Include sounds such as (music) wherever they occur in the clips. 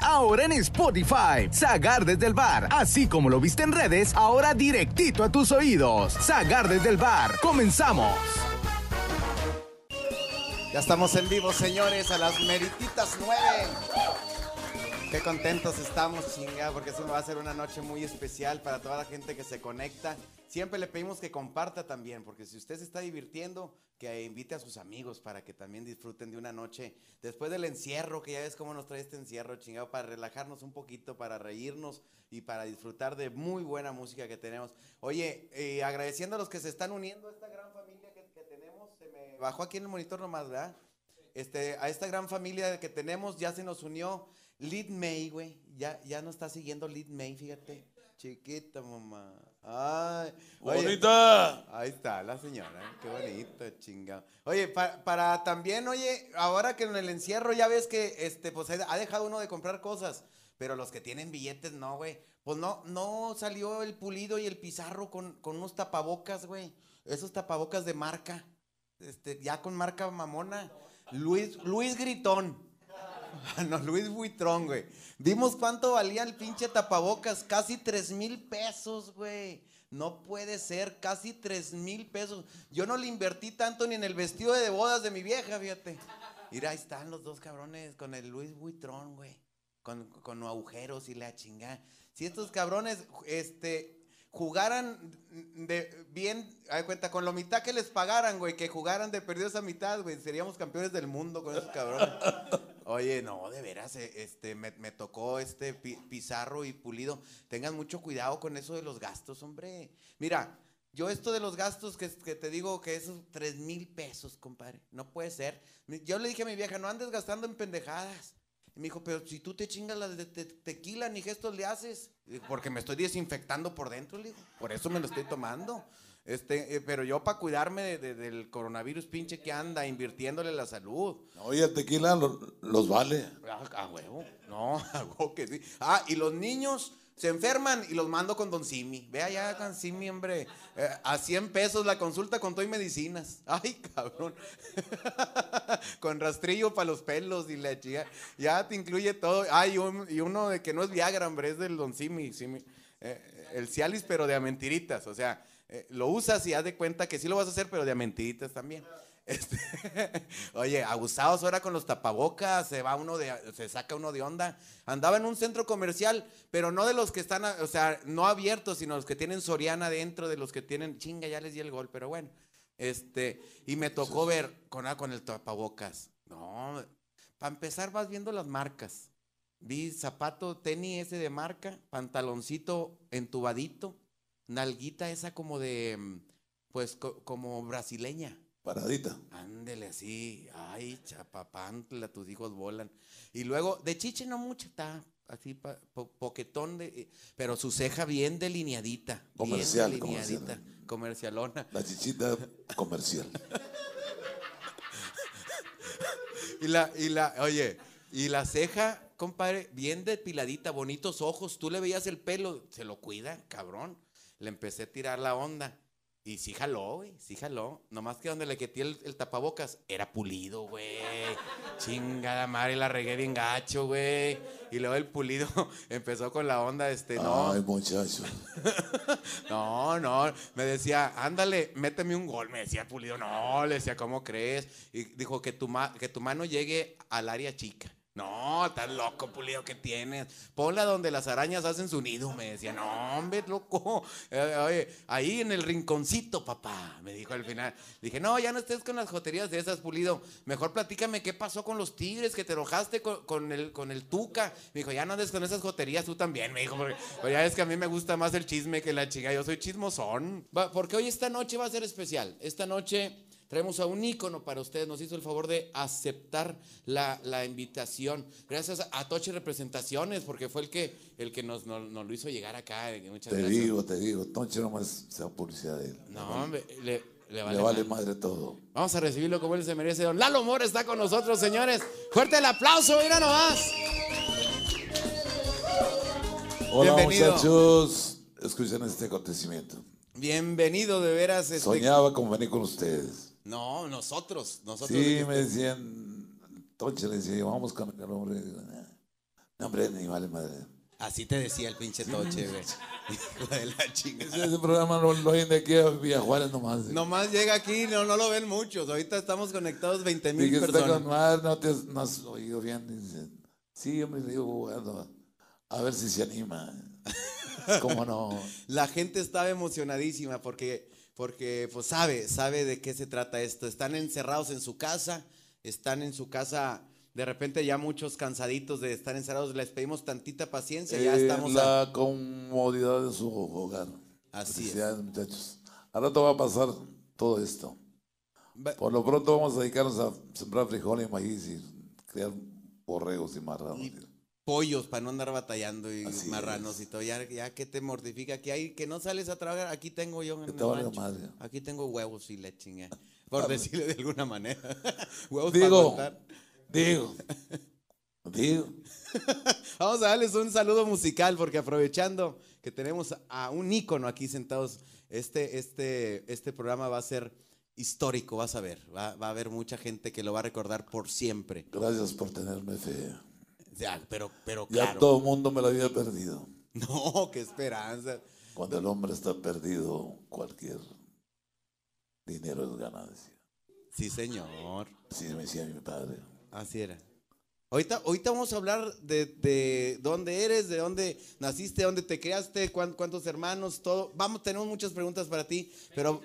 Ahora en Spotify, Sagar desde el bar, así como lo viste en redes, ahora directito a tus oídos. Sagar desde el bar, comenzamos. Ya estamos en vivo, señores, a las merititas nueve. Qué contentos estamos, chinga, porque eso va a ser una noche muy especial para toda la gente que se conecta. Siempre le pedimos que comparta también, porque si usted se está divirtiendo, que invite a sus amigos para que también disfruten de una noche después del encierro, que ya ves cómo nos trae este encierro, chingado, para relajarnos un poquito, para reírnos y para disfrutar de muy buena música que tenemos. Oye, eh, agradeciendo a los que se están uniendo a esta gran familia que, que tenemos, se me bajó aquí en el monitor nomás, ¿verdad? Este, a esta gran familia que tenemos ya se nos unió Lid May, güey. Ya, ya nos está siguiendo Lid May, fíjate. Chiquita, mamá. Ay, oye, ¡Bonita! Ahí está la señora, qué bonito, chingado. Oye, pa- para también, oye, ahora que en el encierro ya ves que, este, pues ha dejado uno de comprar cosas, pero los que tienen billetes no, güey. Pues no, no salió el pulido y el pizarro con, con unos tapabocas, güey. Esos tapabocas de marca, este, ya con marca mamona. Luis, Luis Gritón. (laughs) No, Luis Buitrón, güey. Vimos cuánto valía el pinche tapabocas. Casi tres mil pesos, güey. No puede ser, casi tres mil pesos. Yo no le invertí tanto ni en el vestido de bodas de mi vieja, fíjate. Mira, ahí están los dos cabrones con el Luis Buitrón, güey. Con, con agujeros y la chingada. Si estos cabrones, este, jugaran de bien, hay cuenta, con la mitad que les pagaran, güey, que jugaran de perdidos a mitad, güey, seríamos campeones del mundo con esos cabrones. Oye, no, de veras, eh, este, me, tocó este pi- Pizarro y Pulido. Tengan mucho cuidado con eso de los gastos, hombre. Mira, yo esto de los gastos que, te digo que esos tres mil pesos, compadre, no puede ser. Yo le dije a mi vieja, no andes gastando en pendejadas. Y me dijo, pero si tú te chingas las de te- tequila, ni gestos le haces. Porque me estoy desinfectando por dentro, le digo. Por eso me lo estoy tomando. Este, eh, pero yo para cuidarme de- de- del coronavirus pinche que anda, invirtiéndole la salud. Oye, el tequila lo- los vale. Ah, A huevo. No, a (laughs) huevo que sí. Ah, y los niños se enferman y los mando con Don Simi. Ve allá con Simi, hombre. Eh, a 100 pesos la consulta con todo y medicinas. (laughs) Ay, cabrón. (laughs) con rastrillo para los pelos y la chica. Ya te incluye todo. Ay, un- y uno de que no es Viagra, hombre, es del Don Simi. Simi. Eh, el Cialis, pero de a mentiritas. O sea, eh, lo usas y haz de cuenta que sí lo vas a hacer, pero de a mentiritas también. Este, (laughs) oye, abusados ahora con los tapabocas, se va uno de, se saca uno de onda. Andaba en un centro comercial, pero no de los que están, o sea, no abiertos, sino los que tienen Soriana dentro, de los que tienen, chinga, ya les di el gol, pero bueno. Este, y me tocó ver con, ah, con el tapabocas. No, para empezar vas viendo las marcas. Vi zapato, tenis ese de marca, pantaloncito entubadito, nalguita esa como de, mm, pues co- como brasileña. Paradita. Ándele así, ay, chapapantla, tus hijos volan. Y luego, de chiche no mucho, está así, po- poquetón, de, eh, pero su ceja bien delineadita. Comercial, bien delineadita, comercial. comercialona. La chichita comercial. (laughs) Y la, y la, oye, y la ceja, compadre, bien depiladita, bonitos ojos. Tú le veías el pelo, se lo cuida, cabrón. Le empecé a tirar la onda. Y sí jaló, güey, sí jaló. Nomás que donde le quité el, el tapabocas, era pulido, güey. Chingada madre, la regué bien gacho, güey. Y luego el pulido (laughs) empezó con la onda, este, no. Ay, muchacho. (laughs) No, no, me decía, ándale, méteme un gol, me decía Pulido, no, le decía, ¿cómo crees? Y dijo que tu, ma- que tu mano llegue al área chica. No, estás loco, Pulido, ¿qué tienes? Ponla donde las arañas hacen su nido, me decía, no, hombre, loco. Eh, oye, ahí en el rinconcito, papá, me dijo al final. Dije, no, ya no estés con las joterías de esas, Pulido. Mejor platícame qué pasó con los tigres, que te enojaste con, el, con el tuca. Me dijo, ya no andes con esas joterías tú también, me dijo, porque pues ya es que a mí me gusta más el chisme que la chica, yo soy chismosón. Porque hoy esta noche va a ser especial. Esta noche traemos a un ícono para ustedes, nos hizo el favor de aceptar la, la invitación. Gracias a Toche Representaciones, porque fue el que, el que nos, nos- nos lo hizo llegar acá. Muchas Te gracias. digo, te digo. Tonche nomás sea publicidad de él. No, hombre, le, le vale, Le vale madre. madre todo. Vamos a recibirlo como él se merece. Don Lalo Mora está con nosotros, señores. Fuerte el aplauso, mira nomás. Hola, Bienvenido. muchachos. Escuchen este acontecimiento. Bienvenido, de veras. este- Soñaba con venir con ustedes. No, nosotros, nosotros. Sí, me decían, Tonche le decía, vamos a caminar, hombre. Y digo. No, hombre, ni vale madre. Así te decía el pinche toche, güey. (laughs) Hijo de la chingada. Ese programa lo, lo oyen de aquí a Villa Juárez nomás. Nomás llega aquí, no, no lo ven muchos. Ahorita estamos conectados 20 mil Dije, está personas. con madre, no te has, no has oído bien. Dice, sí, hombre, le digo, bueno, a ver si se anima. (laughs) ¿Cómo no? La gente estaba emocionadísima porque, porque pues sabe, sabe de qué se trata esto. Están encerrados en su casa, están en su casa, de repente ya muchos cansaditos de estar encerrados, les pedimos tantita paciencia, ya Eh, estamos... a- la comodidad de su hogar. Así es. Muchachos. Al rato va a pasar todo esto. Por lo pronto vamos a dedicarnos a sembrar frijoles y maíz y crear borregos y marranos. Pollos para no andar batallando y Así marranos es. y todo. Ya, ya que te mortifica que hay, que no sales a trabajar, aquí tengo yo en el rancho. madre. Aquí tengo huevos y le chingué. (laughs) Por decirle de alguna manera. (laughs) huevos Digo, para digo, digo. (laughs) Vamos a darles un saludo musical porque aprovechando que tenemos a un ícono aquí sentados, este, este, este programa va a ser histórico, vas a ver. Va, va a haber mucha gente que lo va a recordar por siempre. Gracias por tenerme fe. Ya, pero, pero Ya claro. todo el mundo me lo había perdido. (laughs) No, qué esperanza. Cuando el hombre está perdido, cualquier dinero es ganancia. Sí, señor. Así me decía mi padre. Así era. Ahorita, ahorita vamos a hablar de, de dónde eres, de dónde naciste, dónde te creaste, cuán- cuántos hermanos, todo. Vamos, tenemos muchas preguntas para ti, pero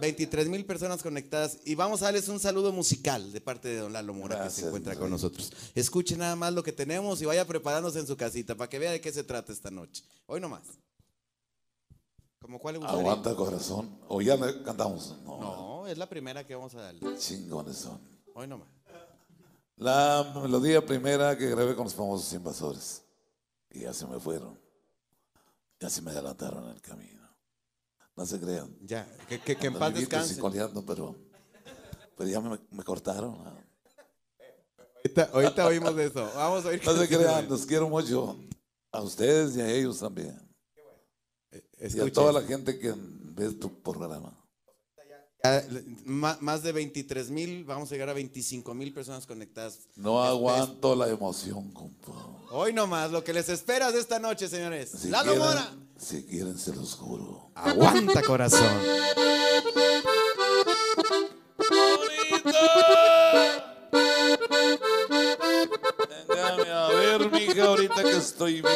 23 mil personas conectadas y vamos a darles un saludo musical de parte de don Lalo Mora que se encuentra con nosotros. Escuche nada más lo que tenemos y vaya preparándose en su casita para que vea de qué se trata esta noche. Hoy nomás. ¿Cómo cuál le gustaría? Aguanta corazón. O ya le cantamos. No, No, es la primera que vamos a darle. chingones son. Hoy nomás. La melodía primera que grabé con los famosos invasores. Y ya se me fueron. Ya se me adelantaron en el camino. No se crean. Ya, que, que, que en paz descanse. pero, pero ya me, me cortaron. ¿no? Ahorita, ahorita oímos eso. Vamos a oír. No se crean, los quiero mucho. A ustedes y a ellos también. Y a toda la gente que ve tu programa. Ya, más de 23 mil, vamos a llegar a 25 mil personas conectadas. No Es- aguanto la emoción, compa. Hoy nomás, lo que les esperas de esta noche, señores. Si Lalo quieren, Mora. si quieren, se los juro. Aguanta, corazón. Véngame a ver, mija, ahorita que estoy vivo.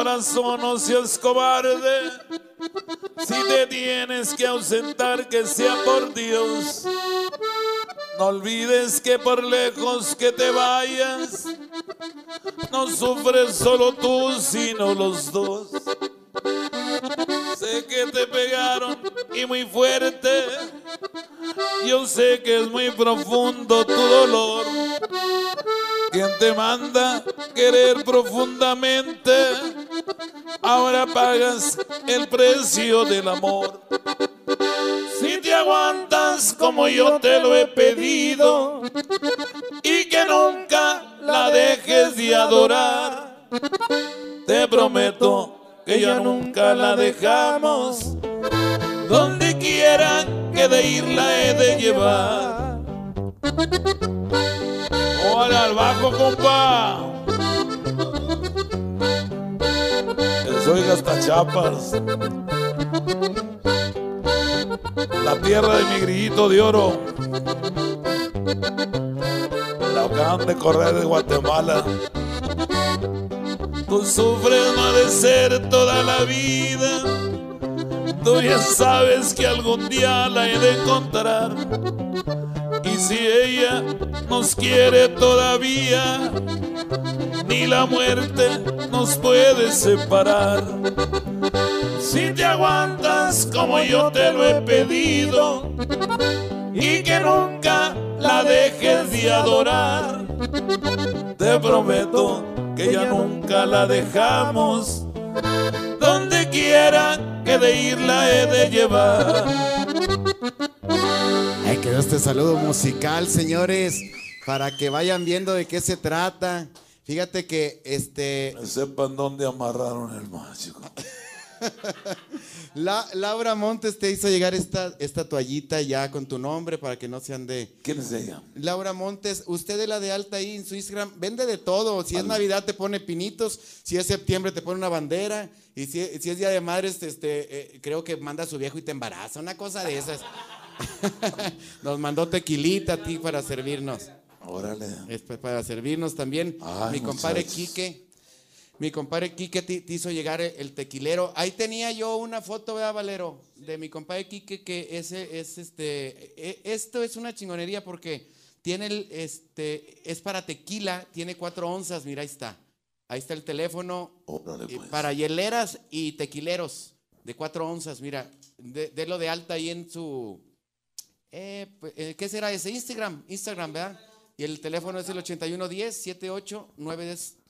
Corazón, no seas cobarde. Si te tienes que ausentar, que sea por Dios. No olvides que por lejos que te vayas, no sufres solo tú, sino los dos. Sé que te pegaron y muy fuerte. Yo sé que es muy profundo tu dolor. Quien te manda querer profundamente, ahora pagas el precio del amor. Si te aguantas como yo te lo he pedido y que nunca la dejes de adorar, te prometo ya nunca la dejamos. Donde quiera que de ir la he de llevar. Hola al bajo, compa. Soy Gastachapas. La tierra de mi grillito de oro. La acaban de correr de Guatemala. No ha de ser toda la vida. Tú ya sabes que algún día la he de encontrar. Y si ella nos quiere todavía, ni la muerte nos puede separar. Si te aguantas como yo te lo he pedido, y que nunca la dejes de adorar, te prometo que ya nunca la dejamos. Donde quiera que de ir la he de llevar. Ahí quedó este saludo musical, señores, para que vayan viendo de qué se trata. Fíjate que este Sepan dónde amarraron el macho. (laughs) La, Laura Montes te hizo llegar esta, esta toallita ya con tu nombre para que no se ande. ¿Quién es ella? Laura Montes, usted es la de alta ahí en su Instagram, vende de todo. Si es Navidad te pone pinitos, si es septiembre te pone una bandera, y si, si es Día de Madres, este, eh, creo que manda a su viejo y te embaraza, una cosa de esas. (laughs) Nos mandó tequilita a ti para servirnos. Órale. Es para servirnos también. Ay, mi compadre muchachos. Quique. Mi compadre Quique te, hizo llegar el, tequilero. Ahí tenía yo una foto, ¿verdad, Valero? De mi compadre Quique, que ese es este. e- Esto es una chingonería porque tiene el, este, es para tequila, tiene cuatro onzas, mira, ahí está. Ahí está el teléfono. Y pues. Para hieleras y tequileros de cuatro onzas, mira. De, de lo de alta ahí en su. Eh, pues, eh, ¿Qué será ese? Instagram, Instagram, ¿verdad? Y el teléfono es el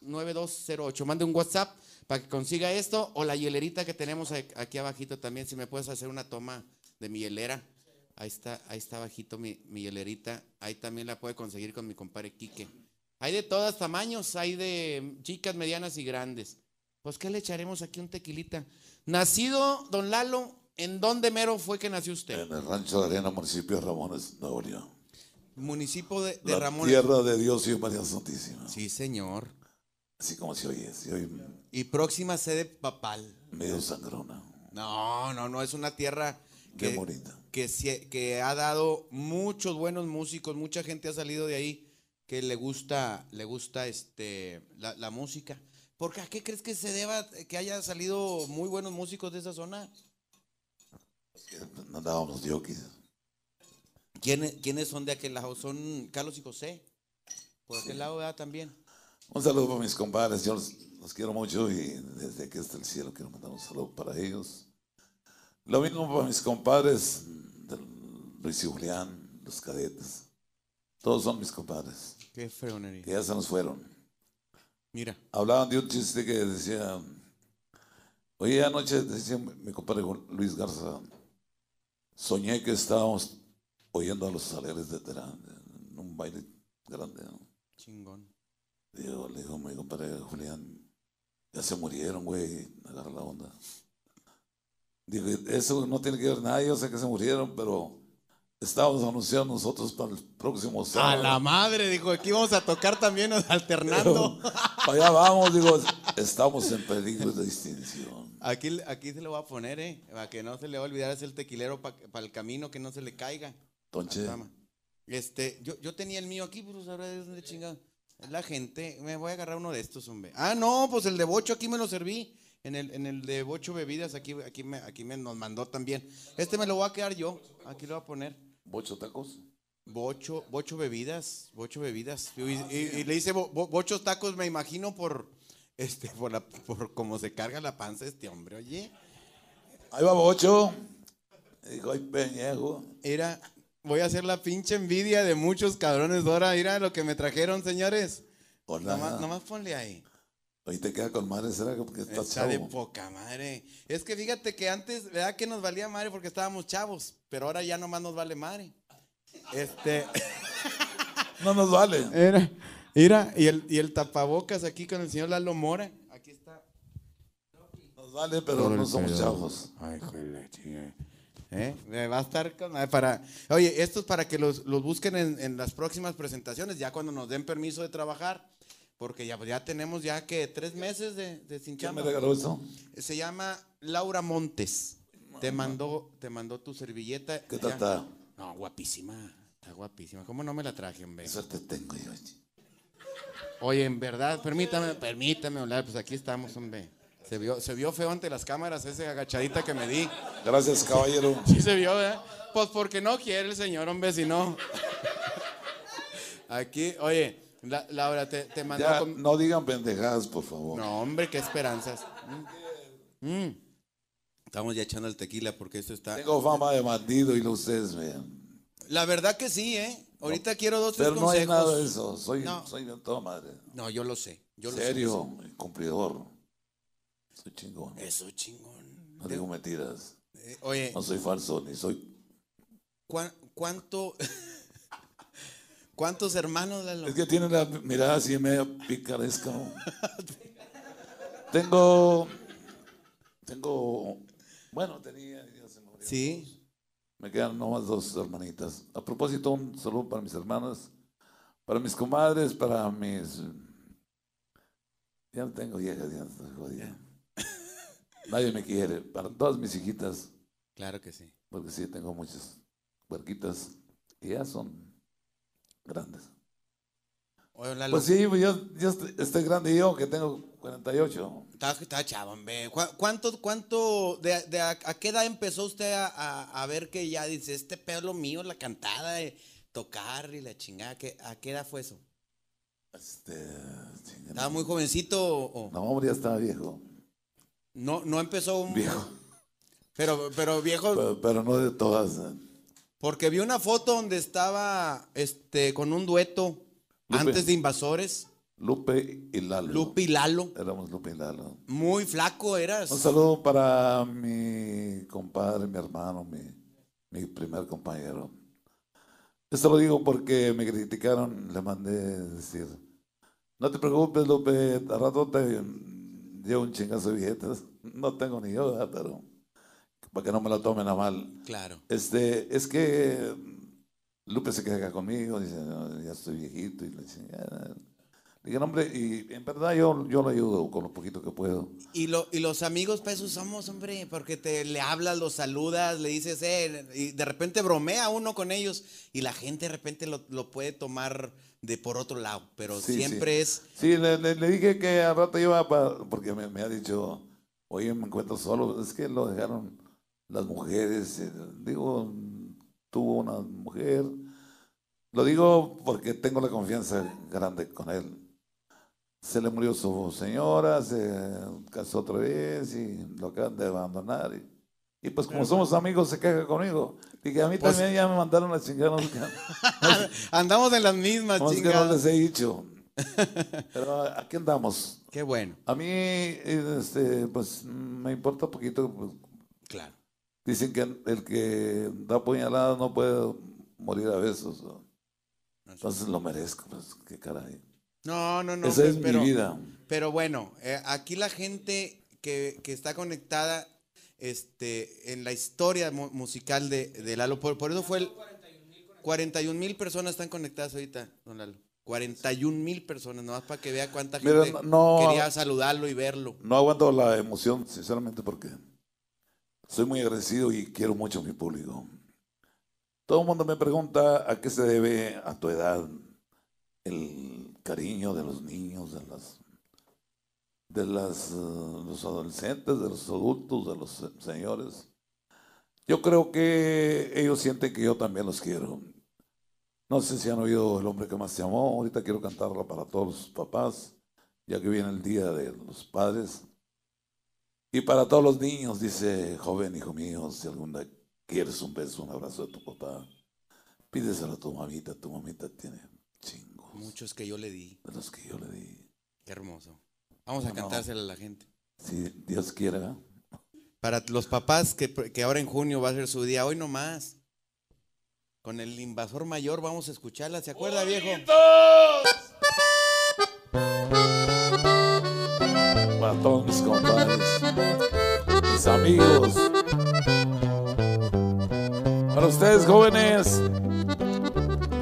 8110-78-9208. Mande un WhatsApp para que consiga esto o la hielerita que tenemos aquí abajito también. Si me puedes hacer una toma de mi hielera. Ahí está, ahí está abajito mi, mi hielerita. Ahí también la puede conseguir con mi compadre Quique. Hay de todos tamaños, hay de chicas, medianas y grandes. Pues, ¿qué le echaremos aquí un tequilita? Nacido, don Lalo, ¿en dónde mero fue que nació usted? En el rancho de Arena, municipio de Ramones, Nuevo León. Municipio de, de La Ramón. tierra de Dios y María Santísima. Sí, señor. Así como se oye, se oye Y próxima sede papal. medio sangrona. No, no, no, es una tierra Qué que, bonita. que, que ha dado muchos buenos músicos, mucha gente ha salido de ahí que le gusta, le gusta este, la, la música. ¿Por qué? ¿A qué crees que se deba que haya salido muy buenos músicos de esa zona? Andábamos los yokis. ¿Quiénes, quiénes son de aquel lado? Son Carlos y José. Por aquel lado, ¿verdad? También. Un saludo para mis compadres, yo los, los quiero mucho y desde aquí hasta el cielo quiero mandar un saludo para ellos. Lo mismo para mis compadres, Luis y Julián, los cadetes. Todos son mis compadres, Qué fregonería. que ya se nos fueron. Mira. Hablaban de un chiste que decía, oye, anoche decía mi compadre Luis Garza, soñé que estábamos oyendo a los aleres de Terán en un baile grande. ¿no? Chingón. Digo, le digo a mi compadre Julián, ya se murieron, güey, agarra la onda. Digo, eso no tiene que ver nada, yo sé que se murieron, pero estábamos anunciando nosotros para el próximo A sábado. la madre, dijo, aquí vamos a tocar también (laughs) alternando. Para allá vamos, digo, estamos en peligro de extinción. Aquí, aquí se lo voy a poner, ¿eh? Para que no se le va a olvidar, es el tequilero para el camino, que no se le caiga. Entonces. Este, yo, yo tenía el mío aquí, pues ahora de dónde chingado. La gente, me voy a agarrar uno de estos, hombre. Ah, no, pues el de bocho aquí me lo serví. En el, en el de bocho bebidas, aquí, aquí, me, aquí me nos mandó también. Este me lo voy a quedar yo. Aquí lo voy a poner. ¿Bocho tacos? Bocho, bocho bebidas, bocho bebidas. Y, y- y le dice bo- bo- bochos tacos, me imagino por este, por la, por cómo se carga la panza este hombre, oye. Ahí va Bocho. Dijo, ay, peñejo. Era, voy a hacer la pinche envidia de muchos cabrones ahora. Mira lo que me trajeron, señores. Hola. Nomás, nomás ponle ahí. Ahí te queda con madre, será que porque estás Está de chavo. poca madre. Es que fíjate que antes, ¿verdad que nos valía madre porque estábamos chavos? Pero ahora ya nomás nos vale madre. Este. (laughs) No nos vale. Era, mira, y el, y el tapabocas aquí con el señor Lalo Mora. Aquí está. Nos vale, pero no somos chavos. Ay, joder. ¿Eh? Me Va a estar con- ah, para. Oye, esto es para que los, los busquen en, en las próximas presentaciones, ya cuando nos den permiso de trabajar. Porque ya, ya tenemos ya que tres meses de, de sin ¿Quién me regaló eso? Se llama Laura Montes. Te mandó, te mandó tu servilleta. ¿Qué tal está? No, guapísima. Está guapísima. ¿Cómo no me la traje, hombre? Suerte tengo yo. Oye, en verdad, permítame, permítame hablar, pues aquí estamos, hombre. Se vio, se vio feo ante las cámaras esa agachadita que me di. Gracias, caballero. Sí se vio, ¿verdad? Pues porque no quiere el señor, hombre, si no. Aquí, oye, la- Laura, te, te mandó Ya, con- no digan pendejadas, por favor. No, hombre, qué esperanzas. Mm. Mm. Estamos ya echando el tequila porque esto está... Tengo fama de bandido y lo ustedes vean. La verdad que sí, ¿eh? Ahorita quiero dos, tres Pero no hay consejos. nada de eso. Soy, No. soy de toda madre. No, yo lo sé. Yo lo sé. Serio, cumplidor. Soy chingón. Eso, chingón. No digo mentiras. Eh, oye, No soy falso, ni soy. ¿cuán- ¿cuánto... (laughs) ¿Cuántos hermanos, Lalo? Es que tiene la mirada así media picaresca. ¿no? (laughs) tengo. tengo, bueno, tenía, se murió. Sí. Me quedan nomás dos hermanitas. A propósito, un saludo para mis hermanas, para mis comadres, para mis... Ya no tengo viejas, ya estoy jodida. Nadie me quiere. Para todas mis hijitas, Claro que sí. porque sí, tengo muchas huerquitas y ya son grandes. Pues sí, pues yo, yo estoy, estoy grande yo, que tengo 48. Está, está chavo, hombre. ¿Cu- ¿Cuánto, cuánto, de, de a, a qué edad empezó usted a, a- a ver que ya dice, este pedo es lo mío, la cantada, eh, tocar y la chingada? ¿Qué- ¿A qué edad fue eso? Este, ¿Estaba muy jovencito o- No, hombre, ya estaba viejo. No, no empezó un... Viejo. Pero, pero viejo, Pero, pero no de todas. eh. porque vi una foto donde estaba este, con un dueto Lupe. antes de Invasores, Lupe y Lalo. Lupe y Lalo. Éramos Lupe y Lalo. Muy flaco eras. Un saludo para mi compadre, mi hermano, mi, mi primer compañero. Esto lo digo porque me criticaron, le mandé decir, no te preocupes, Lupe, al rato te llevo un chingazo de billetes. No tengo ni yo, pero para que no me lo tomen a mal. Claro. Este, es que Lupe se queda acá conmigo, dice, "No, ya estoy viejito, y le dice, "Ya". Dije, "No, hombre, y en verdad yo, yo lo ayudo con lo poquito que puedo. Y, lo, y los amigos, pues, eso somos, hombre, porque te le hablas, los saludas, le dices, eh, y de repente bromea uno con ellos, y la gente de repente lo, lo puede tomar de por otro lado, pero Sí, siempre sí. es, Sí, le, le- le dije que al rato iba para, porque me, me ha dicho, oye, me encuentro solo, es que lo dejaron las mujeres, eh, digo, tuvo una mujer, lo digo porque tengo la confianza grande con él. Se le murió su señora, se casó otra vez y lo acaban de abandonar. Y, y pues como somos amigos se queja conmigo. Dije, a mí Pues- también ya me mandaron a chingar. no sé qué. (laughs) andamos en las mismas, es que no chingadas. les he dicho. (laughs) Pero aquí andamos. Qué bueno, A mí, este, pues, me importa poquito. pues, claro. dicen que el que da puñaladas no puede morir a besos. ¿no? Entonces lo merezco, pues, qué caray. No, no, no, Esa es pero, mi vida. pero bueno, eh, aquí la gente que, que está conectada este, en la historia mu- musical de, de Lalo, por, por eso fue el... 41 mil personas están conectadas ahorita, don Lalo. 41 mil personas, nomás para que vea cuánta Mira, gente no- quería saludarlo y verlo. No aguanto la emoción, sinceramente, porque soy muy agradecido y quiero mucho a mi público. Todo el mundo me pregunta a qué se debe a tu edad el cariño de los niños, de las de las, eh, los adolescentes, de los adultos, de los se- señores. Yo creo que ellos sienten que yo también los quiero. No sé si han oído El hombre que más te amó. Ahorita quiero cantarla para todos los papás, ya que viene el día de los padres. Y para todos los niños, dice, joven hijo mío, si algún día quieres un beso, un abrazo de tu papá, pídeselo a tu mamita. Tu mamita tiene chingos Muchos que yo le di. de los que yo le di. Qué hermoso. Vamos a No, no. cantársela a la gente. Si Dios quiera. Para los papás que, que ahora en junio va a ser su día, hoy nomás. Con el invasor mayor vamos a escucharla, ¿se acuerda, viejo? Para todos mis compadres, mis amigos. Para ustedes jóvenes,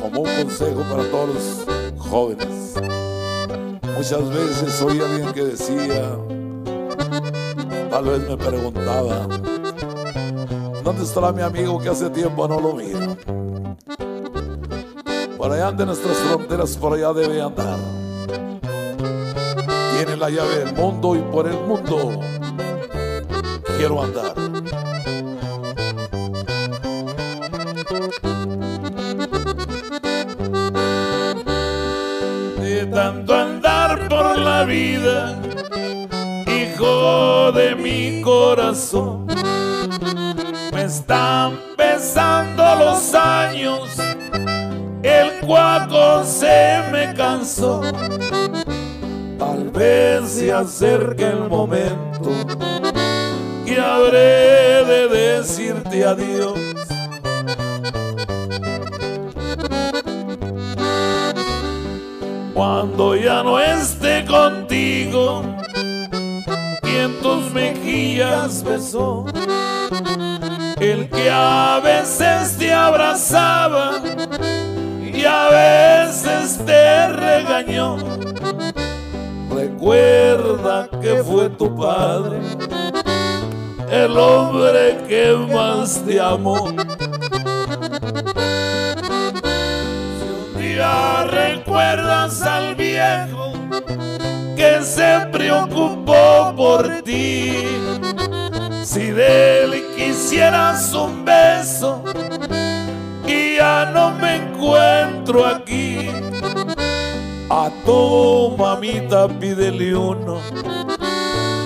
como un consejo para todos los jóvenes. Muchas veces oí a alguien que decía, tal vez me preguntaba, ¿dónde estará mi amigo que hace tiempo no lo miro? Por allá de nuestras fronteras, por allá debe andar. Tiene la llave del mundo y por el mundo quiero andar. Me están pesando los años, el cuaco se me cansó. Tal vez se acerque el momento que habré de decirte adiós. Cuando ya no esté besó, el que a veces te abrazaba y a veces te regañó. Recuerda que fue tu padre, el hombre que más te amó. Si un día recuerdas al viejo que se preocupó por ti, si quisieras un beso y ya no me encuentro aquí. A tu mamita pídele uno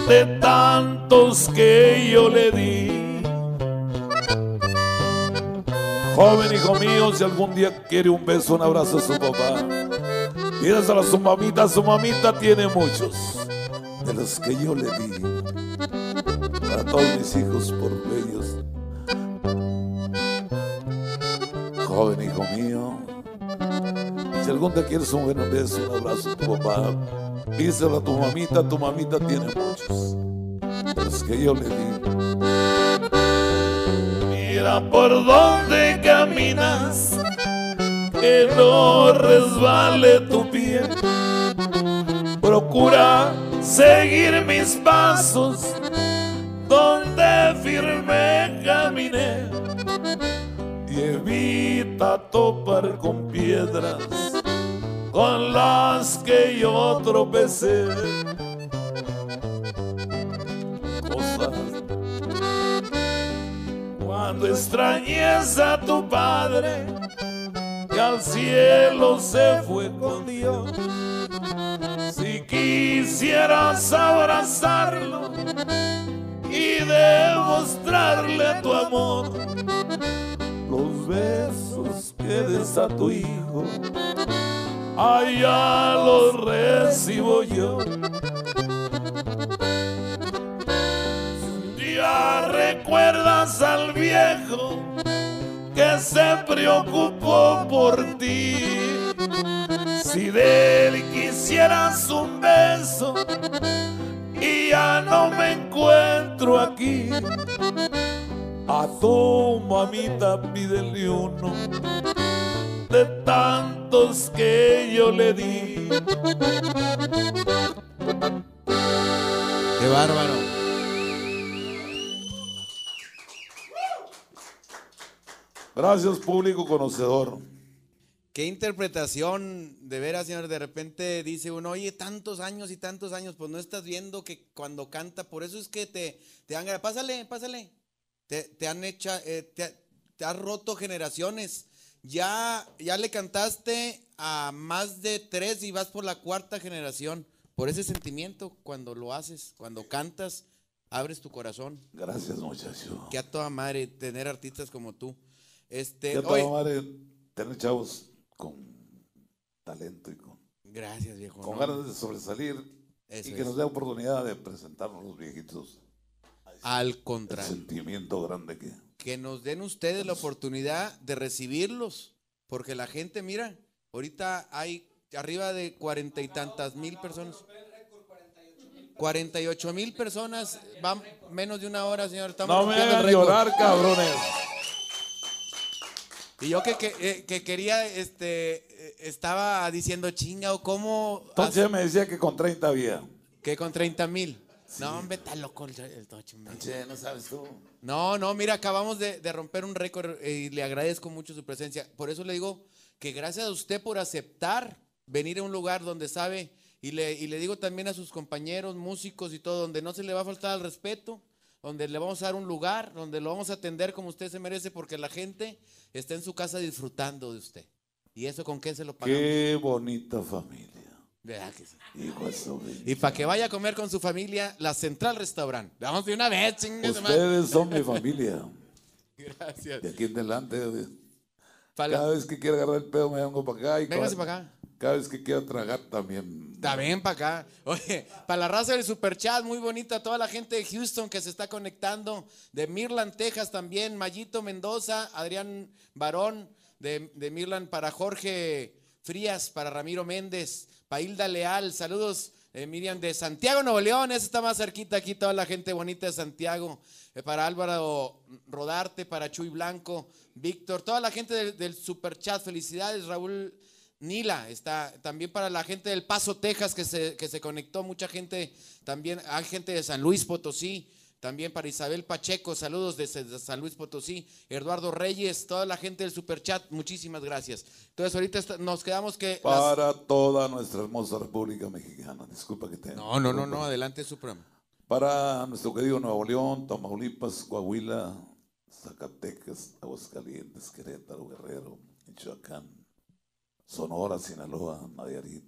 de tantos que yo le di. Joven hijo mío, si algún día quiere un beso, un abrazo a su papá, pídaselo a su mamita. Su mamita tiene muchos de los que yo le di. Todos mis hijos por bellos. Joven hijo mío, si algún día quieres un buen beso, un abrazo a tu papá, pídeselo a tu mamita. Tu mamita tiene muchos los que yo le di. Mira por dónde caminas, que no resbale tu pie. Procura seguir mis pasos donde firme caminé y evita topar con piedras con las que yo tropecé. Cuando extrañes a tu padre que al cielo se fue con Dios. Si quisieras abrazarlo demostrarle tu amor, los besos que des a tu hijo, allá los recibo yo. Ya recuerdas al viejo que se preocupó por ti. Si de él quisieras un beso y ya no me encuentro aquí, a tu mamita pídele uno de tantos que yo le di. Qué bárbaro. Gracias, público conocedor. Qué interpretación, de veras, señor. De repente dice uno, oye, tantos años y tantos años, pues no estás viendo que cuando canta, por eso es que te, te han. Pásale, pásale. Te, te han hecho, eh, te, te has roto generaciones. Ya, ya le cantaste a más de tres y vas por la cuarta generación. Por ese sentimiento, cuando lo haces, cuando cantas, abres tu corazón. Gracias, muchacho. Que a toda madre tener artistas como tú. Este, Ya oye, toda madre tener chavos con talento y con, gracias, viejo. con ¿no? ganas de sobresalir Eso y que es. nos dé oportunidad de presentarnos los viejitos. Al El contrario. sentimiento grande que. que nos den ustedes la oportunidad de recibirlos, porque la gente, mira, ahorita hay arriba de cuarenta y tantas mil personas. 48 mil personas, van menos de una hora, señor. Estamos No me el hagan llorar, cabrones. Y yo que, que, eh, que quería, este, eh, estaba diciendo, chinga, o cómo, Entonces me decía que con 30 había. que con 30 mil. No, hombre, está loco el, el Tocho, hombre. Che, no sabes tú. No, no, mira, acabamos de, de romper un récord eh, y le agradezco mucho su presencia. Por eso le digo que gracias a usted por aceptar venir a un lugar donde sabe, y le, y le digo también a sus compañeros, músicos y todo, donde no se le va a faltar al respeto, donde le vamos a dar un lugar, donde lo vamos a atender como usted se merece, porque la gente está en su casa disfrutando de usted. ¿Y eso con qué se lo pagamos? Qué bonita familia. ¿Verdad que sí? Hijo Y para que vaya a comer con su familia, la Central Restaurant. Vamos de una vez, chingue su madre. Ustedes son mi familia. (laughs) Gracias. De aquí en adelante, Cada vez que quiera agarrar el pedo me vengo para acá. Y Véngase para acá. Cada vez que quiera tragar también. También para acá. Oye, para la raza del superchat, muy bonita. Toda la gente de Houston que se está conectando. De Mirland, Texas también. Mayito Mendoza, Adrián Barón de, de Mirland. Para Jorge Frías, para Ramiro Méndez. Para Hilda Leal, saludos Eh, Miriam de Santiago, Nuevo León, esa está más cerquita aquí, toda la gente bonita de Santiago. Eh, para Álvaro Rodarte, para Chuy Blanco, Víctor, toda la gente del, del Super Chat, felicidades, Raúl Nila, está también para la gente del Paso, Texas, que se, que se conectó, mucha gente, también hay gente de San Luis Potosí, también para Isabel Pacheco, saludos desde de San Luis Potosí, Eduardo Reyes, toda la gente del Superchat, muchísimas gracias. Entonces ahorita nos quedamos que... las- Para toda nuestra hermosa República Mexicana. Disculpa que te. No, no, no, no, adelante su programa. Para nuestro querido Nuevo León, Tamaulipas, Coahuila, Zacatecas, Aguascalientes, Querétaro, Guerrero, Michoacán, Sonora, Sinaloa, Nayarit,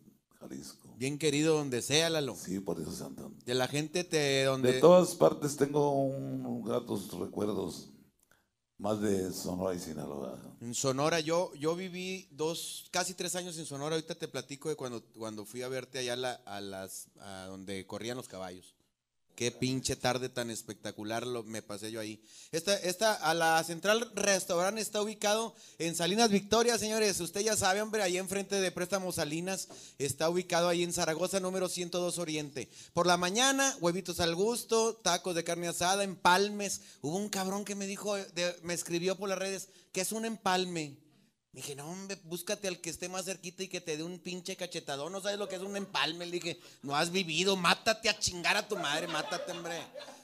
Jalisco. Bien querido donde sea, Lalo. Sí, por eso. De la gente te, donde... De todas partes tengo un gratos recuerdos, más de Sonora y Sinaloa. En Sonora, yo, yo viví dos, casi tres años en Sonora. Ahorita te platico de cuando, cuando fui a verte allá a, la- a las, a donde corrían los caballos. Qué pinche tarde tan espectacular lo, me pasé yo ahí. Esta, esta, a la Central Restaurante está ubicado en Salinas Victoria, señores. Usted ya sabe, hombre, ahí enfrente de Préstamo Salinas está ubicado ahí en Zaragoza, número 102 Oriente. Por la mañana, huevitos al gusto, tacos de carne asada, empalmes. Hubo un cabrón que me dijo, me escribió por las redes, que es un empalme. Me dije, no, hombre, búscate al que esté más cerquita y que te dé un pinche cachetadón. No sabes lo que es un empalme. Le dije, no has vivido, mátate a chingar a tu madre, mátate, hombre.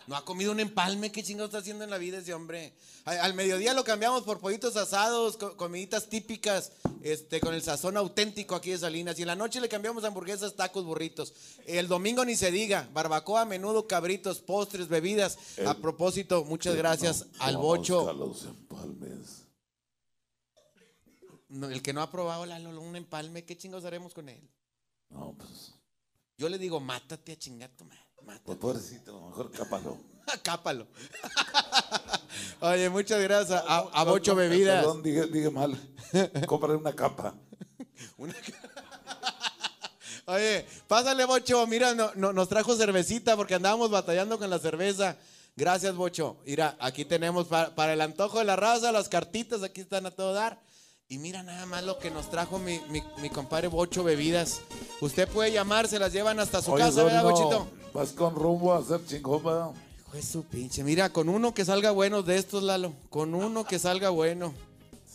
No ha comido un empalme, ¿qué chingados está haciendo en la vida ese hombre? Al, mediodía lo cambiamos por pollitos asados, co- comiditas típicas, este, con el sazón auténtico aquí de Salinas. Y en la noche le cambiamos hamburguesas, tacos, burritos. El domingo ni se diga, barbacoa, menudo, cabritos, postres, bebidas. A propósito, muchas gracias No, al Bocho. los empalmes. No, el que no ha probado Lalo, un empalme, ¿qué chingados haremos con él? No, pues, Yo le digo, mátate a chingar tu madre, mátate. pues pobrecito, mejor cápalo. (laughs) Cápalo. (laughs) Oye, muchas gracias a, a Bocho Bebidas. Perdón, dije, dije mal. (laughs) Cómprale una capa. Oye, pásale, Bocho. Mira, no- no- nos trajo cervecita porque andábamos batallando con la cerveza. Gracias, Bocho. Mira, aquí tenemos pa- para, el antojo de la raza, las cartitas, aquí están a todo dar. Y mira nada más lo que nos trajo mi, mi- mi compadre Bocho Bebidas. Usted puede llamar, se las llevan hasta su Oye, casa, ¿verdad, Bochito? Vas con rumbo a hacer chingón, ¿verdad? Hijo de su pinche. Mira, con uno que salga bueno de estos, Lalo. Con uno que salga bueno.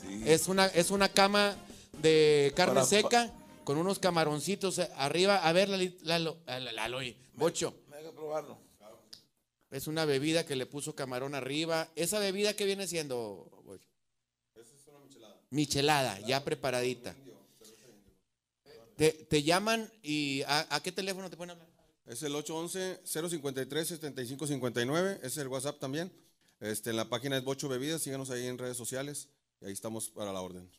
Sí. Es una, es una cama de carne Para- seca con unos camaroncitos eh, arriba. A ver, Lalo, Lalo, Lalo, Bocho. Me haga probarlo. Es una bebida que le puso camarón arriba. ¿Esa bebida qué viene siendo, michelada. Ya preparadita. Te, te llaman y ¿a, a qué teléfono te pueden hablar? Es el 811-053-7559, ese es el WhatsApp también. Este, en la página es Bocho Bebidas, síganos ahí en redes sociales y ahí estamos para la orden.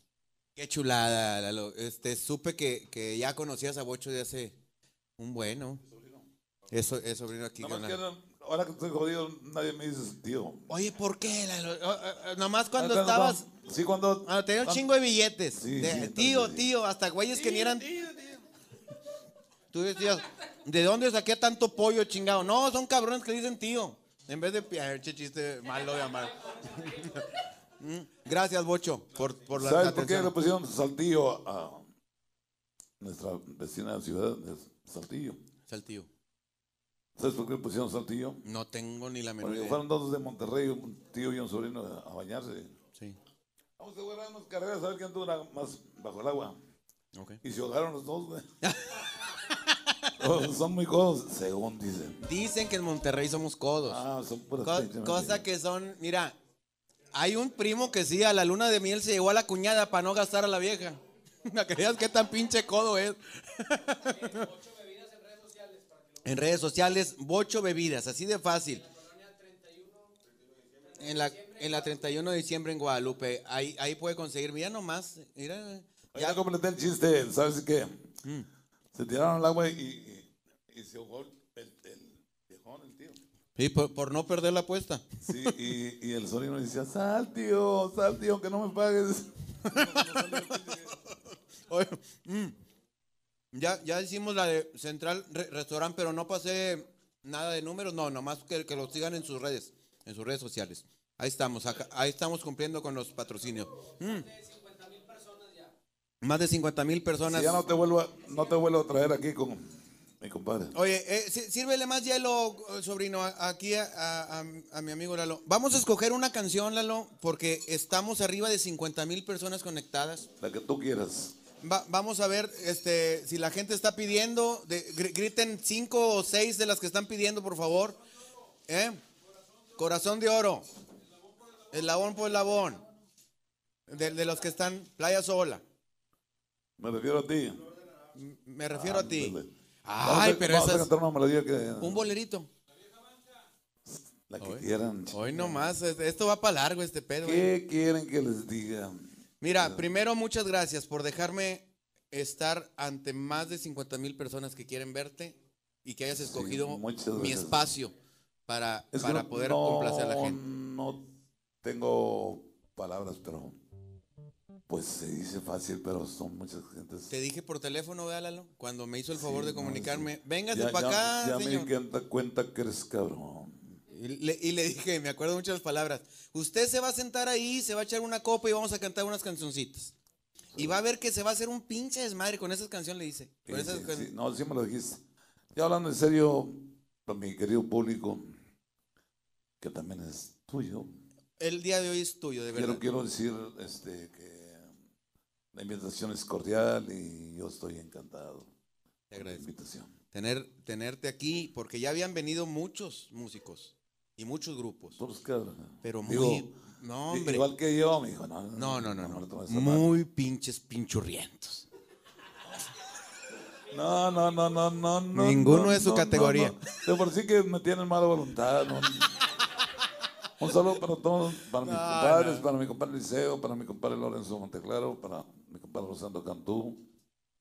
Qué chulada, Lalo. Este, supe que, que ya conocías a Bocho de hace un bueno. Eso es sobrino aquí. No- ahora que estoy jodido, nadie me dice tío. Oye, ¿por qué, o- Nomás cuando Ah, estabas... Sí, cuando. Cuando tenía un chingo de billetes. Sí, De- sí, tío, sí. tío, hasta güeyes que ni eran... Tú decías, ¿de dónde saqué tanto pollo chingado? No, son cabrones que dicen tío. En vez de... Che chiste malo de amar. (laughs) Mm, Gracias, Bocho, por, por la ¿Sabes por qué le pusieron Saltillo a nuestra vecina ciudad de Saltillo? Saltillo. ¿Sabes por qué le pusieron Saltillo? No tengo ni la menor Porque idea. fueron dos de Monterrey, un tío y un sobrino a bañarse. Sí, Vamos a jugar unas carreras a ver quién dura más bajo el agua. ok. Y se ahogaron los dos, güey. (laughs) Son muy codos, según dicen. Dicen que en Monterrey somos codos. Ah, son puras Co- cosa que son, mira, hay un primo que sí, a la luna de miel se llevó a la cuñada para no gastar a la vieja. (laughs) ¿Me creías qué tan pinche codo es? (laughs) en redes sociales, Bocho Bebidas, así de fácil. En la, en la 31 de diciembre en Guadalupe, ahí, ahí puede conseguir, mira nomás, mira. Ya completé el chiste, ¿sabes qué? Mm. Se tiraron al agua y, y, y se ahogó el, el, el viejón, el tío. Sí, por, por no perder la apuesta. Sí, y, y el sobrino decía, sal tío, sal tío, que no me pagues. (laughs) Oye, mm, ya, ya hicimos la de Central Re- Restaurant, pero no pasé nada de números, no, nomás que, que lo sigan en sus redes, en sus redes sociales. Ahí estamos, acá- ahí estamos cumpliendo con los patrocinios. Mm. Más de 50 mil personas. Si ya no te vuelvo a, no te vuelvo a traer aquí con, mi compadre. Oye, eh, sí- sírvele más hielo, sobrino, aquí a, a- a- a mi amigo Lalo. Vamos a escoger una canción, Lalo, porque estamos arriba de 50 mil personas conectadas. La que tú quieras. Va- vamos a ver este, si la gente está pidiendo. de- griten cinco o seis de las que están pidiendo, por favor. ¿Eh? Corazón de oro. Eslabón por eslabón. De, de los que están Playa Sola. Me refiero a ti. Me refiero a ti. Ándale. Vamos Ay, a- pero vamos a esas. cantar una melodía que. Un bolerito. La que quieran. Hoy nomás, es- esto va para largo este pedo. eh. ¿Qué quieren que les diga? Mira, primero muchas gracias por dejarme estar ante más de 50 mil personas que quieren verte y que hayas escogido mi espacio para, Es para no- poder no- complacer a la gente. No tengo palabras, pero. Pues se dice fácil, pero son muchas gentes. Te dije por teléfono, véalalo, cuando me hizo el favor Sí, de no, comunicarme. sí. Véngase para acá, Ya me di cuenta que eres cabrón. Y le, y le dije, me acuerdo las palabras. Usted se va a sentar ahí, se va a echar una copa y vamos a cantar unas cancioncitas. Y va a ver que se va a hacer un pinche desmadre con esas canciones, le dice. Con Sí, esas sí, can- sí. No, sí me lo dijiste. Ya hablando en serio, para mi querido público, que también es tuyo, El día de hoy es tuyo, de verdad. quiero, quiero decir este, que la invitación es cordial y yo estoy encantado. Te con la agradezco. invitación. Tener, tenerte aquí, porque ya habían venido muchos músicos y muchos grupos. Pero muy. Digo, no, hombre. Igual que yo, me dijo, no, no, no, no. no. Muy pinches pinchurrientos. No, no, no, no, no. no, Ninguno no, de su categoría. De por sí que me tienen mala voluntad. Un saludo para todos, para mis compadres, para mi compadre Liceo, para mi compadre Lorenzo Monteclaro, para mi compadre Rosando Cantú,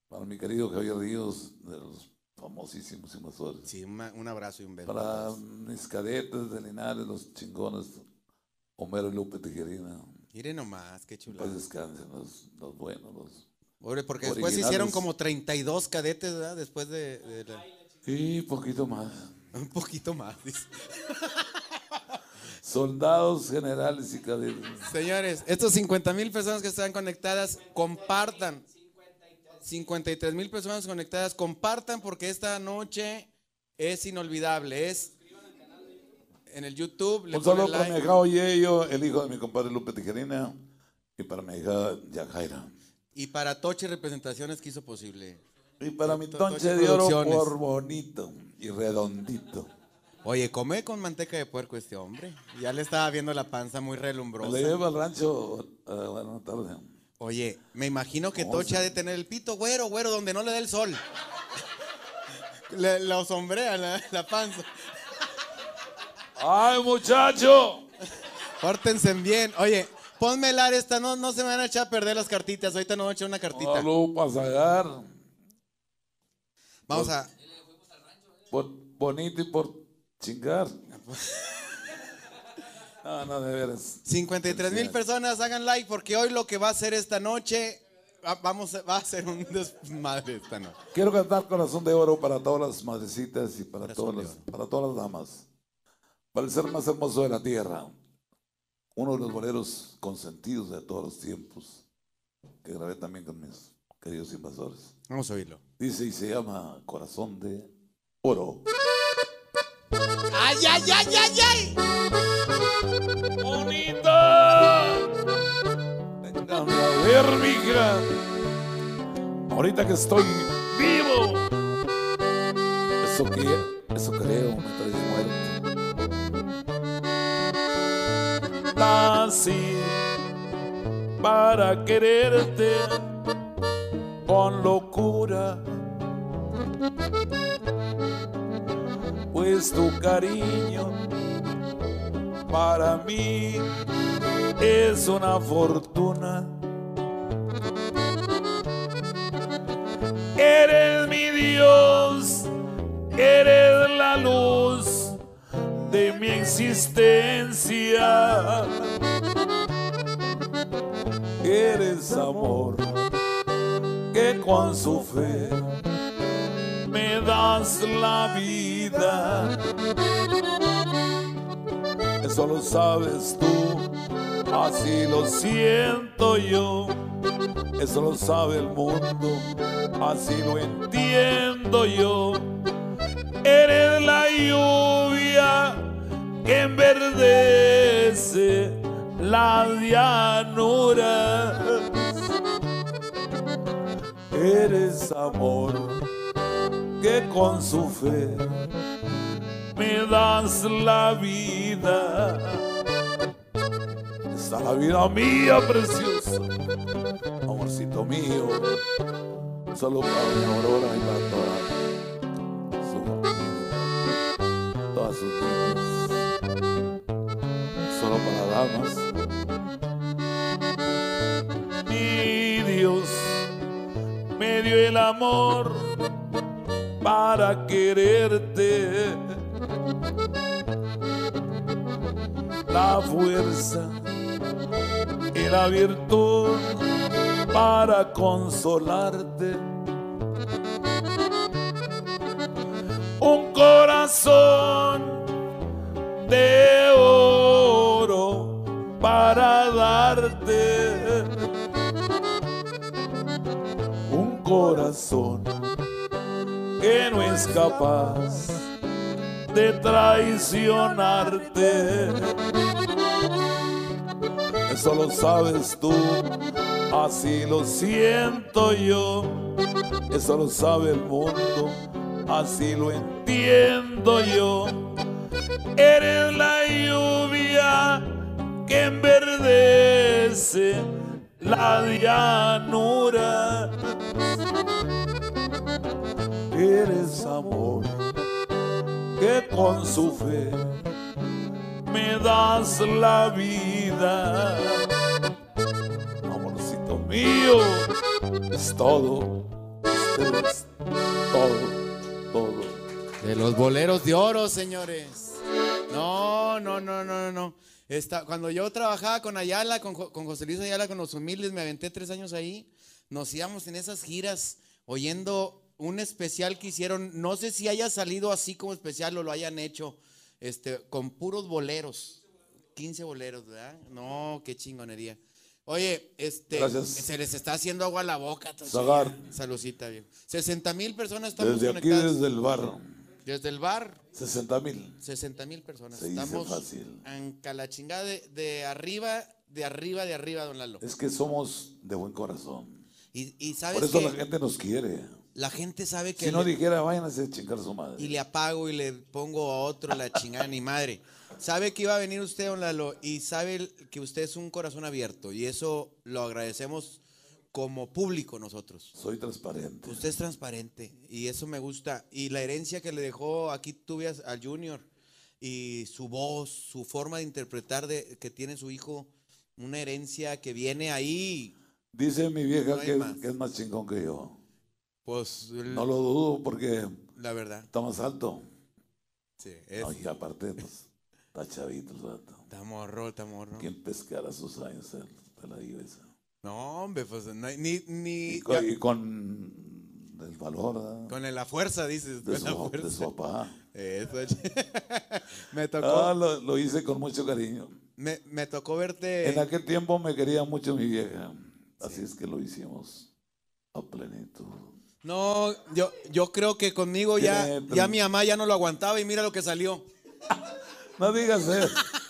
para mi querido Javier Ríos, de los famosísimos invasores. Sí, una- un abrazo y un beso. Para mis cadetes de Linares, los chingones, Homero y Lupe Tijerina. Miren nomás, qué Pues chulada. descansen los, los buenos, los... Pobre, porque después se hicieron como 32 cadetes, ¿verdad? Después de, de la- Y poquito más. un poquito más. dice. (laughs) Soldados, generales y cadetes. Señores, estos 50 mil personas que están conectadas, compartan. 53 mil personas conectadas, compartan porque esta noche es inolvidable. Es en el YouTube. Le Un saludo ponen para mi like. hija Oyeyo, el hijo de mi compadre Lupe Tijerina, y para mi hija Yajaira. Y para Toche Representaciones que hizo posible. Y para mi Toche de oro por bonito y redondito. Oye, come con manteca de puerco este hombre. Ya le estaba viendo la panza muy Me relumbrosa. la llevo al rancho, eh, buenas tardes. Oye, me imagino que ¿Cómo Toche se- ha de tener el pito güero, güero, donde no le da el sol. Le, lo sombrea la, la panza. ¡Ay, muchacho! Pórtense bien. Oye, ponme el esta, no, no se me van a echar a perder las cartitas. Ahorita no voy a echar una cartita. Salud para sacar. Vamos a. Por bonito y por chingar. (laughs) No, no, de veras. 53 mil personas, hagan like porque hoy lo que va a ser esta noche, va- vamos, a- va a ser un desmadre esta noche. Quiero cantar Corazón de Oro para todas las madrecitas y para Corazón todas, las, para todas las damas. Para el ser más hermoso de la tierra. Uno de los boleros consentidos de todos los tiempos. Que grabé también con mis queridos invasores. Vamos a oírlo. Dice y se llama Corazón de Oro. ¡Ay, ay, ay, ay, ay! ¡Bonita! Déjame a ver, mija. Ahorita que estoy vivo. Eso que, eso creo, me traes muerto. Nací para quererte con locura. Pues tu cariño para mí es una fortuna. Eres mi Dios, eres la luz de mi existencia. Eres amor que con su fe me das la Eso lo sabes tú, así lo siento yo. eso lo sabe el mundo, así lo entiendo yo. Eres la lluvia que enverdece la llanura. Eres amor que con su fe me das la vida. Esta es la vida mía preciosa, amorcito mío. Solo para mi aurora y la Torah. Su familia, todas sus niñas. Solo para damas. Mi Dios me dio el amor para quererte. Fuerza y la virtud para consolarte. Un corazón de oro para darte. Un corazón que no es capaz de traicionarte. Eso lo sabes tú, así lo siento yo. Eso lo sabe el mundo, así lo entiendo yo. Eres la lluvia que enverdece la llanura. Eres amor que con su fe me das la vida. Amorcito mío, es todo, es todo, todo. De los boleros de oro, señores. No, no, no, no, no. Esta, cuando yo trabajaba con Ayala, con, con José Luis Ayala, con los humildes, me aventé tres años ahí. Nos íbamos en esas giras oyendo un especial que hicieron. No sé si haya salido así como especial o lo hayan hecho, este, con puros boleros. 15 boleros, ¿verdad? No, qué chingonería. Oye, este, Gracias. se les está haciendo agua a la boca. Zagar. Saludcita, viejo. 60 mil personas estamos Desde aquí, conectadas. desde el bar, Desde el bar, 60 mil. 60 mil personas. Se Estamos fácil. en la chingada de, de arriba, de arriba, de arriba, don Lalo. Es que somos de buen corazón. Y, y sabes Por eso que la gente nos quiere. La gente sabe que Si no le- dijera, vayan a chingar a su madre. y le apago y le pongo a otro la chingada ni madre. Sabe que iba a venir usted, don Lalo, y sabe que usted es un corazón abierto. Y eso lo agradecemos como público nosotros. Soy transparente. Usted es transparente y eso me gusta. Y la herencia que le dejó aquí tuve al Junior y su voz, su forma de interpretar de, que tiene su hijo, una herencia que viene ahí. Dice mi vieja No que es más chingón que yo. Pues el- No lo dudo porque la verdad. está más alto. Sí, es, No, y aparte, pues, está chavito el vato. está morro, está morro. ¿Quién pescara sus años? De la iglesia. No, hombre, pues no hay- ni, ni Y con, y con el valor ¿verdad? con la fuerza, dices. de, con la su, de fuerza. su papá. Eso, (laughs) me tocó, Ah, lo, lo hice con mucho cariño. me, me tocó verte. En aquel tiempo me quería mucho mi vieja. Así es que lo hicimos a plenitud. No, yo, yo creo que conmigo ya, ya mi mamá ya no lo aguantaba y mira lo que salió. (laughs) No digas eso.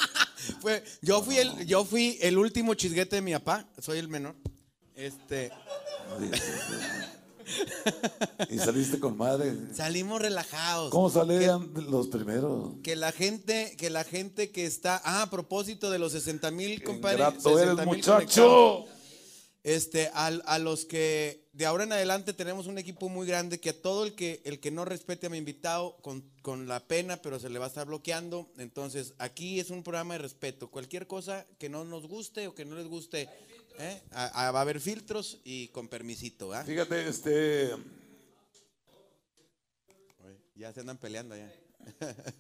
(laughs) Fue, yo fui el, yo fui el último chisguete de mi papá, soy el menor. Este. Y saliste con madre. salimos relajados. ¿Cómo salían los primeros? Que la gente, que la gente que está, ah, a propósito de los 60 mil eres, muchacho. Este, a, los que de ahora en adelante tenemos un equipo muy grande que a todo el que el que no respete a mi invitado con, con la pena, pero se le va a estar bloqueando. Entonces, aquí es un programa de respeto. Cualquier cosa que no nos guste o que no les guste, ¿eh? A- a- va a haber filtros y con permisito, ¿ah? Fíjate, este. Oye, Ya se andan peleando ya. (laughs)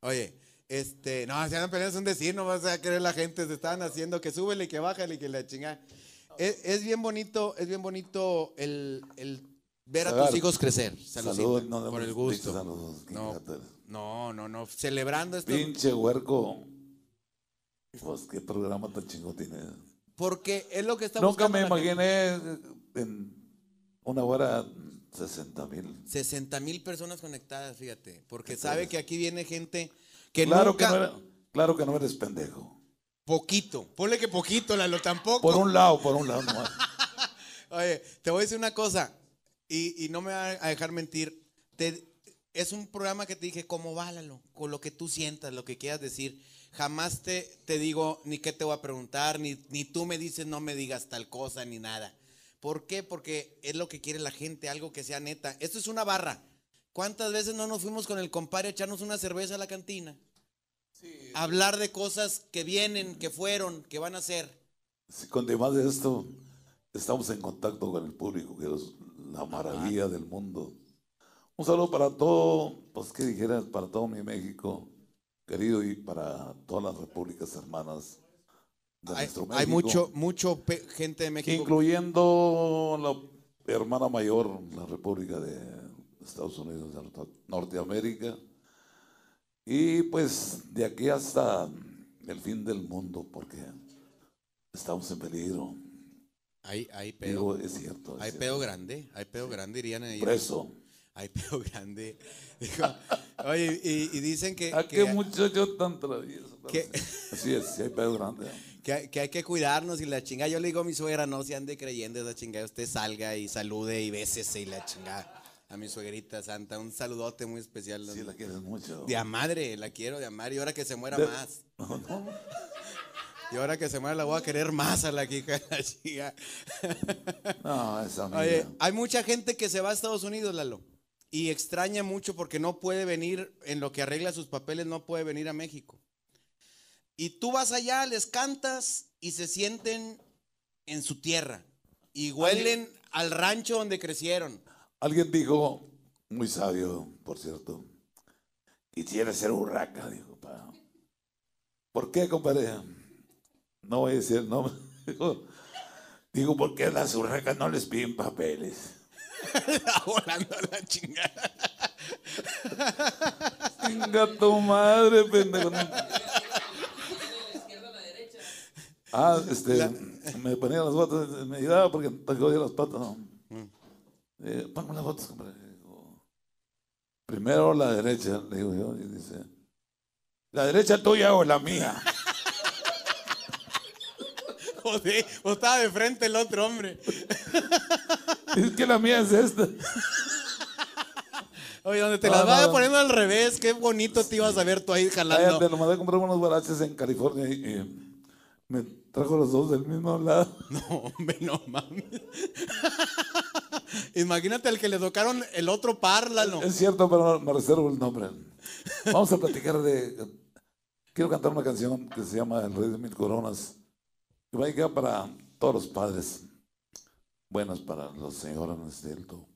Oye, este, no, se andan peleando, es un decir, no vas a querer la gente, se están haciendo que súbele y que bájale y que la chinga. Es, es bien bonito, es bien bonito el, el ver a tus hijos crecer. Saludos, no, por el gusto. saludos, No, no, no, no, celebrando esto. Pinche huerco. Pues qué programa tan chingo tiene. Porque es lo que está Nunca buscando me imaginé en una hora 60 mil. 60 mil personas conectadas, fíjate. Porque sabe que aquí viene gente que Claro, nunca... que no era- claro que no eres pendejo. Poquito. Ponle que poquito, Lalo, tampoco. Por un lado, por un lado nomás. (laughs) Oye, te voy a decir una cosa, y, y no me va a dejar mentir. Te- es un programa que te dije, ¿cómo válalo? Con lo que tú sientas, lo que quieras decir. Jamás te, te digo ni qué te voy a preguntar, ni, ni tú me dices no me digas tal cosa, ni nada. ¿Por qué? Porque es lo que quiere la gente, algo que sea neta. Esto es una barra. ¿Cuántas veces no nos fuimos con el compadre a echarnos una cerveza a la cantina? A hablar de cosas que vienen, que fueron, que van a ser. Sí, con demás de esto, estamos en contacto con el público, que es la maravilla del mundo. Un saludo para todo, pues que dijeras, para todo mi México, querido, y para todas las repúblicas hermanas de Hay, nuestro hay México. mucho, mucho pe- gente de México. incluyendo la hermana mayor, la República de Estados Unidos de Norte- Norteamérica, y pues de aquí hasta el fin del mundo, porque estamos en peligro. Hay, hay pedo. Digo, es cierto. es Hay cierto. pedo grande. Hay pedo grande, dirían ahí. Preso. Hay pedo (laughs) grande. Dijo, oye, y, y dicen que, ¿A qué muchacho tan travieso? (laughs) que- Así es, sí hay pedo grande. que que hay que cuidarnos y la chingada. Yo le digo a mi suegra, no se ande creyendo esa chingada. Usted salga y salude y bésese y la chingada. A mi suegrita santa, un saludote muy especial. Sí la quieres mucho. De a madre, la quiero de amar. Y ahora que se muera De- más. (laughs) Y ahora que se muera la voy a querer más a la hija de la chica. No, esa. Oye, hay mucha gente que se va a Estados Unidos, Lalo. Y extraña mucho porque no puede venir, en lo que arregla sus papeles, no puede venir a México. Y tú vas allá, les cantas y se sienten en su tierra. Y huelen al rancho donde crecieron. Alguien dijo, muy sabio, por cierto, quisiera ser urraca, dijo. pa. ¿Por qué, compadre? No voy a decir el nombre. (laughs) Dijo, digo, porque a las urracas no les piden papeles. (laughs) Volando a la chingada. Venga tu madre, pendejo. Ah, este, me ponía las botas, me ayudaba porque te jodía las patas. ¿no? Eh, ponme las botas, compadre. Primero la derecha, le digo yo, y dice, ¿la derecha tuya o la mía? (laughs) Joder, o estaba de frente el otro hombre. (laughs) Es que la mía es esta. (laughs) Oye, donde te No, las no, no. poniendo al revés, qué bonito te ibas a ver tú ahí jalando. Cállate, lo mandé a comprar unos baraches en California y, y me trajo los dos del mismo lado. (laughs) No, hombre, no mames. Imagínate al que le tocaron el otro par, Lalo. Es cierto, pero me reservo el nombre. Vamos a platicar de. Quiero cantar una canción que se llama El Rey de Mil Coronas. Que va a llegar para todos los padres. Buenas para los señores de alto,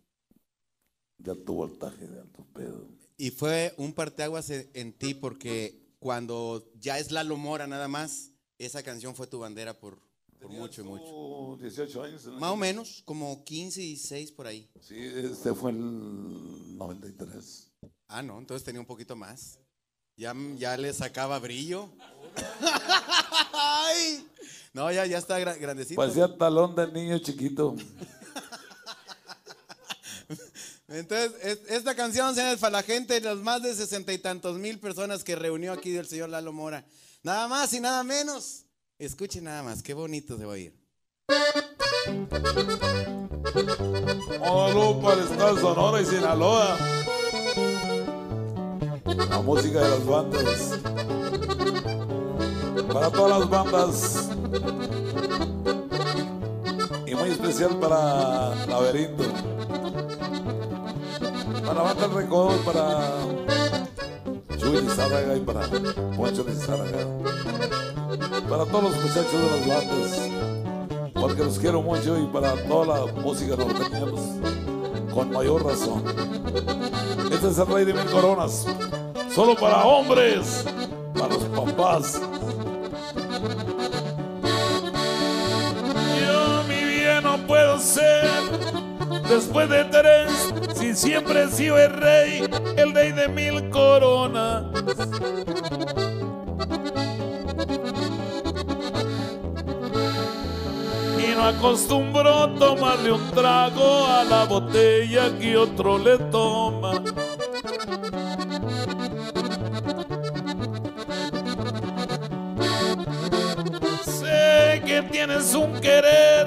de alto voltaje, de alto pedo. Y fue un parteaguas en en ti porque cuando ya es Lalo Mora nada más, esa canción fue tu bandera por, por mucho y mucho. Oh, 18 años. ¿no? Más o menos, como 15 y 6 por ahí. Sí, este fue el 93. Ah, no, entonces tenía un poquito más. Ya, ya le sacaba brillo. (laughs) Ay. No, ya, ya está gra- grandecito. Parecía talón de niño chiquito. (laughs) Entonces, es- esta canción señores, para la gente, las más de sesenta y tantos mil personas que reunió aquí del señor Lalo Mora. Nada más y nada menos. Escuchen nada más, qué bonito se va a ir. Saludos para de Sonora y Sinaloa. La música de las bandas. Para todas las bandas. Y muy especial para Laberinto. Para banda El Recodo, para Chuy y para Poncho Lizárraga. Para todos los muchachos de las bandas porque los quiero mucho y para toda la música norteña, con mayor razón. Este es el rey de mil coronas, solo para hombres, para los papás. Yo mi vida no puedo ser después de tres si siempre he sido el rey, el rey de mil coronas. no acostumbró tomarle un trago a la botella que otro le toma. Sé que tienes un querer,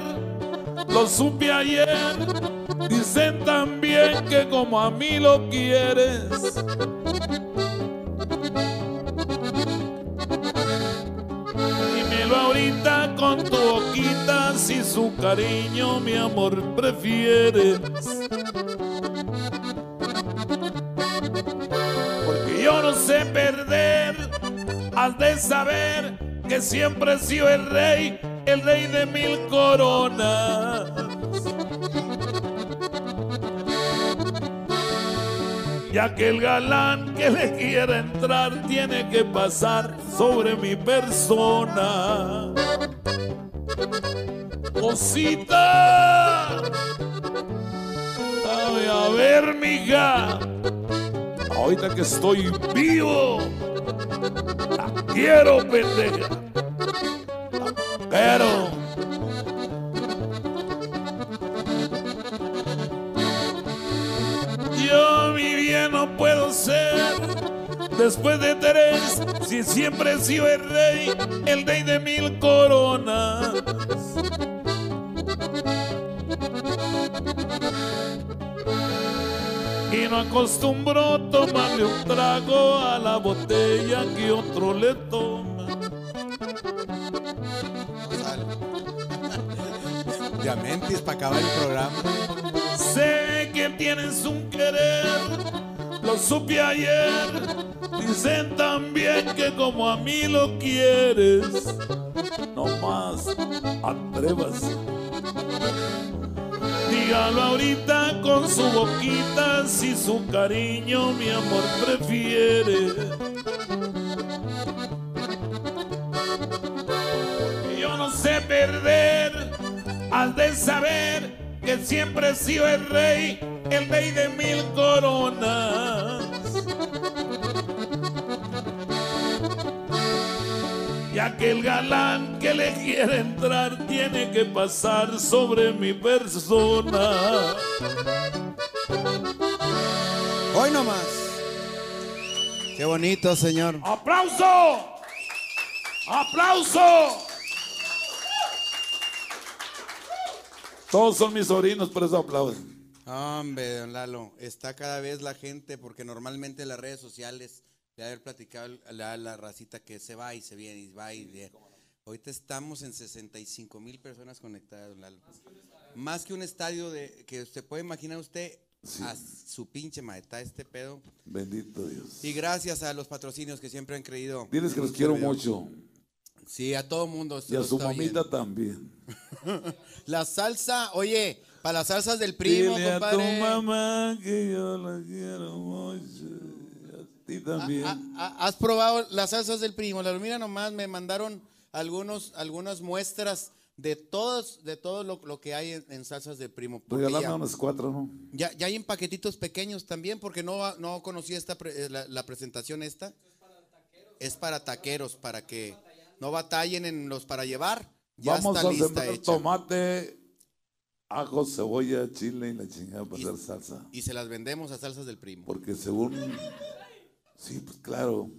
lo supe ayer. Dicen también que como a mí lo quieres. Dímelo ahorita con tu boquita si su cariño, mi amor, prefieres. Porque yo no sé perder, has de saber que siempre he sido el rey, el rey de mil coronas. Ya que el galán que le quiera entrar tiene que pasar sobre mi persona. Cosita, dame a ver, mija. Ahorita que estoy vivo, la quiero, pendeja. La Pero. No puedo ser después de tres, si siempre he sido el rey, el rey de mil coronas. Y no acostumbro tomarle un trago a la botella que otro le toma. Diamantes para acabar el programa. Sé que tienes un querer, lo supe ayer. Dicen también que como a mí lo quieres, no más atrévase. Dígalo ahorita con su boquita si su cariño mi amor prefiere. Yo no sé perder, has de saber que siempre he sido el rey, el rey de mil coronas. Ya que el galán que le quiere entrar tiene que pasar sobre mi persona. Hoy nomás. Qué bonito, señor. ¡Aplauso! ¡Aplauso! Todos son mis sobrinos, por eso aplauden. Hombre, don Lalo, está cada vez la gente, porque normalmente en las redes sociales, de haber platicado la, la racita que se va y se viene y va y viene. Ahorita estamos en 65 mil personas conectadas, don Lalo. Más que un estadio de que usted puede imaginar usted a su pinche maeta este pedo. Bendito Dios. Y gracias a los patrocinios que siempre han creído. Diles que los quiero mucho. Sí, a todo mundo. Y a su está bien. mamita también. (laughs) La salsa, oye, para las salsas del primo, Dile a tu compadre. mamá que yo la quiero mucho. A ti también. Ah, ah, ¿Has probado las salsas del primo? La mira nomás, me mandaron algunos, algunas muestras de todos, de todo lo, lo que hay en, en salsas del primo. porque Regalame unos cuatro, ¿no? ya, ya hay en paquetitos pequeños también, porque no, no conocí esta pre- eh, la, la presentación esta. Es para taqueros, para que no batallen en los para llevar. Ya Vamos está a lista sembrar hecha. tomate, ajo, cebolla, chile y la chingada para Y- hacer salsa. Y se las vendemos a salsas del primo. Porque según. Sí, pues claro.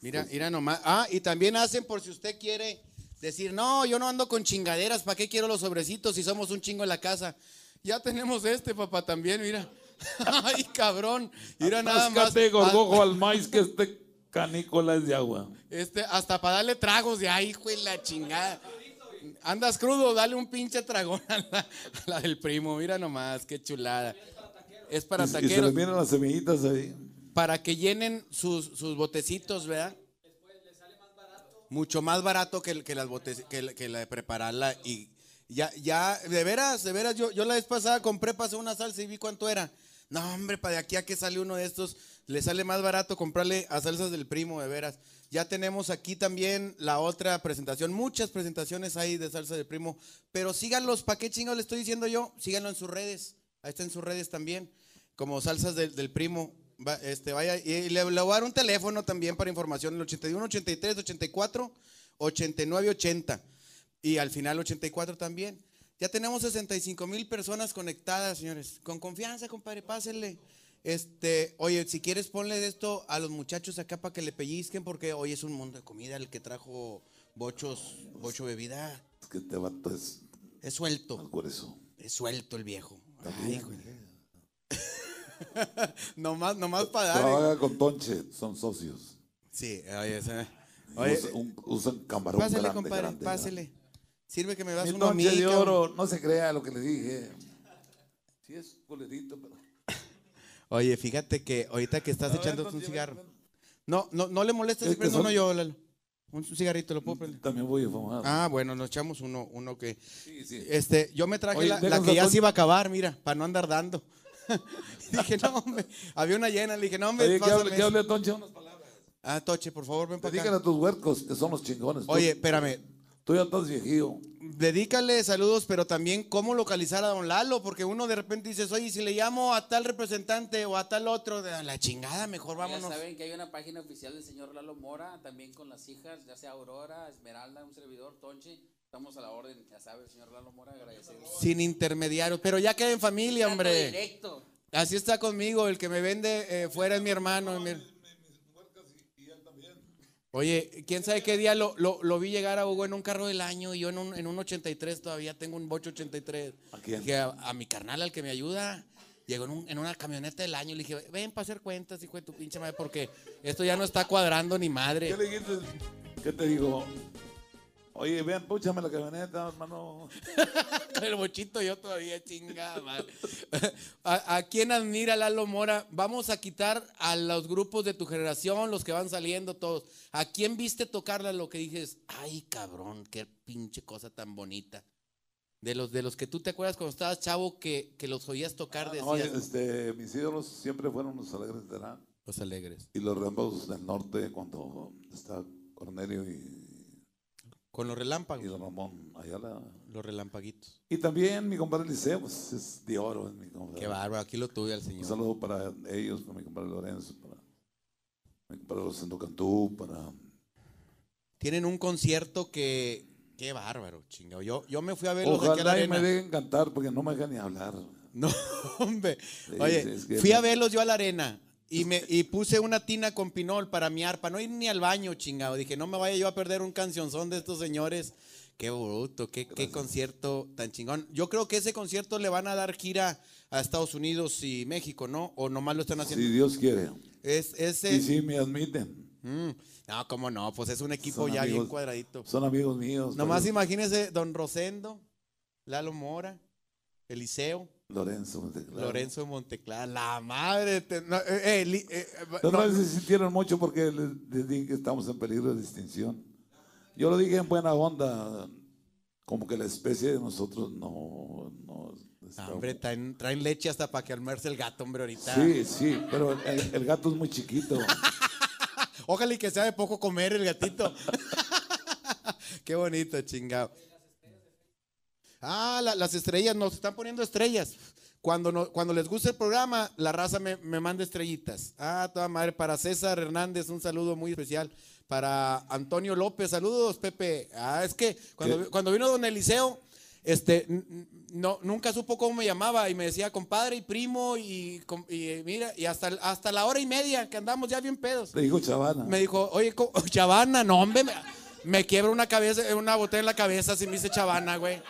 Mira, mira nomás. Ah, y también hacen por si usted quiere decir, no, yo no ando con chingaderas, ¿para qué quiero los sobrecitos si somos un chingo en la casa? Ya tenemos este, papá, también, mira. (laughs) Ay, cabrón. Mira nada más. Atáscate, gorgojo, al maíz que este canícola es de agua. Este, hasta para darle tragos de ahí, hijo de la chingada. Andas crudo, dale un pinche tragón a la, a la del primo. Mira nomás, qué chulada. Es para Y, y se taqueros. les vienen las semillitas ahí. para que llenen sus, sus botecitos, ¿verdad? Mucho más barato que, que las botes, que, que la de prepararla y ya, ya, de veras, de veras, yo, yo la vez pasada compré hacer una salsa y vi cuánto era. No, hombre, para de aquí a que sale uno de estos, le sale más barato comprarle a salsas del primo, de veras. Ya tenemos aquí también la otra presentación, muchas presentaciones hay de salsa del primo, pero síganlos, ¿para qué chingados le estoy diciendo yo? Síganlo en sus redes, ahí está en sus redes también, como salsas del, del primo. Va- este, vaya, y le, voy a dar un teléfono también para información, el 81 83 84 89 80. Y al final 84 también. Ya tenemos 65 mil personas conectadas, señores. Con confianza, compadre, pásenle. Este, oye, si quieres ponle de esto a los muchachos acá para que le pellizquen, porque hoy es un mundo de comida el que trajo bochos, bocho bebida. Es que este vato es Es suelto, por eso. es suelto el viejo. Ay, güey. (laughs) nomás, nomás para dar. eh. Trabaja con Tonche, son socios. Sí, oye, oye, Usa- un- usan camarón pásale, grande, compadre, grande, pásele. Sirve que me das Mi uno a mí. Tonche de oro, no se crea lo que le dije. Sí es colerito, pero... Oye, fíjate que ahorita que estás echando un cigarro. No, no, no le molestes Es si prendo son- uno yo, Lalo. Un cigarrito, ¿lo puedo prender? También voy a fumar. Ah, bueno, nos echamos uno, uno que. sí, sí. Este, yo me traje Oye, la, que ya se iba a acabar, mira, para no andar dando. (laughs) dije, no, hombre. Había una llena, le dije, no, hombre, Oye, que hable, que eso. hable Tonche unas palabras. Ah, Toche, por favor, ven para acá. a tus huercos, que son los chingones. Tú- Oye, espérame. Tú ya estás viejillo. Dedícale saludos, pero también cómo localizar a don Lalo, porque uno de repente dice, oye, si le llamo a tal representante o a tal otro, de la chingada, mejor Ya vámonos. saben que hay una página oficial del señor Lalo Mora, también con las hijas, ya sea Aurora, Esmeralda, un servidor, Tonchi. Estamos a la orden, ya sabe, señor Lalo Mora, agradecido. Sin intermediarios, pero ya queda en familia, hombre. Directo. Así está conmigo, el que me vende eh, fuera es mi hermano. mi- Oye, quién sabe qué día lo, lo, lo vi llegar a Hugo en un carro del año y yo en un, en un 83 todavía tengo un bocho 83. ¿A quién? Dije, a, a mi carnal, al que me ayuda, llegó en, un- en una camioneta del año y le dije, ven para hacer cuentas, hijo de tu pinche madre, porque esto ya no está cuadrando ni madre. ¿Qué le dijiste? ¿Qué te digo? Oye, ven, púchame la camioneta, hermano. (laughs) Con el bochito yo todavía chingada madre. (laughs) ¿A, a quién admira Lalo Mora? Vamos a quitar a los grupos de tu generación, los que van saliendo todos. ¿A quién viste tocarla lo que dices? Ay, cabrón, qué pinche cosa tan bonita. De los, de los que tú te acuerdas cuando estabas chavo que, que los oías tocar, decías. Oye, este, mis ídolos siempre fueron los alegres de la Los alegres. y los rambos del norte cuando está Cornelio y, Con los y relámpagos. don Ramón Ayala. Los relampaguitos. Y también mi compadre Liceo, pues es de oro, es mi compadre. Qué bárbaro, aquí lo tuve al Un señor. saludo para ellos, para mi compadre Lorenzo, para mi compadre Rosendo Cantú, para Tienen un concierto que. Qué bárbaro, chingado. Yo, yo me fui a verlos aquí a la Ojalá y me dejen cantar porque no me dejan ni hablar. (laughs) No, hombre. Sí, Oye, sí, es que- fui a verlos yo a la arena y me y puse una tina con pinol para mi arpa, no ir ni al baño, chingado. Dije, no me vaya yo a perder un cancionzón de estos señores. Qué bruto, qué, qué concierto tan chingón. Yo creo que ese concierto le van a dar gira a Estados Unidos y México, ¿no? O nomás lo están haciendo. Si Dios quiere. Es ese. Y si me admiten. Mm, no, cómo no, pues es un equipo Son ya bien cuadradito. Son amigos míos. Nomás pero- imagínese Don Rosendo, Lalo Mora, Eliseo. Lorenzo. claro. Lorenzo Monteclar, la madre. te- no, eh, eh, eh, Las no, se sintieron mucho porque les, les dije que estamos en peligro de extinción. Yo lo dije en buena onda, como que la especie de nosotros no... no está- hombre, traen, traen leche hasta para que almuerce el gato, hombre, ahorita. Sí, sí, pero el, el gato es muy chiquito. (laughs) Ojalá y que sea de poco comer el gatito. (laughs) Qué bonito, chingado. Ah, la- las estrellas, nos están poniendo estrellas. Cuando, no- cuando les gusta el programa, la raza me, me manda estrellitas. Ah, toda madre. Para César Hernández, un saludo muy especial. Para Antonio López, saludos, Pepe. Ah, es que cuando, ¿Qué? cuando vino don Eliseo, este, no, nunca supo cómo me llamaba y me decía compadre y primo y, eh, mira, y hasta, hasta la hora y media que andamos ya bien pedos. Le dijo Chavana. Me dijo, oye, (laughs) Chavana, no, hombre, me, me quiebra una cabeza, una botella en la cabeza si me dice Chavana, güey.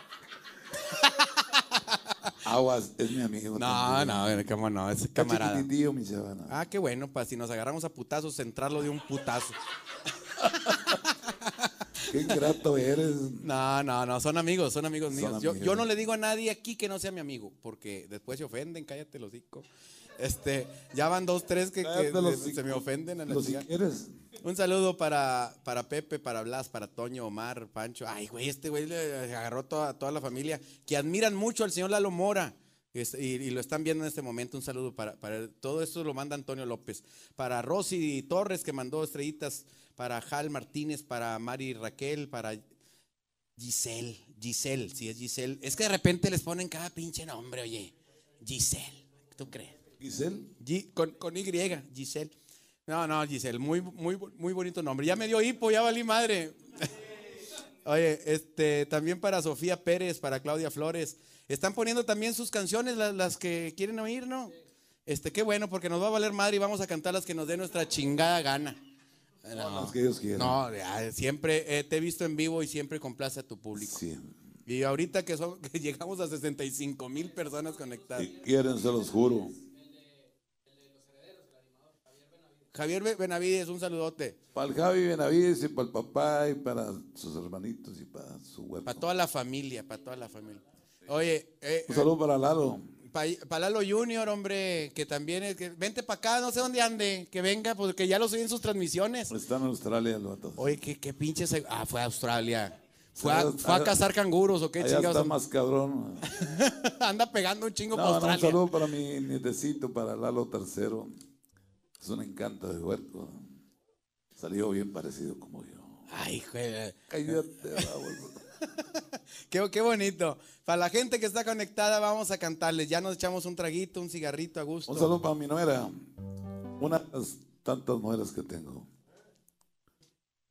(laughs) Aguas, es mi amigo. No, no, cómo no, es camarada. chiquititillo, mi Chavana. Ah, qué bueno, para si nos agarramos a putazos, centrarlo de un putazo. Qué ingrato eres. No, no, no, son amigos, son amigos Son míos. Yo, yo no le digo a nadie aquí que no sea mi amigo, porque después se ofenden, cállate los hocico. Este, ya van dos, tres que, que Cállate los se, me ofenden. a la Los si quieres. Un saludo para, para Pepe, para Blas, para Toño, Omar, Pancho. Ay, güey, este güey le agarró toda, toda la familia que admiran mucho al señor Lalo Mora. Este, y, y lo están viendo en este momento. Un saludo para, para todo esto lo manda Antonio López. Para Rosy Torres, que mandó estrellitas. Para Jal Martínez, para Mari Raquel, para Giselle. Giselle, si es Giselle. Es que de repente les ponen cada pinche nombre, oye. Giselle, ¿tú crees? Giselle. Gi- con, con Y, Giselle. No, no, Giselle, muy, muy, muy bonito nombre. Ya me dio hipo, ya valí madre. (laughs) Oye, este, también para Sofía Pérez, para Claudia Flores. Están poniendo también sus canciones, las, las que quieren oír, ¿no? Este, qué bueno, porque nos va a valer madre y vamos a cantar las que nos dé nuestra chingada gana. No, Las que ellos quieran. no, ya, siempre eh, te he visto en vivo y siempre complace a tu público. Y ahorita que, son, (laughs) que llegamos a 65 mil personas conectadas. Si quieren, se los juro. Javier Be- Benavides, un saludote. Para el Javi Benavides y para el papá y para sus hermanitos y para su huerto. Para toda la familia, para toda la familia. Oye, eh, Un saludo para Lalo. para Lalo Junior, hombre, que también es, que, vente para acá, no sé dónde ande, que venga, porque ya lo oí en sus transmisiones. Está en Australia el vato. Oye, qué, qué pinches. Ah, fue a Australia. Fue a, fue a cazar canguros o qué Allá chingados. está más cabrón. (laughs) Anda pegando un chingo No, para no, un Australia. saludo para mi nietecito, para Lalo Tercero. Es un encanto de huerco. Salió bien parecido como yo. Ay, güey. Cállate. (laughs) Qué, qué bonito. Para la gente que está conectada, vamos a cantarles. Ya nos echamos un traguito, un cigarrito a gusto. Un saludo para mi nuera. Una de las tantas nueras que tengo.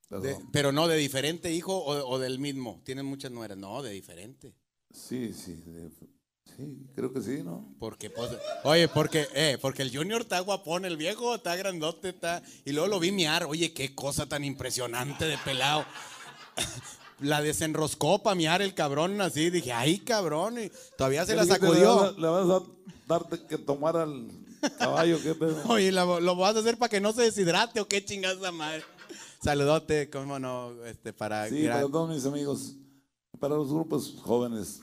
De- pero no, de diferente hijo o, o del mismo. Tienen muchas nueras. No, de diferente. Sí, sí. de- sí, creo que sí, ¿no? Porque, pues, oye, porque, eh, porque el Junior está guapón, el viejo está grandote, está. Y luego lo vi miar. Oye, qué cosa tan impresionante de pelado. (laughs) La desenroscó para miar el cabrón así. Dije, ay, cabrón. Y todavía se la sacudió. ¿Le vas a, darte que tomar al caballo? ¿Qué pedo? (laughs) Oye, ¿lo, lo vas a hacer para que no se deshidrate o qué chingada madre? Saludote, cómo no, este, para, Sí, gran- para todos mis amigos. Para los grupos jóvenes.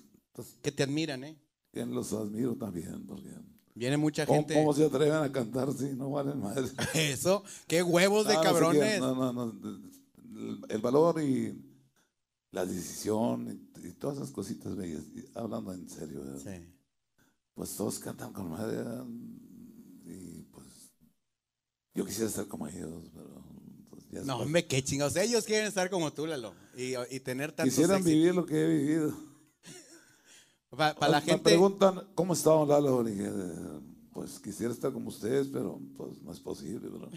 que te admiran, ¿eh? Que los admiro también. Porque Viene mucha ¿Cómo, gente. cómo se atreven a cantar si no valen madre? (laughs) Eso, qué huevos de sé cabrones. No, no, no. El, valor y la decisión y, y todas esas cositas bellas. y hablando en serio, ¿verdad? Sí. pues todos cantan con madre. Y pues yo quisiera estar como ellos, pero pues, ya No, hombre, qué chingados. Ellos quieren estar como tú, Lalo. Y, y tener tantos Quisieran éxitos. vivir lo que he vivido. Para la Me gente. preguntan cómo está don Lalo. Le dije, "Eh, pues quisiera estar como ustedes, pero pues no es posible, bro.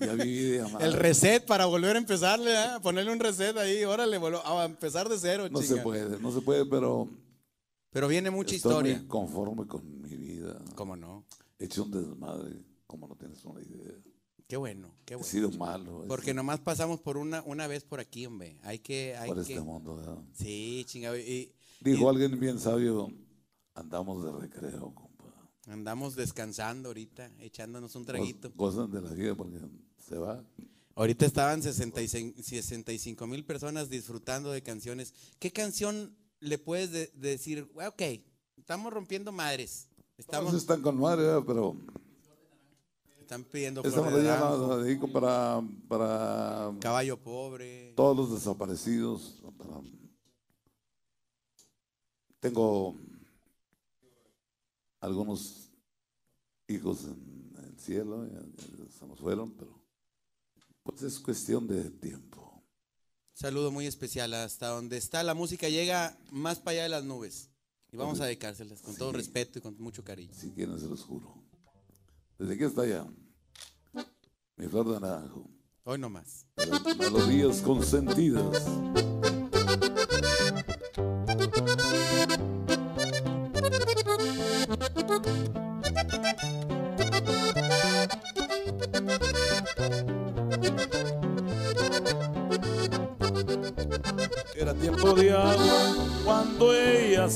Ya viví de (laughs) amar. El reset para volver a empezarle, ¿eh? ponerle un reset ahí, órale, a empezar de cero, No chinga. se puede, no se puede, pero Pero viene mucha estoy historia. muy conforme con mi vida. ¿Cómo no? He hecho un desmadre, como no tienes una idea. Qué bueno, qué He bueno. sido malo. he Porque sido nomás pasamos por una, una vez por aquí, hombre. Hay que, hay por que. este mundo. ¿verdad? Sí, chingado. Y, Dijo alguien bien sabio, andamos de recreo, compa. andamos descansando ahorita, echándonos un traguito. Gozan de la vida porque se va. Ahorita estaban 65 mil personas disfrutando de canciones. ¿Qué canción le puedes de- decir? Ok, estamos rompiendo madres. Todos Estamos, están con madre, pero están pidiendo dedico para, para caballo pobre. todos los desaparecidos. para- Tengo algunos hijos en el cielo, se nos fueron, pero pues es cuestión de tiempo. Saludo muy especial hasta donde está la música llega más para allá de las nubes. Y vamos a dedicárselas con todo respeto y con mucho cariño. Si quieren, se los juro. Desde aquí hasta allá, mi flor de naranjo, Hoy no más. mel- melodías consentidas.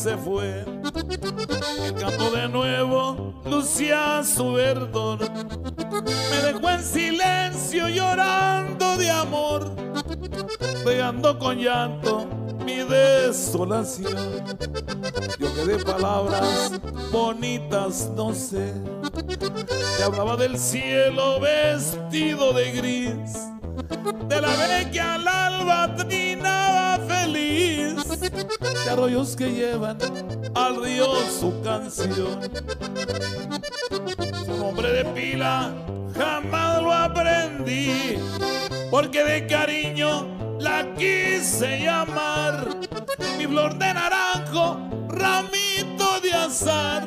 Se fue. El campo de nuevo lucía su verdor. Me dejó en silencio llorando de amor, pegando con llanto mi desolación. Yo que de palabras bonitas no sé. Te hablaba del cielo vestido de gris de la que al alba feliz, arroyos que llevan al río su canción. Su nombre de pila jamás lo aprendí, porque de cariño la quise llamar. Mi flor de naranjo, ramito de azar,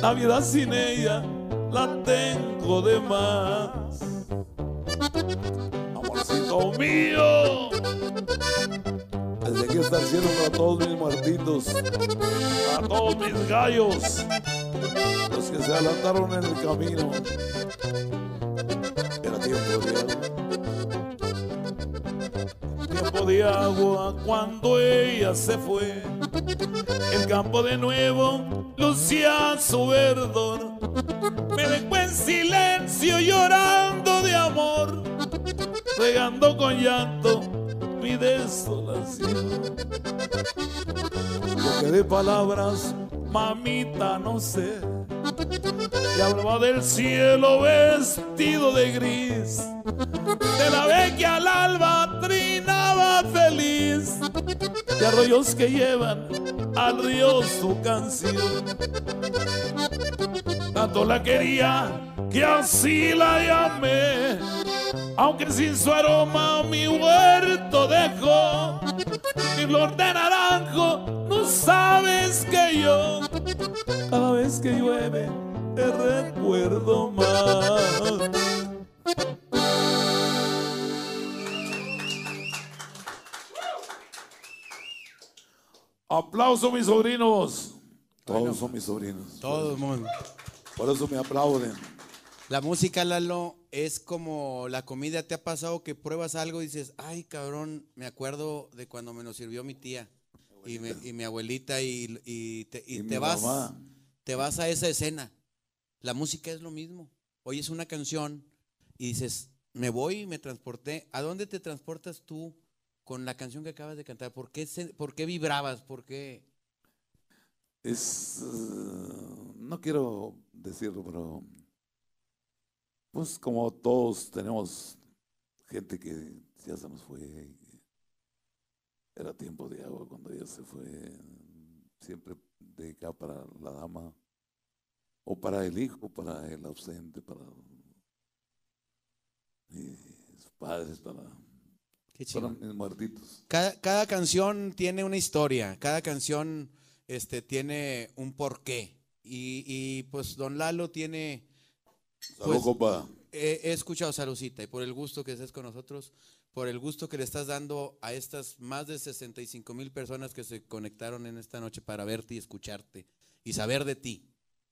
la vida sin ella la tengo de más amorcito mío. Y aquí está el para todos mis muertitos, a todos mis gallos, los que se adelantaron en el camino. Era tiempo de agua. Tiempo de agua cuando ella se fue. El campo de nuevo lucía su verdor. Me dejó en silencio llorando de amor, regando con llanto mi desolación. Porque de palabras, mamita, no sé. Y hablaba del cielo vestido de gris, de la que al alba trinaba feliz, de arroyos que llevan al río su canción. Tanto la quería que así la llamé, aunque sin su aroma mi huerto dejó. Mi flor de naranjo, no sabes que yo, cada vez que llueve, te recuerdo más. Aplauso, mis sobrinos. Todos son mis sobrinos. Todo el mundo. Por eso me aplauden. La música, Lalo, es como la comida. ¿Te ha pasado que pruebas algo y dices, ay, cabrón, me acuerdo de cuando me lo sirvió mi tía y, me- y mi abuelita y, y te, y te vas, mamá. te vas a esa escena? La música es lo mismo. Oyes una canción y dices, me voy y me transporté. ¿A dónde te transportas tú con la canción que acabas de cantar? ¿Por qué, por qué vibrabas? ¿Por qué? Es. eh, no quiero decirlo, pero. Pues como todos tenemos gente que ya se nos fue. Era tiempo de agua cuando ella se fue. Siempre dedicada para la dama. O para el hijo, para el ausente, para mis padres, para, Qué para chingón. mis muertitos. Cada, cada canción tiene una historia, cada canción este, tiene un porqué. Y, y, pues Don Lalo tiene, Pues- compa. he, he escuchado Salucita y por el gusto que estés con nosotros, por el gusto que le estás dando a estas más de 65 mil personas que se conectaron en esta noche para verte y escucharte y saber de ti.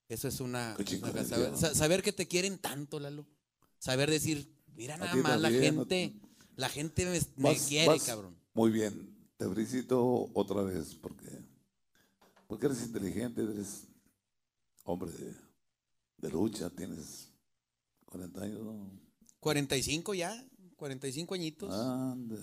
Eso es una... Saber, sa- saber que te quieren tanto, Lalo. Saber decir, mira nada más, la gente, la gente me, me Vas- quiere, vas cabrón. Muy bien, te felicito otra vez porque, porque eres inteligente, eres hombre de, de lucha, tienes 40 años, ¿no? 45 ya, 45 añitos. Ándale,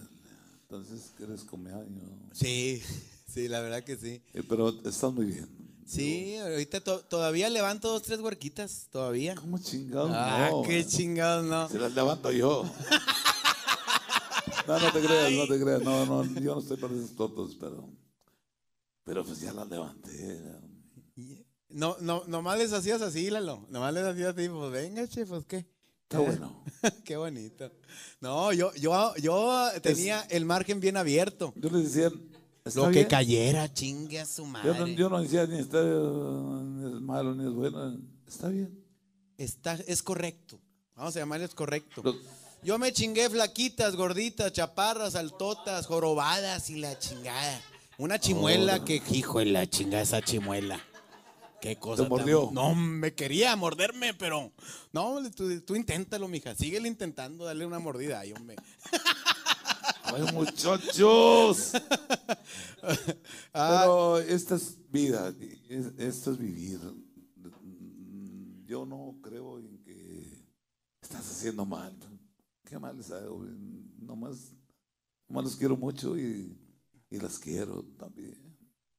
entonces eres come años. Sí, (laughs) sí, la verdad que sí. Eh, pero estás muy bien. Sí, ahorita to- todavía levanto dos, tres huerquitas, todavía. ¿Cómo chingados? Ah, no? qué chingados, no. Se las levanto yo. (laughs) No, no te creas, no te creas. No, no, yo no estoy para esos tontos, pero, pero pues ya las levanté. No, no, nomás les hacías así, Lalo. Nomás les hacías así, pues venga, che, pues qué. Está bueno. (laughs) qué bonito. No, yo, yo, yo tenía el margen bien abierto. Yo les decía, ¿está Lo que bien? cayera, chingue a su Yo madre. no, yo no decía ni está ni es malo ni es bueno. Está bien. Está, es correcto. Vamos a llamarles correcto. Yo me chingué flaquitas, gorditas, chaparras, altotas, jorobadas y la chingada. Una chimuela que, hijo de la chingada, esa chimuela. Qué cosa. ¿Te mordió? tan- No, me quería morderme, pero. No, tú, tú inténtalo, mija. Síguele intentando darle una mordida ahí, hombre. (laughs) Ay, muchachos. (laughs) Ah. Pero esta es vida, es- esto es vivir. Yo no creo en que estás haciendo mal. ¿Qué mal les hago? Nomás, nomás los quiero mucho y, y las quiero también.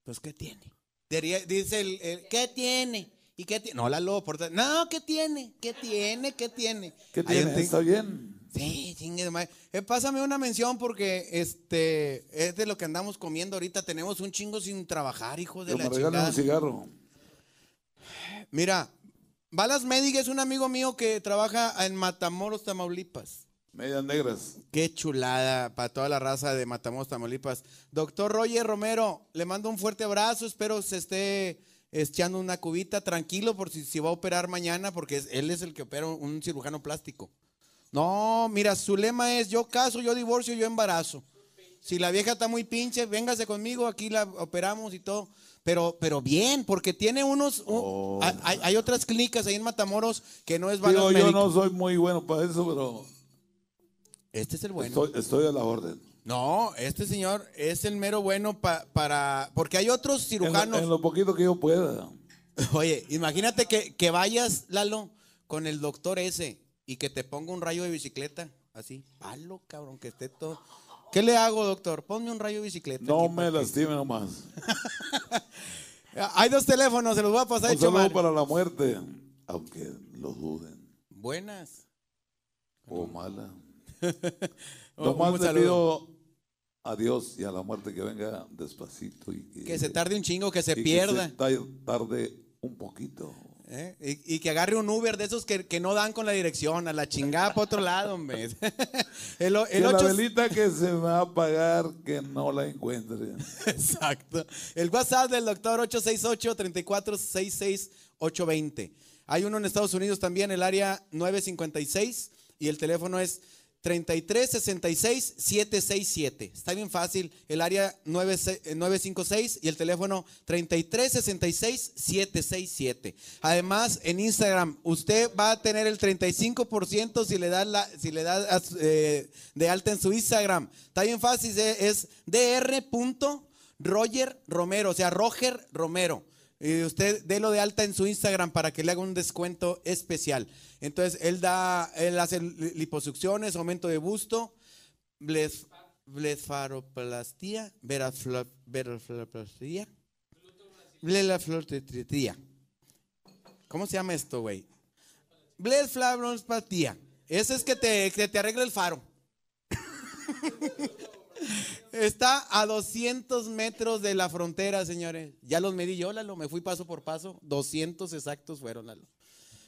Pues, ¿qué tiene? Dice el, el, ¿qué tiene? ¿Y qué tiene? No, Lalo, por No, ¿qué tiene? ¿Qué tiene? ¿Qué tiene? ¿Qué tiene? ¿Está bien? Sí, chingue de madre. Eh, pásame una mención porque este es de lo que andamos comiendo ahorita. Tenemos un chingo sin trabajar, hijo de Que la me chingada. un cigarro. Mira, Balas Médic es un amigo mío que trabaja en Matamoros, Tamaulipas. Medias negras. Qué chulada para toda la raza de Matamoros, Tamaulipas. Doctor Roger Romero, le mando un fuerte abrazo. Espero se esté echando una cubita. Tranquilo por si, si va a operar mañana, porque él es el que opera un cirujano plástico. No, mira, su lema es yo caso, yo divorcio, yo embarazo. Si la vieja está muy pinche, véngase conmigo, aquí la operamos y todo. Pero, pero bien, porque tiene unos. un- hay- hay, hay otras clínicas ahí en Matamoros que no es Oh. Digo, Vagas yo no soy muy bueno para eso, pero Este es el bueno. estoy, estoy a la orden. No, este señor es el mero bueno pa- para. Porque hay otros cirujanos. en lo poquito que yo pueda. (laughs) Oye, imagínate que, que vayas, Lalo, con el doctor ese y que te ponga un rayo de bicicleta. Así, palo, cabrón, que esté todo. ¿Qué le hago, doctor? Ponme un rayo de bicicleta. No aquí me lastime nomás. (laughs) Hay dos teléfonos, se los voy a pasar. Un saludo para la muerte, aunque lo duden. Buenas. O mala. (laughs) Nomás un le saludo. pido a Dios y a la muerte que venga despacito y que, Que se tarde un chingo, que se y que pierda. se ta- tarde un poquito. ¿eh? Y, y que agarre un Uber de esos que, que no dan con la dirección, a la chingada para otro lado, hombre. (laughs) El, el que la velita que se va a apagar, que no la encuentre. (laughs) Exacto. El WhatsApp del doctor 868-3466-820. Hay uno en Estados Unidos también, el área 956, y el teléfono es 3366-767. Está bien fácil, el área 9se- eh, 956 y el teléfono 3366-767. Además, en Instagram, usted va a tener el 35% si le da, la, si le da eh, de alta en su Instagram. Está bien fácil, es dr. Romero, o sea, Roger Romero. Y usted délo de alta en su Instagram para que le haga un descuento especial. Entonces, él da, él hace li- liposucciones, aumento de busto, bles, blefaroplastia, veraflo- verafloplastia, blefloplastia. ¿Cómo se llama esto, güey? Blefaroplastia. Ese es que te, que te arregla el faro. (laughs) Está a 200 metros de la frontera, señores. Ya los medí yo, Lalo. Me fui paso por paso. 200 exactos fueron, Lalo.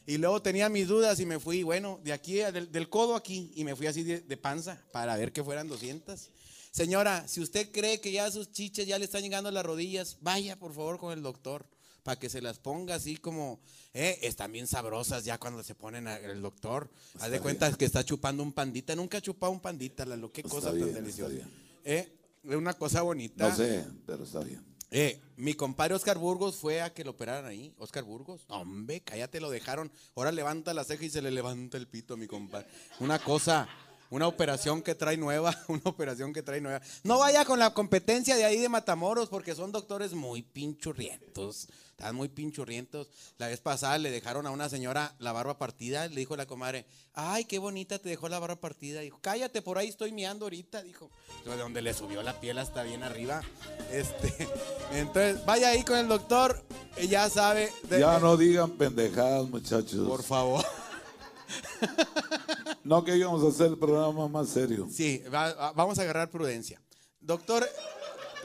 Y luego tenía mis dudas y me fui, bueno, de aquí, del, del codo aquí, y me fui así de, de panza para ver que fueran 200. Señora, si usted cree que ya sus chiches ya le están llegando a las rodillas, vaya por favor con el doctor para que se las ponga así como, eh, están bien sabrosas ya cuando se ponen el doctor. Haz de cuenta que está chupando un pandita. Nunca ha chupado un pandita, Lalo. Qué cosa bien, tan deliciosa. Eh, una cosa bonita. No sé, pero está bien. Eh, mi compadre Oscar Burgos fue a que lo operaran ahí. Oscar Burgos. Hombre, cállate, lo dejaron. Ahora levanta la ceja y se le levanta el pito mi compadre. Una cosa, una operación que trae nueva, (laughs) una operación que trae nueva. No vaya con la competencia de ahí de Matamoros porque son doctores muy pinchurrientos. Están muy pinchurrientos. La vez pasada le dejaron a una señora la barba partida. Le dijo la comadre, ay, qué bonita te dejó la barba partida. Dijo, cállate, por ahí estoy miando ahorita. Dijo, de donde le subió la piel hasta bien arriba. (laughs) Este, entonces, vaya ahí con el doctor. Ya sabe. de- Ya no digan pendejadas, muchachos. Por favor. (laughs) No que íbamos a hacer el programa más serio. Sí, va- va- vamos a agarrar prudencia. Doctor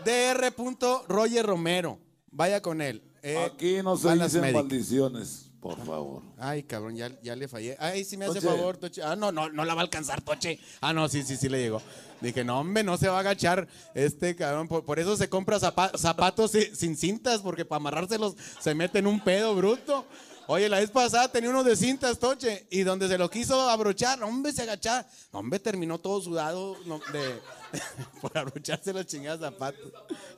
Dr. Roger Romero. Vaya con él. Eh, Aquí no se dicen médicas. maldiciones, por favor. Ay, cabrón, ya, ya le fallé. Ay, si me hace favor, Toche. Ah, no, no, no la va a alcanzar, Toche. Ah, no, sí, sí, sí le llegó. Dije, no, hombre, no se va a agachar este cabrón. Por, por eso se compra zapa- zapatos si- sin cintas, porque para amarrárselos se mete en un pedo bruto. Oye, la vez pasada tenía uno de cintas, Toche, y donde se lo quiso abrochar, hombre, se agachaba. Hombre, terminó todo sudado no, de, (laughs) por abrocharse los chingados zapatos.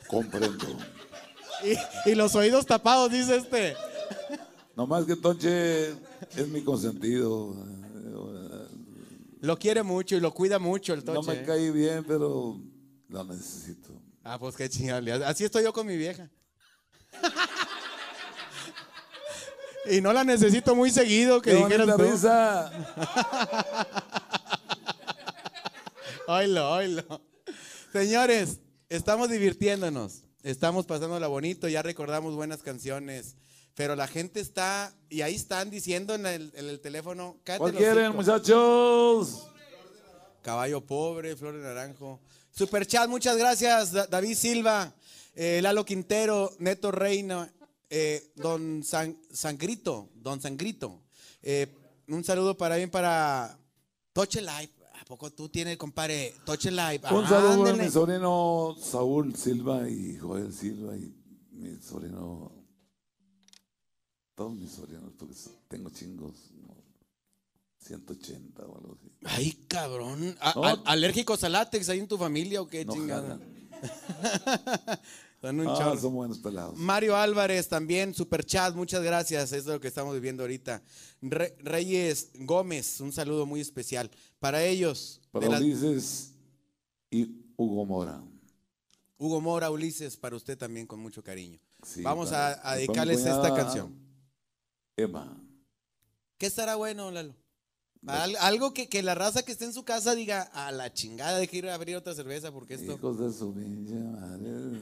Comprendo. Y, y los oídos tapados, dice este. Nomás que Tonche es mi consentido. Lo quiere mucho y lo cuida mucho el Toche. No me ¿eh? cae bien, pero lo necesito. Ah, pues qué chingada. Así estoy yo con mi vieja. (laughs) y no la necesito muy seguido, que ¡Qué dijeras tú. risa! (laughs) Oilo, oilo. Señores, estamos divirtiéndonos. Estamos pasándola bonito, ya recordamos buenas canciones. Pero la gente está, y ahí están diciendo en el, en el teléfono, ¿Cuál quieren, muchachos? Caballo Pobre, Flor de Naranjo. Superchat, muchas gracias, Da- David Silva, eh, Lalo Quintero, Neto Reina, eh, Don San- Sangrito, Don Sangrito. Eh, un saludo para bien para Toche Live. ¿A poco tú tienes, compadre? Toche Live. Un Ah, saludo a mi sobrino Saúl Silva y Joel Silva y mi sobrino. Todos mis sobrinos, porque tengo chingos. ¿no? 180 o algo así. Ay, cabrón. ¿A- No. a- ¿Alérgicos al látex ahí en tu familia o qué No chingada? (laughs) un Ah, son buenos pelados. Mario Álvarez también, super chat, muchas gracias. Es lo que estamos viviendo ahorita. Re- Reyes Gómez, un saludo muy especial. Para ellos, de Para Ulises y Hugo Mora. Hugo Mora, Ulises, para usted también con mucho cariño. Sí, Vamos para- a, a dedicarles esta canción. Emma. ¿Qué estará bueno, Lalo? Al- algo que, que la raza que esté en su casa diga, a la chingada, deje ir a abrir otra cerveza porque esto... Hijos de su pinche madre.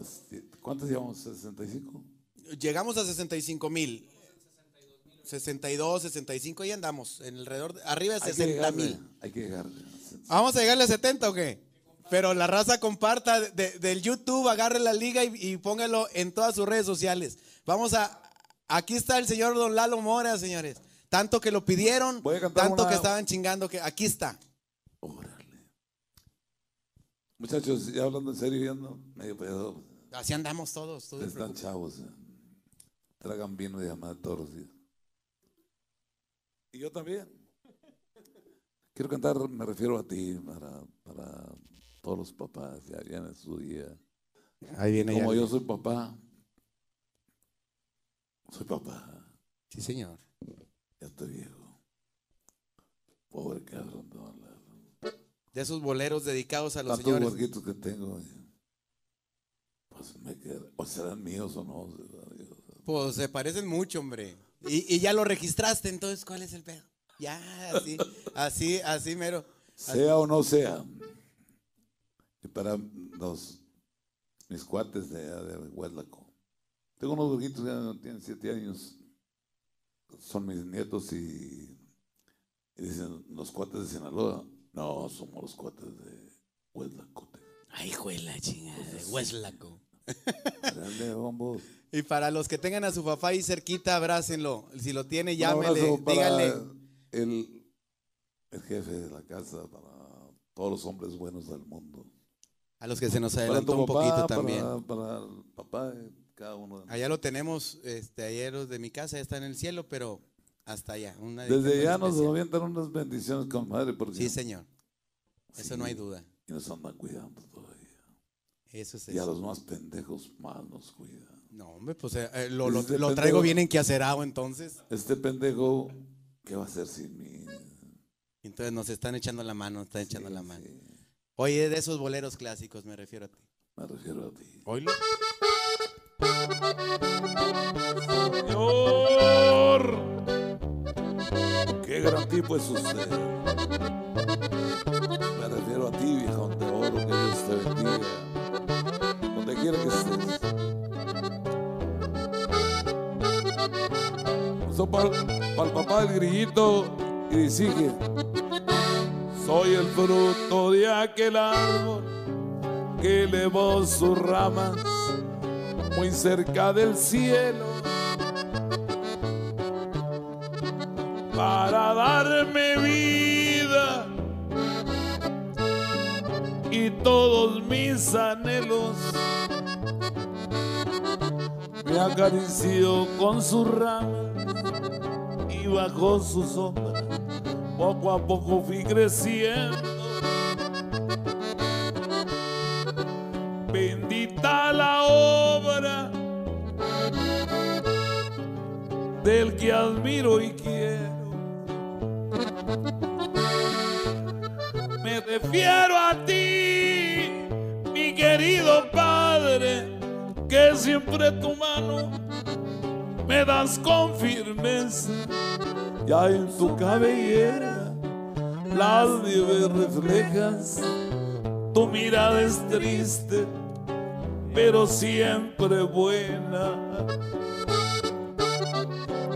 Pues, ¿Cuántos llevamos? ¿65? Llegamos a 65 mil. 62, 65, y andamos, en alrededor, de- arriba de Hay que 60 llegarle, mil. Hay que llegarle. ¿Vamos a llegarle a 70 o qué? Pero la raza comparta de- del YouTube, agarre la liga y, y póngalo en todas sus redes sociales. Vamos a. Aquí está el señor Don Lalo Mora, señores. Tanto que lo pidieron, tanto una- que estaban chingando, que aquí está. Órale. Muchachos, ya hablando en serio, ya medio pedo. Así andamos todos. tú Están chavos. eh. Tragan vino de llamada todos los días. Y yo también. Quiero cantar, me refiero a ti, para, para todos los papás, ya viene su día. Ahí viene Como ya. yo soy papá, soy papá, Sí, señor. ya estoy viejo. Pobre cabrón. De esos boleros dedicados a los Tantos señores. que tengo, pues me o serán míos o no. Pues se parecen mucho, hombre. (laughs) Y, y ya lo registraste, entonces, ¿cuál es el pedo? Ya, así, así, así mero. Sea o no sea. Y para los, mis cuates de, de Hueslaco. Tengo unos huerquitos que tienen siete años. Son mis nietos y, y dicen los cuates de Sinaloa. No, somos los cuates de Hueslaco. Ay, juela, chingada, de Hueslaco. Y para los que tengan a su papá ahí cerquita, abrácenlo. Si lo tiene, llámele, díganle. El, el jefe de la casa, para todos los hombres buenos del mundo. A los que se nos adelantó un poquito también. Para, el papá cada uno. de Allá lo tenemos, este, ayer los de mi casa ya están en el cielo, pero hasta allá. Una Desde ya nos avientan unas bendiciones con madre, porque Sí, señor. Eso Sí. no hay duda. y nos andan cuidando todavía. Eso es Y a eso. los más pendejos más nos cuidan. No, hombre, pues eh, eh, lo, lo- Este lo pendejo- traigo bien enquiacerado entonces. Este pendejo, ¿qué va a hacer sin mí? Entonces nos están echando la mano, nos están echando la mano. sí, Oye, de esos boleros clásicos me refiero a ti. me refiero a ti. Oílo. Señor, qué gran tipo es usted. Me refiero a ti, viejón de oro, que Dios te bendiga. Eso para el papá del grillito y sigue. Soy el fruto de aquel árbol que elevó sus ramas muy cerca del cielo para darme vida y todos mis anhelos me acarició con sus ramas y bajo su sombra poco a poco fui creciendo bendita la obra del que admiro y quiero. Siempre tu mano me das con firmeza. Ya en tu cabellera las nieves reflejas, tu mirada es triste, pero siempre buena.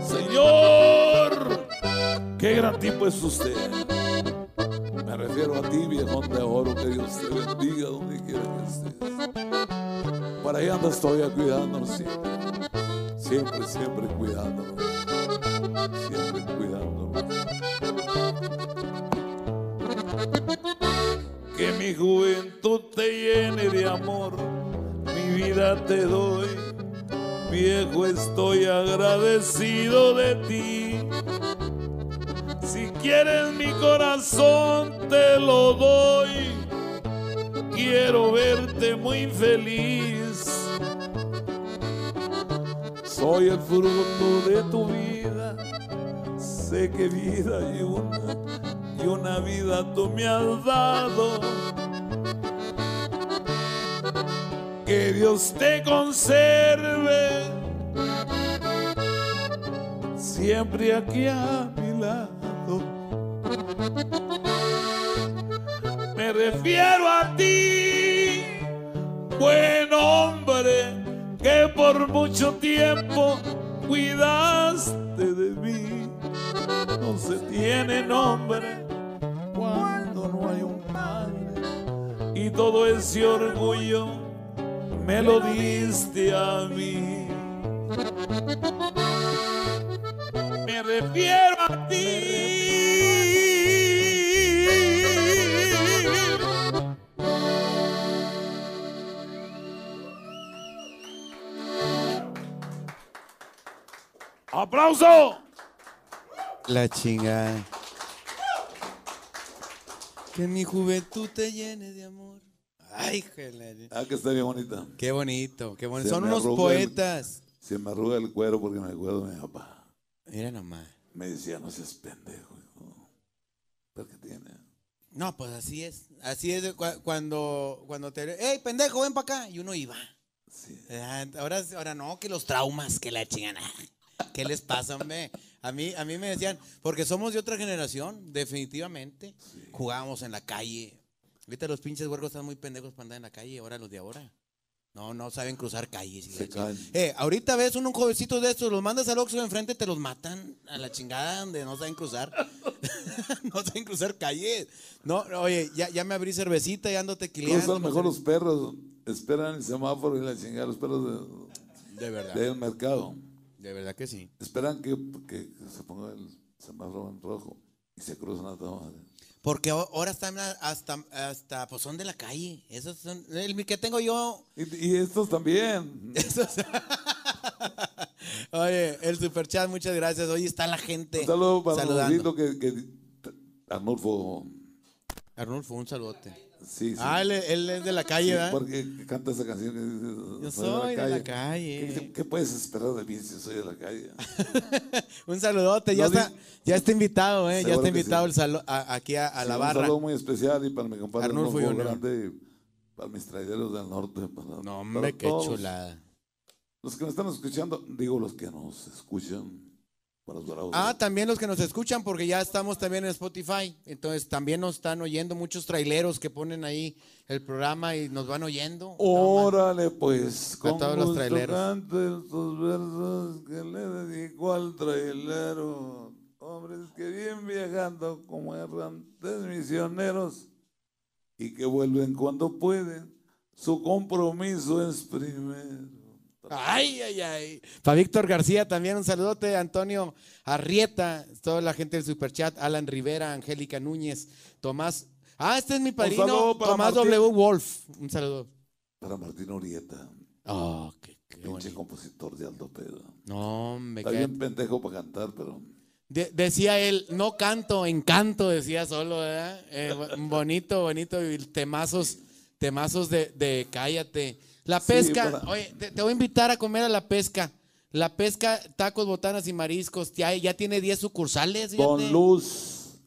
Señor, qué gran tipo es usted. Me refiero a ti, viejón de oro, que Dios te bendiga donde quiera que estés. Por ahí andas todavía cuidándonos siempre. Siempre, siempre cuidándonos. Siempre cuidándonos. Que mi juventud te llene de amor. Mi vida te doy. viejo, estoy agradecido de ti. Si quieres mi corazón, te lo doy. Quiero verte muy feliz. Soy el fruto de tu vida. Sé que vida y una, y una vida tú me has dado. Que Dios te conserve siempre aquí a mi lado. Me refiero a ti, buen hombre, que por mucho tiempo cuidaste de mí. No se tiene nombre cuando no hay un padre y todo ese orgullo me lo diste a mí. Me refiero a ti. ¡Aplauso! La chingada. Que mi juventud te llene de amor. Ay, jale. Ah, que está bien bonita. Qué bonito, qué bonito. Se Son unos arruga el- poetas. Se me arruga el cuero porque me acuerdo de mi papá. Mira nomás. Me decía, no seas pendejo, hijo. ¿Pero qué tiene? No, pues así es. Así es cuando, cuando te. ¡Ey, pendejo, ven para acá! Y uno iba. Sí. Ah, Ahora, ahora no, que los traumas, que la chingan. ¿Qué les pasa, hombre? A mí, a mí me decían, porque somos de otra generación, definitivamente. Jugábamos en la calle. Ahorita los pinches huercos están muy pendejos para andar en la calle, ahora los de ahora. No, no saben cruzar calles. Se. Eh, ahorita ves un, un jovencito de estos, los mandas al Oxxo enfrente, te los matan a la chingada donde no saben cruzar. (laughs) no saben cruzar calles. No, oye, ya, ya me abrí cervecita y ando tequileando. Cruzan mejor los perros. Esperan el semáforo y la chingada. Los perros De verdad, de- del mercado. De verdad que sí. Esperan que, que se ponga el semáforo en rojo y se cruzan a toda madre. Porque ahora están hasta, hasta, pues son de la calle. Esos son, el que tengo yo. Y, y estos también. (laughs) Esos. Oye, el superchat, muchas gracias. Hoy está la gente Un saludo para saludando. Que, que Arnulfo. Arnulfo, un saludote. Sí, sí. Ah, él, él es de la calle, Sí, ¿verdad? porque canta esa canción. que dice, Yo "Soy soy de la calle". ¿Qué, qué puedes esperar de mí si soy de la calle? (laughs) Un saludote, ya No está, ya está invitado, ¿eh? Ya está invitado el salo- a- aquí a, la Un barra. saludo muy especial y para mi compadre Arnulfo Junior. Grande, para mis traileros del norte. Para, No, hombre, para qué todos chulada. Los que nos están escuchando, digo los que nos escuchan, Ah, también los que nos escuchan, porque ya estamos también en Spotify. Entonces también nos están oyendo muchos traileros que ponen ahí el programa y nos van oyendo. Órale, pues, con todos los traileros. estos versos que le dedico al trailero. Hombres que vienen viajando como errantes misioneros y que vuelven cuando pueden. Su compromiso es primero. Ay, ay, ay. Para Víctor García también un saludote. Antonio Arrieta, toda la gente del Superchat. Alan Rivera, Angélica Núñez, Tomás. Ah, este es mi padrino, Tomás Martín. W. Wolf. Un saludo. Para Martín Urieta, Oh, qué, qué pinche bonito. compositor de Aldo Pedro. No, me Está bien pendejo para cantar, pero De- decía él, no canto, encanto, decía solo, ¿verdad? Eh, bo- bonito, bonito, y temazos, temazos de, de cállate. La Sí, pesca, para- oye, te, te voy a invitar a comer a la pesca. La pesca, tacos, botanas y mariscos, ya, ya tiene 10 sucursales. fíjate. con luz.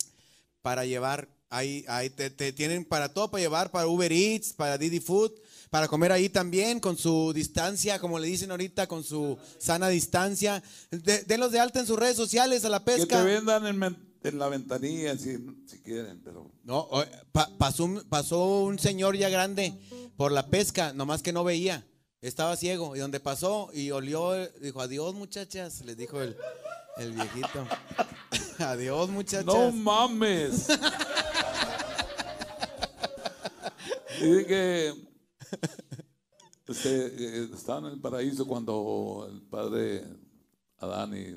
Para llevar, ahí, ahí te, te tienen para todo, para llevar, para Uber Eats, para Didi Food, para comer ahí también, con su distancia, como le dicen ahorita, con su sana distancia. De, denlos de alta en sus redes sociales a la Que pesca. te vendan en, en la ventanilla si, si quieren, pero No, pa- pasó, un, pasó un señor ya grande por la pesca, nomás que no veía. Estaba ciego. Y donde pasó y olió, dijo, adiós muchachas, les dijo el, el viejito. (laughs) adiós muchachas. no mames. (laughs) Dice que este, eh, estaba en el paraíso cuando el padre Adán y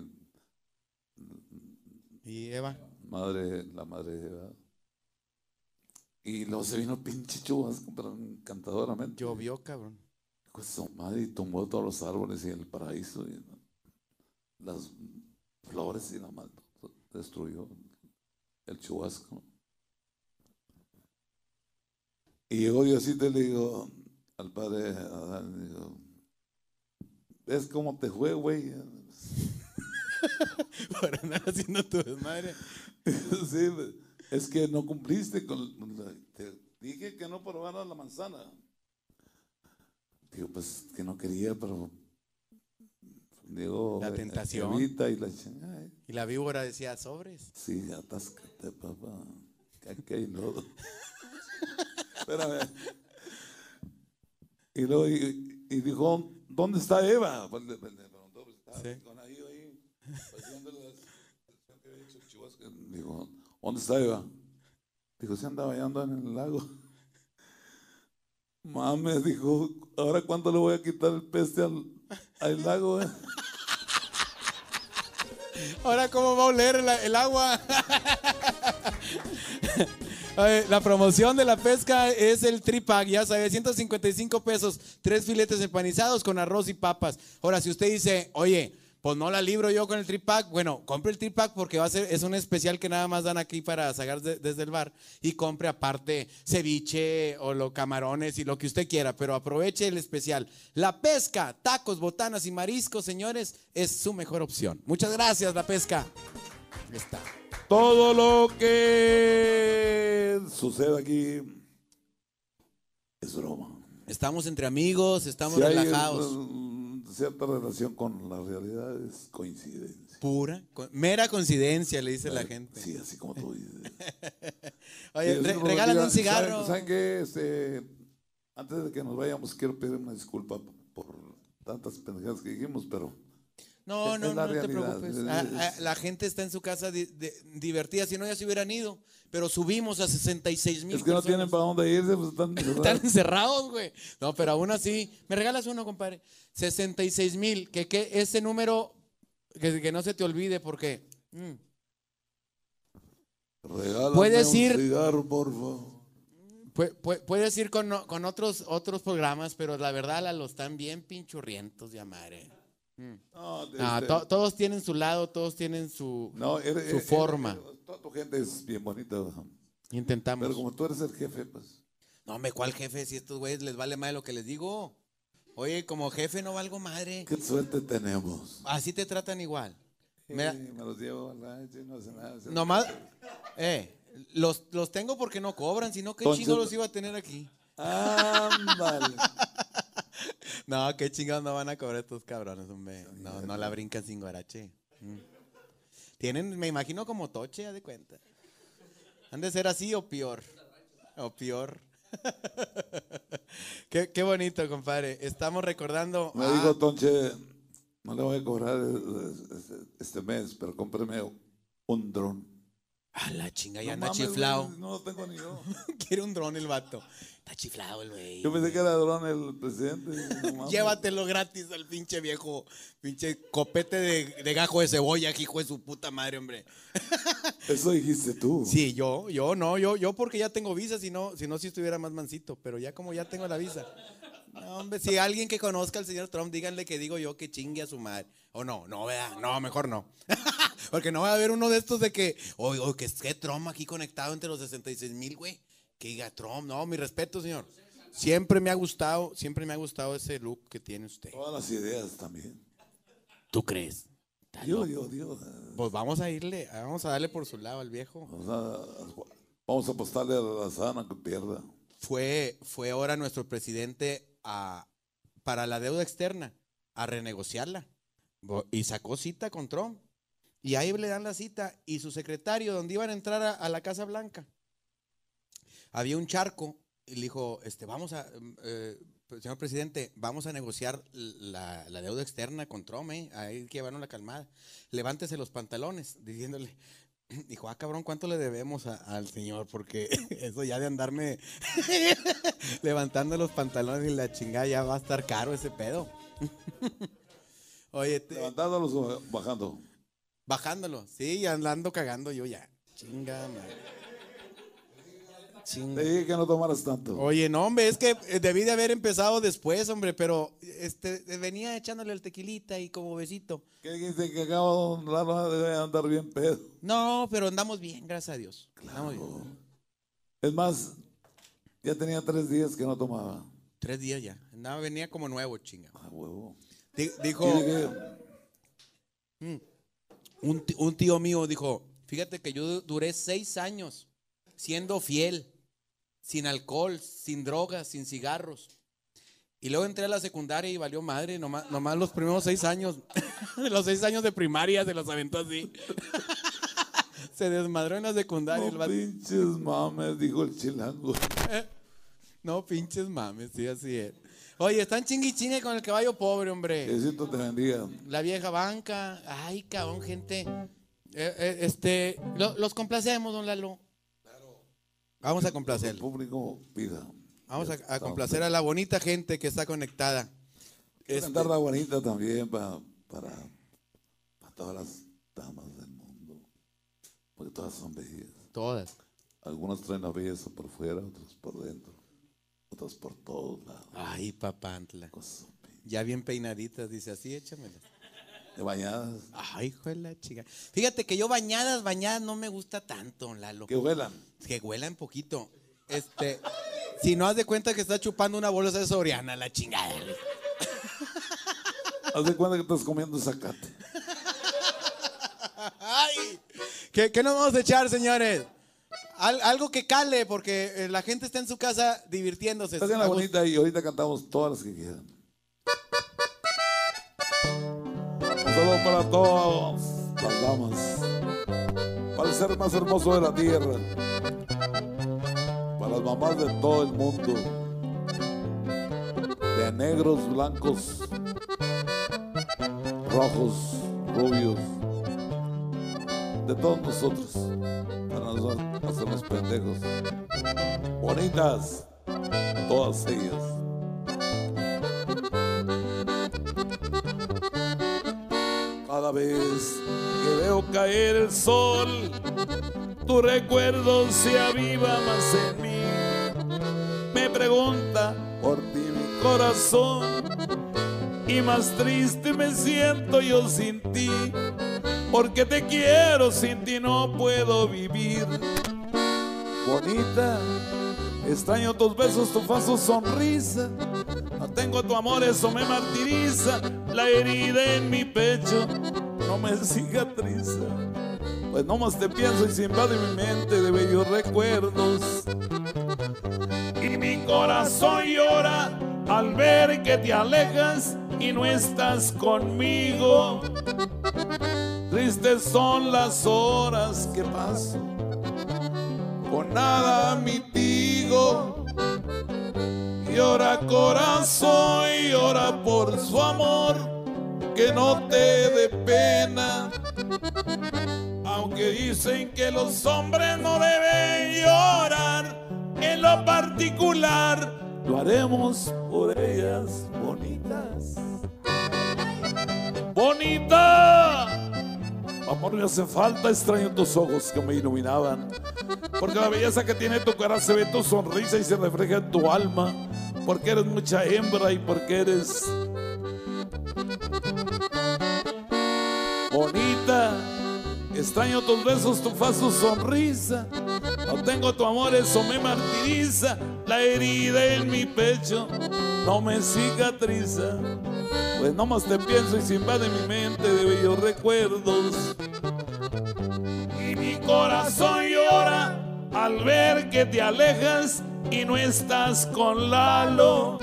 y Eva. madre, la madre Eva, y luego se vino pinche chubasco, pero encantadoramente. Llovió, cabrón. De su madre, y tumbó todos los árboles y el paraíso, y las flores y la mal destruyó el chubasco. Y llegó Diosito y le digo al padre Adán, digo, ¿ves cómo te fue, güey? (laughs) Por andar haciendo tu desmadre. Sí, es que no cumpliste con... la- Te dije que no probaras la manzana. Digo, pues que no quería, pero... Digo, La eh, tentación. Y la chingada. Y la víbora decía, sobres. Sí, atáscate, papá. Que aquí hay lodo. Espérame. Y luego y, y dijo, ¿dónde está Eva? Pues le, le preguntó, pues estaba Sí. con chubasco. Dijo, ¿dónde está Eva? Dijo, se anda bañando en el lago. (laughs) Mames, dijo, ¿ahora cuándo le voy a quitar el peste al, al lago? eh?" (laughs) Ahora, ¿cómo va a oler el, agua? (laughs) La promoción de la pesca es el tripack, ya sabes, 155 pesos, tres filetes empanizados con arroz y papas. Ahora, si usted dice, oye, pues no la libro yo con el tripack, bueno, compre el tripack porque va a ser, es un especial que nada más dan aquí para sacar de- desde el bar y compre aparte ceviche o los camarones y lo que usted quiera, pero aproveche el especial. La pesca, tacos, botanas y mariscos, señores, es su mejor opción. Muchas gracias, la pesca. Ahí está. Todo lo que sucede aquí es broma. Estamos entre amigos, estamos Si hay relajados. Cierta relación con la realidad es coincidencia. Pura, co- mera coincidencia, le dice la gente. Sí, así como tú dices. (laughs) Oye, re- diga, un cigarro. ¿Saben, saben qué? Este, antes de que nos vayamos, quiero pedir una disculpa por tantas pendejadas que dijimos, pero No, no, no te realidad, preocupes. es- Ah, ah, la gente está en su casa di- de- divertida, si no ya se hubieran ido. Pero subimos a 66 mil es que no tienen para dónde irse, pues están (laughs) Están encerrados, güey. No, pero aún así, me regalas uno, compadre. 66 mil, que, que ese número, que, que no se te olvide porque... mm, Puedes un ir- cigarro, por favor. Pu- pu- Puedes ir con, con otros, otros programas, pero la verdad, Lalo, están bien pinchurrientos, ya madre. No, Ah, este, to- todos tienen su lado, todos tienen su... no, su eres- forma. eres- toda tu gente es bien bonita. Intentamos. Pero como tú eres el jefe, pues. No, hombre, ¿cuál jefe? Si estos güeyes les vale más lo que les digo. Oye, como jefe no valgo madre. Qué suerte tenemos. Así te tratan igual. Sí, me los llevo al rancho y no hace nada. nomás... Eh, los, los tengo porque no cobran, si no, ¿qué Entonces- chingo los iba a tener aquí? Ándale. (laughs) No, qué chingados no van a cobrar estos cabrones, hombre. No, no la brincan sin guarache. Mm. Tienen, me imagino como toche, haz de cuenta. Han de ser así o peor. O peor. (laughs) qué, qué bonito, compadre. Estamos recordando. Me Ah, dijo Tonche, no le voy a cobrar este- mes, pero cómprame un dron. a la chinga, ya No anda mames, chiflado. No lo tengo ni yo. (laughs) Quiere un dron el vato. Está chiflado el güey. Yo pensé que era dron el presidente. no. (laughs) Llévatelo gratis al pinche viejo, pinche copete de, de gajo de cebolla, hijo de su puta madre, hombre. (laughs) Eso dijiste tú. Sí, yo, yo no, yo, yo porque ya tengo visa, si no, si no, si estuviera más mansito, pero ya como ya tengo la visa. No, hombre, si alguien que conozca al señor Trump, díganle que digo yo que chingue a su madre. O no, no, vea, no, mejor no. (laughs) porque no va a haber uno de estos de que, oye, oye, que esté Trump aquí conectado entre los 66 mil, güey. Que diga Trump, no, mi respeto, señor. Siempre me ha gustado, siempre me ha gustado ese look que tiene usted. Todas las ideas también. ¿Tú crees? Yo, yo, yo. eh, Pues vamos a irle, vamos a darle por su lado al viejo. Vamos a, vamos a apostarle a la sana que pierda. fue, fue ahora nuestro presidente a, para la deuda externa a renegociarla. Y sacó cita con Trump. Y ahí le dan la cita. Y su secretario, donde iban a entrar a, a la Casa Blanca, había un charco. Y le dijo, este, vamos a, eh, señor presidente, vamos a negociar la, la deuda externa con Trump, ¿eh? Hay que llevarnos la calmada. Levántese los pantalones, diciéndole, (clears throat) Dijo, ah, cabrón, ¿cuánto le debemos a- al señor? Porque (laughs) eso ya de andarme (laughs) levantando los pantalones y la chingada ya va a estar caro ese pedo. (laughs) Oye, te- Levantándolos o bajando. bajándolo, sí, y andando cagando yo ya. Chinga, madre. Te dije que no tomaras tanto. Oye, no, hombre, es que eh, debí de haber empezado después, hombre, pero este venía echándole el tequilita y como besito. ¿Qué dijiste que acabo de andar bien pedo? No, pero andamos bien, gracias a Dios. Andamos bien. Es más, ya tenía tres días que no tomaba. Tres días ya. Andaba, venía como nuevo, chinga. Ah, huevo. Di- Dijo que- un, tío mío, dijo, fíjate que yo du- duré seis años siendo fiel, sin alcohol, sin drogas, sin cigarros. Y luego entré a la secundaria y valió madre, nomás, nomás los primeros seis años, (laughs) los seis años de primaria se los aventó así. (laughs) se desmadró en la secundaria. No pinches mames, dijo el chilango. (laughs) No, pinches mames, sí, así es. Oye, están chingui chingue con el caballo pobre, hombre. Diosito te bendiga. La vieja banca. Ay, cabrón, gente. Eh, eh, este, lo- los complacemos, don Lalo. Vamos a El complacer. público pida. Vamos a, a complacer a la bonita gente que está conectada. Este, cantar la bonita también para, para, para todas las damas del mundo. Porque todas son bellas. todas. Algunas traen la belleza por fuera, otras por dentro. Otras por todos lados. Ay, papantla. Ya bien peinaditas, dice así, échamelas. De bañadas. Ay, hijo de la chica. Fíjate que yo bañadas, bañadas no me gusta tanto, Lalo. Que huelan. Que huelan poquito. Este, si no haz de cuenta que está chupando una bolsa de Soriana, la chingada. (laughs) Haz de cuenta que estás comiendo zacate. Ay, ¿qué, qué nos vamos a echar, señores? Al- algo que cale, porque eh, la gente está en su casa divirtiéndose. Está bien la bonita y ahorita cantamos todas las que quieran. Un saludo para todas las damas. Para el ser más hermoso de la tierra. Las mamás de todo el mundo. De negros, blancos, rojos, rubios. De todos nosotros. Para no hacernos pendejos. Bonitas. Todas ellas. Cada vez que veo caer el sol, tu recuerdo se aviva más en mí. Me pregunta por ti mi corazón y más triste me siento yo sin ti. Porque te quiero, sin ti no puedo vivir. Bonita, extraño tus besos, tu falso sonrisa. No tengo tu amor, eso me martiriza. La herida en mi pecho no me cicatriza. Pues nomás te pienso y se invade mi mente de bellos recuerdos. Corazón llora al ver que te alejas y no estás conmigo. Tristes son las horas que paso con nada mitigo. Llora corazón, llora por su amor, que no te dé pena. Aunque dicen que los hombres no deben llorar, en lo particular lo haremos por ellas bonitas. ¡Bonita! Amor, me hace falta, extraño tus ojos que me iluminaban. Porque la belleza que tiene tu cara se ve tu sonrisa y se refleja en tu alma. Porque eres mucha hembra y porque eres bonita. Extraño tus besos, tu faz, sonrisa. No tengo tu amor, eso me martiriza. La herida en mi pecho no me cicatriza. Pues nomás te pienso y se invade mi mente de bellos recuerdos. Y mi corazón llora al ver que te alejas y no estás con Lalo.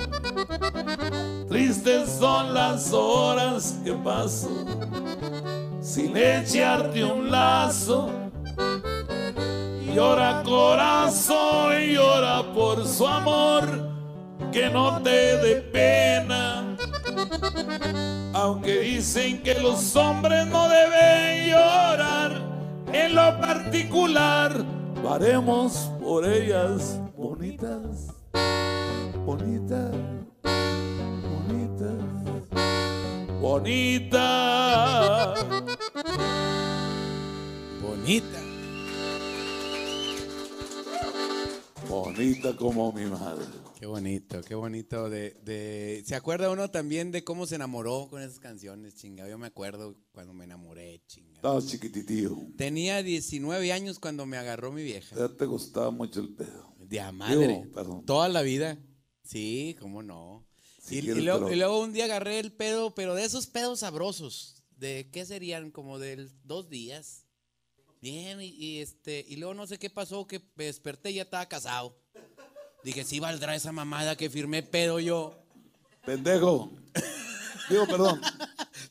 Tristes son las horas que paso sin echarte un lazo. Llora corazón, llora por su amor, que no te dé pena. Aunque dicen que los hombres no deben llorar, en lo particular lo haremos por ellas bonitas, bonitas, bonitas, bonitas. Bonita. bonita como mi madre. Qué bonito, qué bonito. De, de, ¿Se acuerda uno también de cómo se enamoró con esas canciones, chinga? Yo me acuerdo cuando me enamoré, chinga. Estaba chiquititío. Tenía 19 años cuando me agarró mi vieja. Ya te gustaba mucho el pedo. De a madre. Digo, perdón. Toda la vida. Sí, cómo no. Si y, y quieres, luego, pero- y luego un día agarré el pedo, pero de esos pedos sabrosos. ¿De qué serían? Como de dos días. Bien, y, y este, y luego no sé qué pasó, que me desperté y ya estaba casado. Dije, sí valdrá esa mamada que firmé pedo yo. Pendejo. Digo, perdón. (laughs)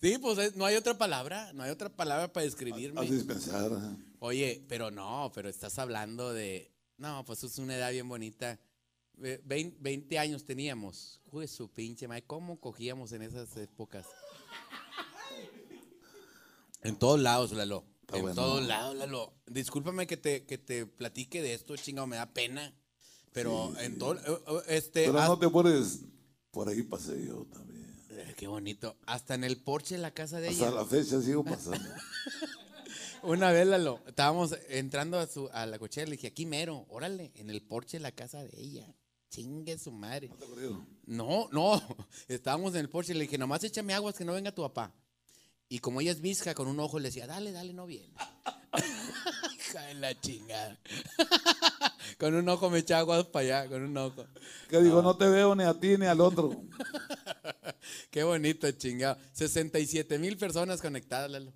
Sí, pues es- no hay otra palabra, no hay otra palabra para describirme. A dispensar. Oye, pero no, pero estás hablando de. No, pues es una edad bien bonita. Ve- vein- 20, años teníamos. Uy, su pinche madre, ¿cómo cogíamos en esas épocas? En todos lados, Lalo. en bueno. todos lados, Lalo. Discúlpame que te, que te platique de esto, chingado, me da pena. Pero en todo. eh, eh, Este, Pero no te pones. Por ahí pasé yo también. Eh, Qué bonito. Hasta en el porche de la casa de Hasta ella. la fecha sigo pasando. (laughs) Una vez, Lalo, estábamos entrando a, su, a la cochera, le dije, aquí mero, órale, en el porche de la casa de ella. Chingue su madre. No, no, (laughs) estábamos en el porche, le dije, nomás échame aguas que no venga tu papá. Y como ella es visca, con un ojo le decía, dale, dale, no viene. (laughs) Hija de la chingada. (laughs) con un ojo me echaba aguas para allá, con un ojo. Que digo, no te veo ni a ti ni al otro. (laughs) Qué bonito, chingado. 67 mil personas conectadas, Lalo.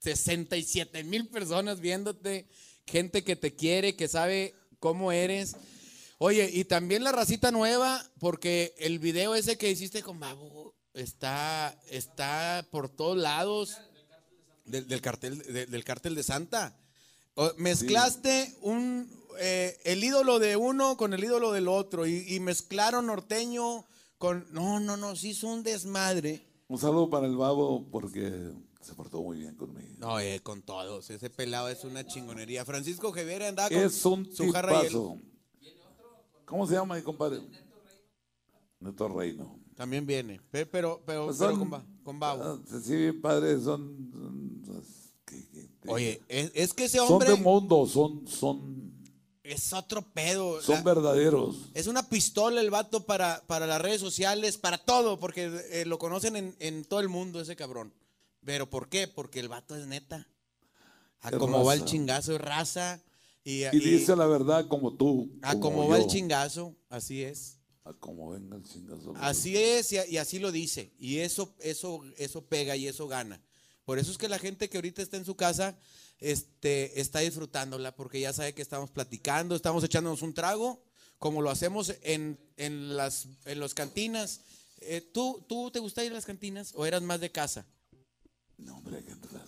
67 mil personas viéndote. Gente que te quiere, que sabe cómo eres. Oye, y también la racita nueva, porque el video ese que hiciste con Babo está, está por todos lados del, del cartel, de- del cartel de Santa. Mezclaste un, eh, el ídolo de uno con el ídolo del otro y, y mezclaron norteño con... No, no, no, sí es un desmadre. Un saludo para el babo porque se portó muy bien conmigo. No, eh, con todos. Ese pelado es una chingonería. Francisco Javier andaba con Es un su jarra y. ¿Cómo se llama mi compadre? Neto Reino. También viene. Pe- Pero, pero, Pues pero son- con, ba- con Babo. Ah, Sí, bien padre, son. son- son- que- que- que- Oye, es, es que ese son hombre de mundo, son, son, es otro pedo. son La- verdaderos. es una pistola el vato para, para las redes sociales, para todo, porque eh, lo conocen en, en todo el mundo ese cabrón. Pero ¿por qué? Porque el vato es neta. A Es como va el chingazo es raza. Y, Y dice la verdad como tú. a como como va el chingazo, así es. A como venga el chingazo. Así es, y, así lo dice. Y eso, eso, eso pega y eso gana. Por eso es que la gente que ahorita está en su casa este, está disfrutándola, porque ya sabe que estamos platicando, estamos echándonos un trago, como lo hacemos en, en las en las cantinas. Eh, ¿tú, ¿Tú te gusta ir a las cantinas o eras más de casa? No, hombre, qué entrada.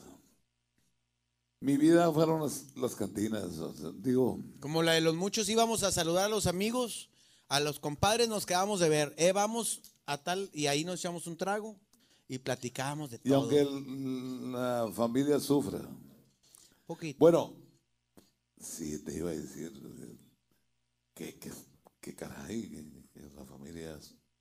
Mi vida fueron las, las cantinas. o sea, digo, Como la de los muchos íbamos a saludar a los amigos, a los compadres nos quedamos de ver. Eh, vamos a tal, y ahí nos echamos un trago y platicábamos de y todo. aunque el- la familia sufra. Poquito. Bueno, sí, te iba a decir que, que, que caray, que, que la familia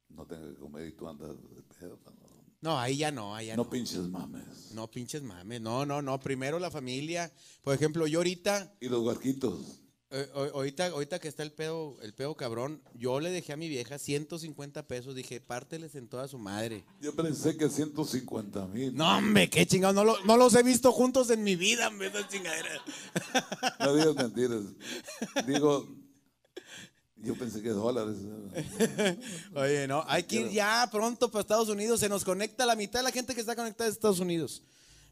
no tenga que comer y tú andas de pedo. No, No, ahí ya no, ahí ya no no. pinches mames. No pinches mames, no, no, no. Primero la familia. Por ejemplo, yo ahorita, Y los huarquitos. Eh, ahor- ahorita, ahorita que está el pedo, el pedo cabrón, yo le dejé a mi vieja 150 pesos. Dije, párteles en toda su madre. Yo pensé que 150 mil. No, hombre, qué chingados. No, lo- no los he visto juntos en mi vida, hombre, esas chingaderas. (laughs) No digas mentiras. Digo, yo pensé que dólares. Oye, no, hay que ir ya pronto para Estados Unidos. Se nos conecta la mitad de la gente que está conectada de Estados Unidos.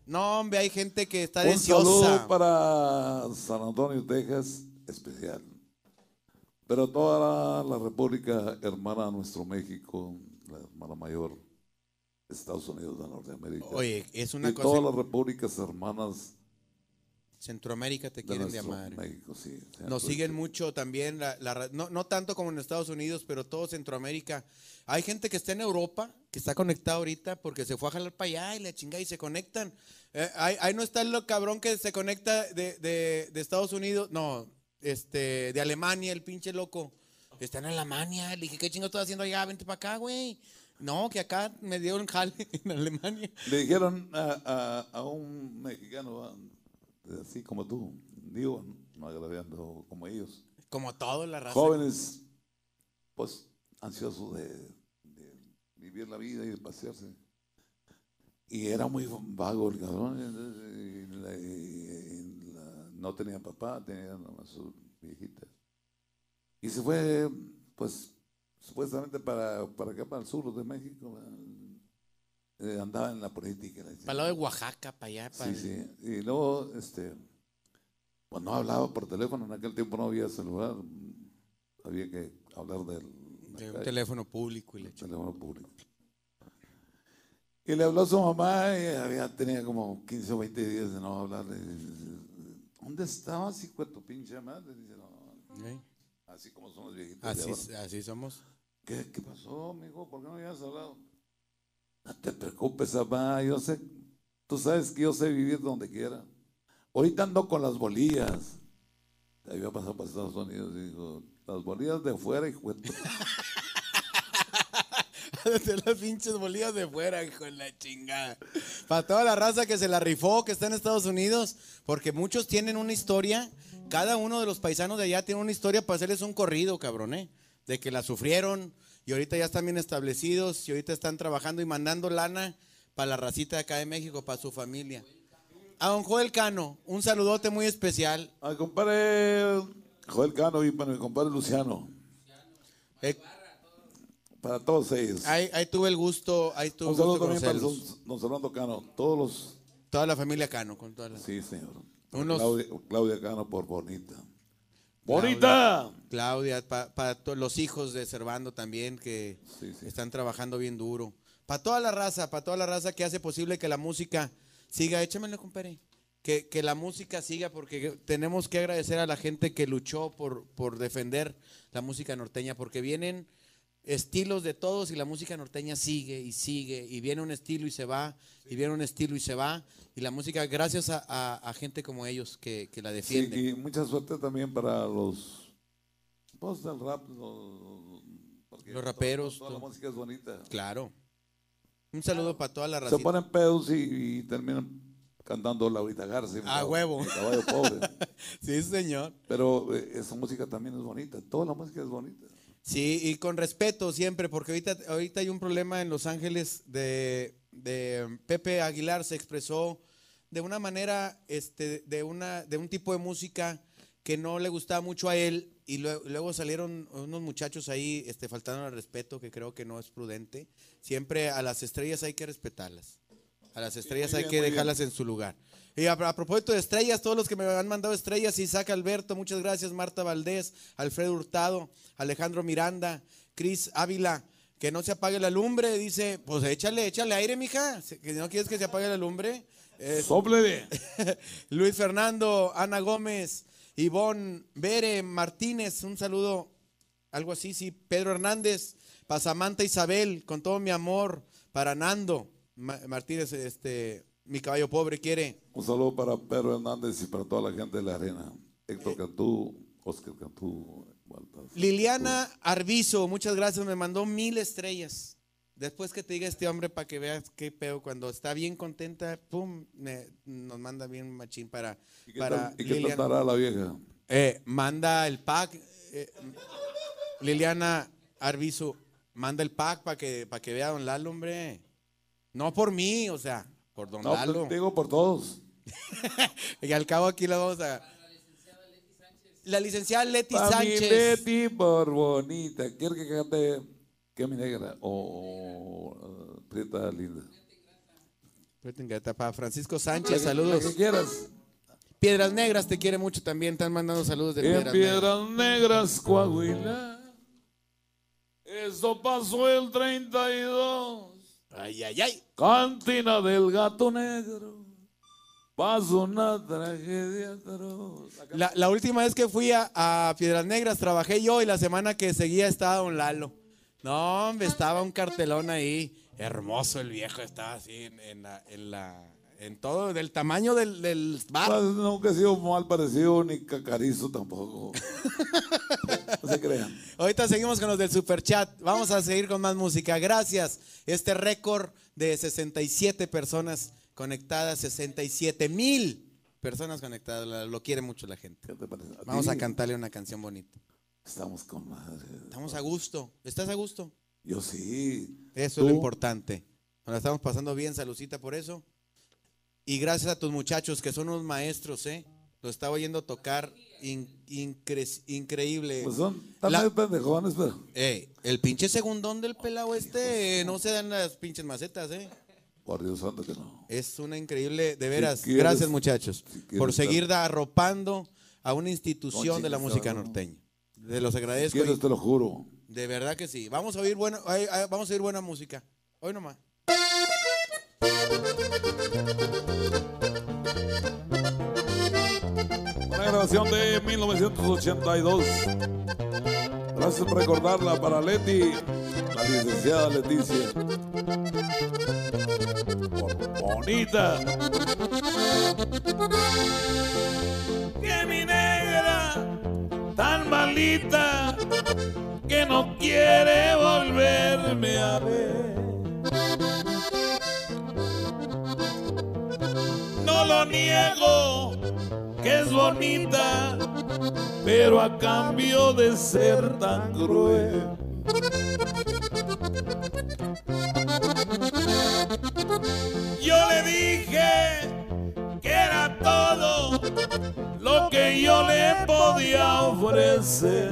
No, hombre, hay gente que está Un deseosa. saludo para San Antonio, Texas, especial. Pero toda la, la República hermana a nuestro México, la hermana mayor, Estados Unidos de Norteamérica. Oye, es una y cosa. todas las repúblicas hermanas Centroamérica te quieren de nuestro amar. México, sí. sean Nos pues, siguen mucho también, la- la ra- no, no tanto como en Estados Unidos, pero todo Centroamérica. Hay gente que está en Europa, que está conectada ahorita porque se fue a jalar para allá y la chingada y se conectan. Eh, ahí, ahí no está el cabrón que se conecta de, de- de Estados Unidos, no, este, de Alemania, el pinche loco. Está en Alemania, le dije, ¿qué chingo estás haciendo allá? Vente para acá, güey. No, que acá me dio un jale (laughs) en Alemania. Le dijeron a, a- a un mexicano, ah, así como tú, digo, no agraviando como ellos, Como todo la raza. jóvenes, pues ansiosos de, de vivir la vida y de pasearse. Y era muy vago el cabrón. y no tenía papá, tenía nomás sus viejitas. Y se fue, pues, supuestamente para, para acá, para el sur de México. Eh, andaba en la política. la Para el lado de Oaxaca, para allá. Para Sí, sí. Y luego, este, pues no hablaba por teléfono, en aquel tiempo no había celular, había que hablar del de un teléfono público y le teléfono público. Y le habló a su mamá y había, tenía como 15 o 20 días de no hablarle. ¿Dónde estabas, hijo de tu pinche madre? Dice, no, así como son los viejitos. Así, somos. ¿Qué, ¿Qué pasó, amigo? ¿Por qué no habías hablado? No te preocupes, papá. Yo sé, tú sabes que yo sé vivir donde quiera. Ahorita ando con las bolillas. Había pasado para Estados Unidos y dijo, las bolillas de fuera, hijo de tu-". (laughs) (laughs) de las pinches bolillas de fuera, hijo de la chingada. Para toda la raza que se la rifó, que está en Estados Unidos, porque muchos tienen una historia, cada uno de los paisanos de allá tiene una historia para hacerles un corrido, cabrón, ¿eh? De que la sufrieron y ahorita ya están bien establecidos y ahorita están trabajando y mandando lana para la racita de acá de México, para su familia. A don Joel Cano, un saludote muy especial. Al compadre Joel Cano y para mi compadre Luciano. Eh, Para todos ellos. ahí, ahí tuve el gusto, ahí tuve Un el saludo también para don, Fernando Cano. Todos los... Toda la familia Cano, con toda la... Sí, señor. Para Unos- Claudia, Claudia Cano por bonita. ¡Bonita! Claudia, para los hijos de Servando también, que Sí, sí. están trabajando bien duro. Para toda la raza, para toda la raza que hace posible que la música siga. Échamelo, compadre. Que, que la música siga, porque tenemos que agradecer a la gente que luchó por, por defender la música norteña, porque vienen estilos de todos y la música norteña sigue y sigue, y viene un estilo y se va, y viene un estilo y se va, y la música, gracias a, a- a gente como ellos que, que la Sí, defienden. y mucha suerte también para los pues, del rap, los, Los raperos, Toda, toda la música es bonita. Claro. Un saludo para toda la Se raza. ponen pedos y, y terminan cantando Laurita Garza. A caballo- huevo. caballo pobre. (laughs) Sí, señor. Pero eh, esa música también es bonita. Toda la música es bonita. Sí, y con respeto siempre, porque ahorita, ahorita hay un problema en Los Ángeles de, de Pepe Aguilar se expresó de una manera, este, de una, de un tipo de música que no le gustaba mucho a él, y luego, luego salieron unos muchachos ahí, este, faltando al respeto, que creo que no es prudente. Siempre a las estrellas hay que respetarlas. A las estrellas hay que dejarlas en su lugar. Y a, a propósito de estrellas, todos los que me han mandado estrellas, Isaac Alberto, muchas gracias, Marta Valdés, Alfredo Hurtado, Alejandro Miranda, Cris Ávila, que no se apague la lumbre, dice, pues échale, échale aire, mija, que no quieres que se apague la lumbre. Eh, ¡Sóplele! (laughs) Luis Fernando, Ana Gómez, Ivonne, Bere, Martínez, un saludo, algo así, sí, Pedro Hernández, para Samantha Isabel, con todo mi amor, para Nando, Ma- Martínez, este, mi caballo pobre quiere. Un saludo para Pedro Hernández y para toda la gente de la arena. Héctor Cantú, Oscar Cantú. Walter. Liliana Arbizo, muchas gracias, me mandó mil estrellas. Después que te diga este hombre para que veas qué pedo, cuando está bien contenta, pum, me- nos manda bien machín para, ¿Y qué, para tal, ¿y qué estará la vieja? Eh, manda el pack. eh, Liliana Arbizu, manda el pack para que, para que vea a don Lalo, hombre. No por mí, o sea, por don No, Lalo. te digo por todos. (laughs) Y al cabo aquí la vamos a... La licenciada Leti Pa' mi Sánchez. Leti por bonita. ¿Quiere que cante que mi negra? O eh, Prieta linda. Para Francisco Sánchez, La que saludos. quieras. Piedras Negras te quiere mucho también, están mandando saludos de En Piedras Negras. Piedras Negras, Coahuila. Eso pasó el 32. Ay, ay, ay. Cantina del gato negro. Pasó una tragedia atroz. La, la última vez que fui a, a Piedras Negras trabajé yo y la semana que seguía estaba Don Lalo. No, hombre, estaba un cartelón ahí. Hermoso el viejo, estaba así en, en la, en la- en todo, del tamaño del, del bar. Pues, nunca he sido mal parecido ni cacarizo tampoco. (laughs) no se crean. Ahorita seguimos con los del super chat. Vamos a seguir con más música. Gracias. Este récord de 67 personas conectadas, 67 mil personas conectadas, lo quiere mucho la gente. ¿Qué te parece? Vamos a cantarle una canción bonita. Estamos con madre. Estamos a gusto. ¿Estás a gusto? Yo sí. Eso es lo importante. Nos la estamos pasando bien, saludcita por eso. Y gracias a tus muchachos que son unos maestros, ¿eh? Lo estaba oyendo tocar in- incre- increíble. Pues son tan La- medio pendejones, pero. Eh, el pinche segundón del pelado este, eh, no se dan las pinches macetas, ¿eh? Por Dios santo que no. Es una increíble, de veras. quieres- gracias, muchachos, si quieres por seguir da- arropando a una institución de la música no. norteña. De los Si agradezco. quieres, y- te lo juro. de verdad que sí. Vamos a oír buena, vamos a oír buena música. Hoy nomás. Grabación de 1982. Gracias por recordarla para Leti, la licenciada Leticia. Bonita. que mi negra tan malita que no quiere volverme a ver. No lo niego que es bonita, pero a cambio de ser tan cruel. Yo le dije que era todo lo que yo le podía ofrecer.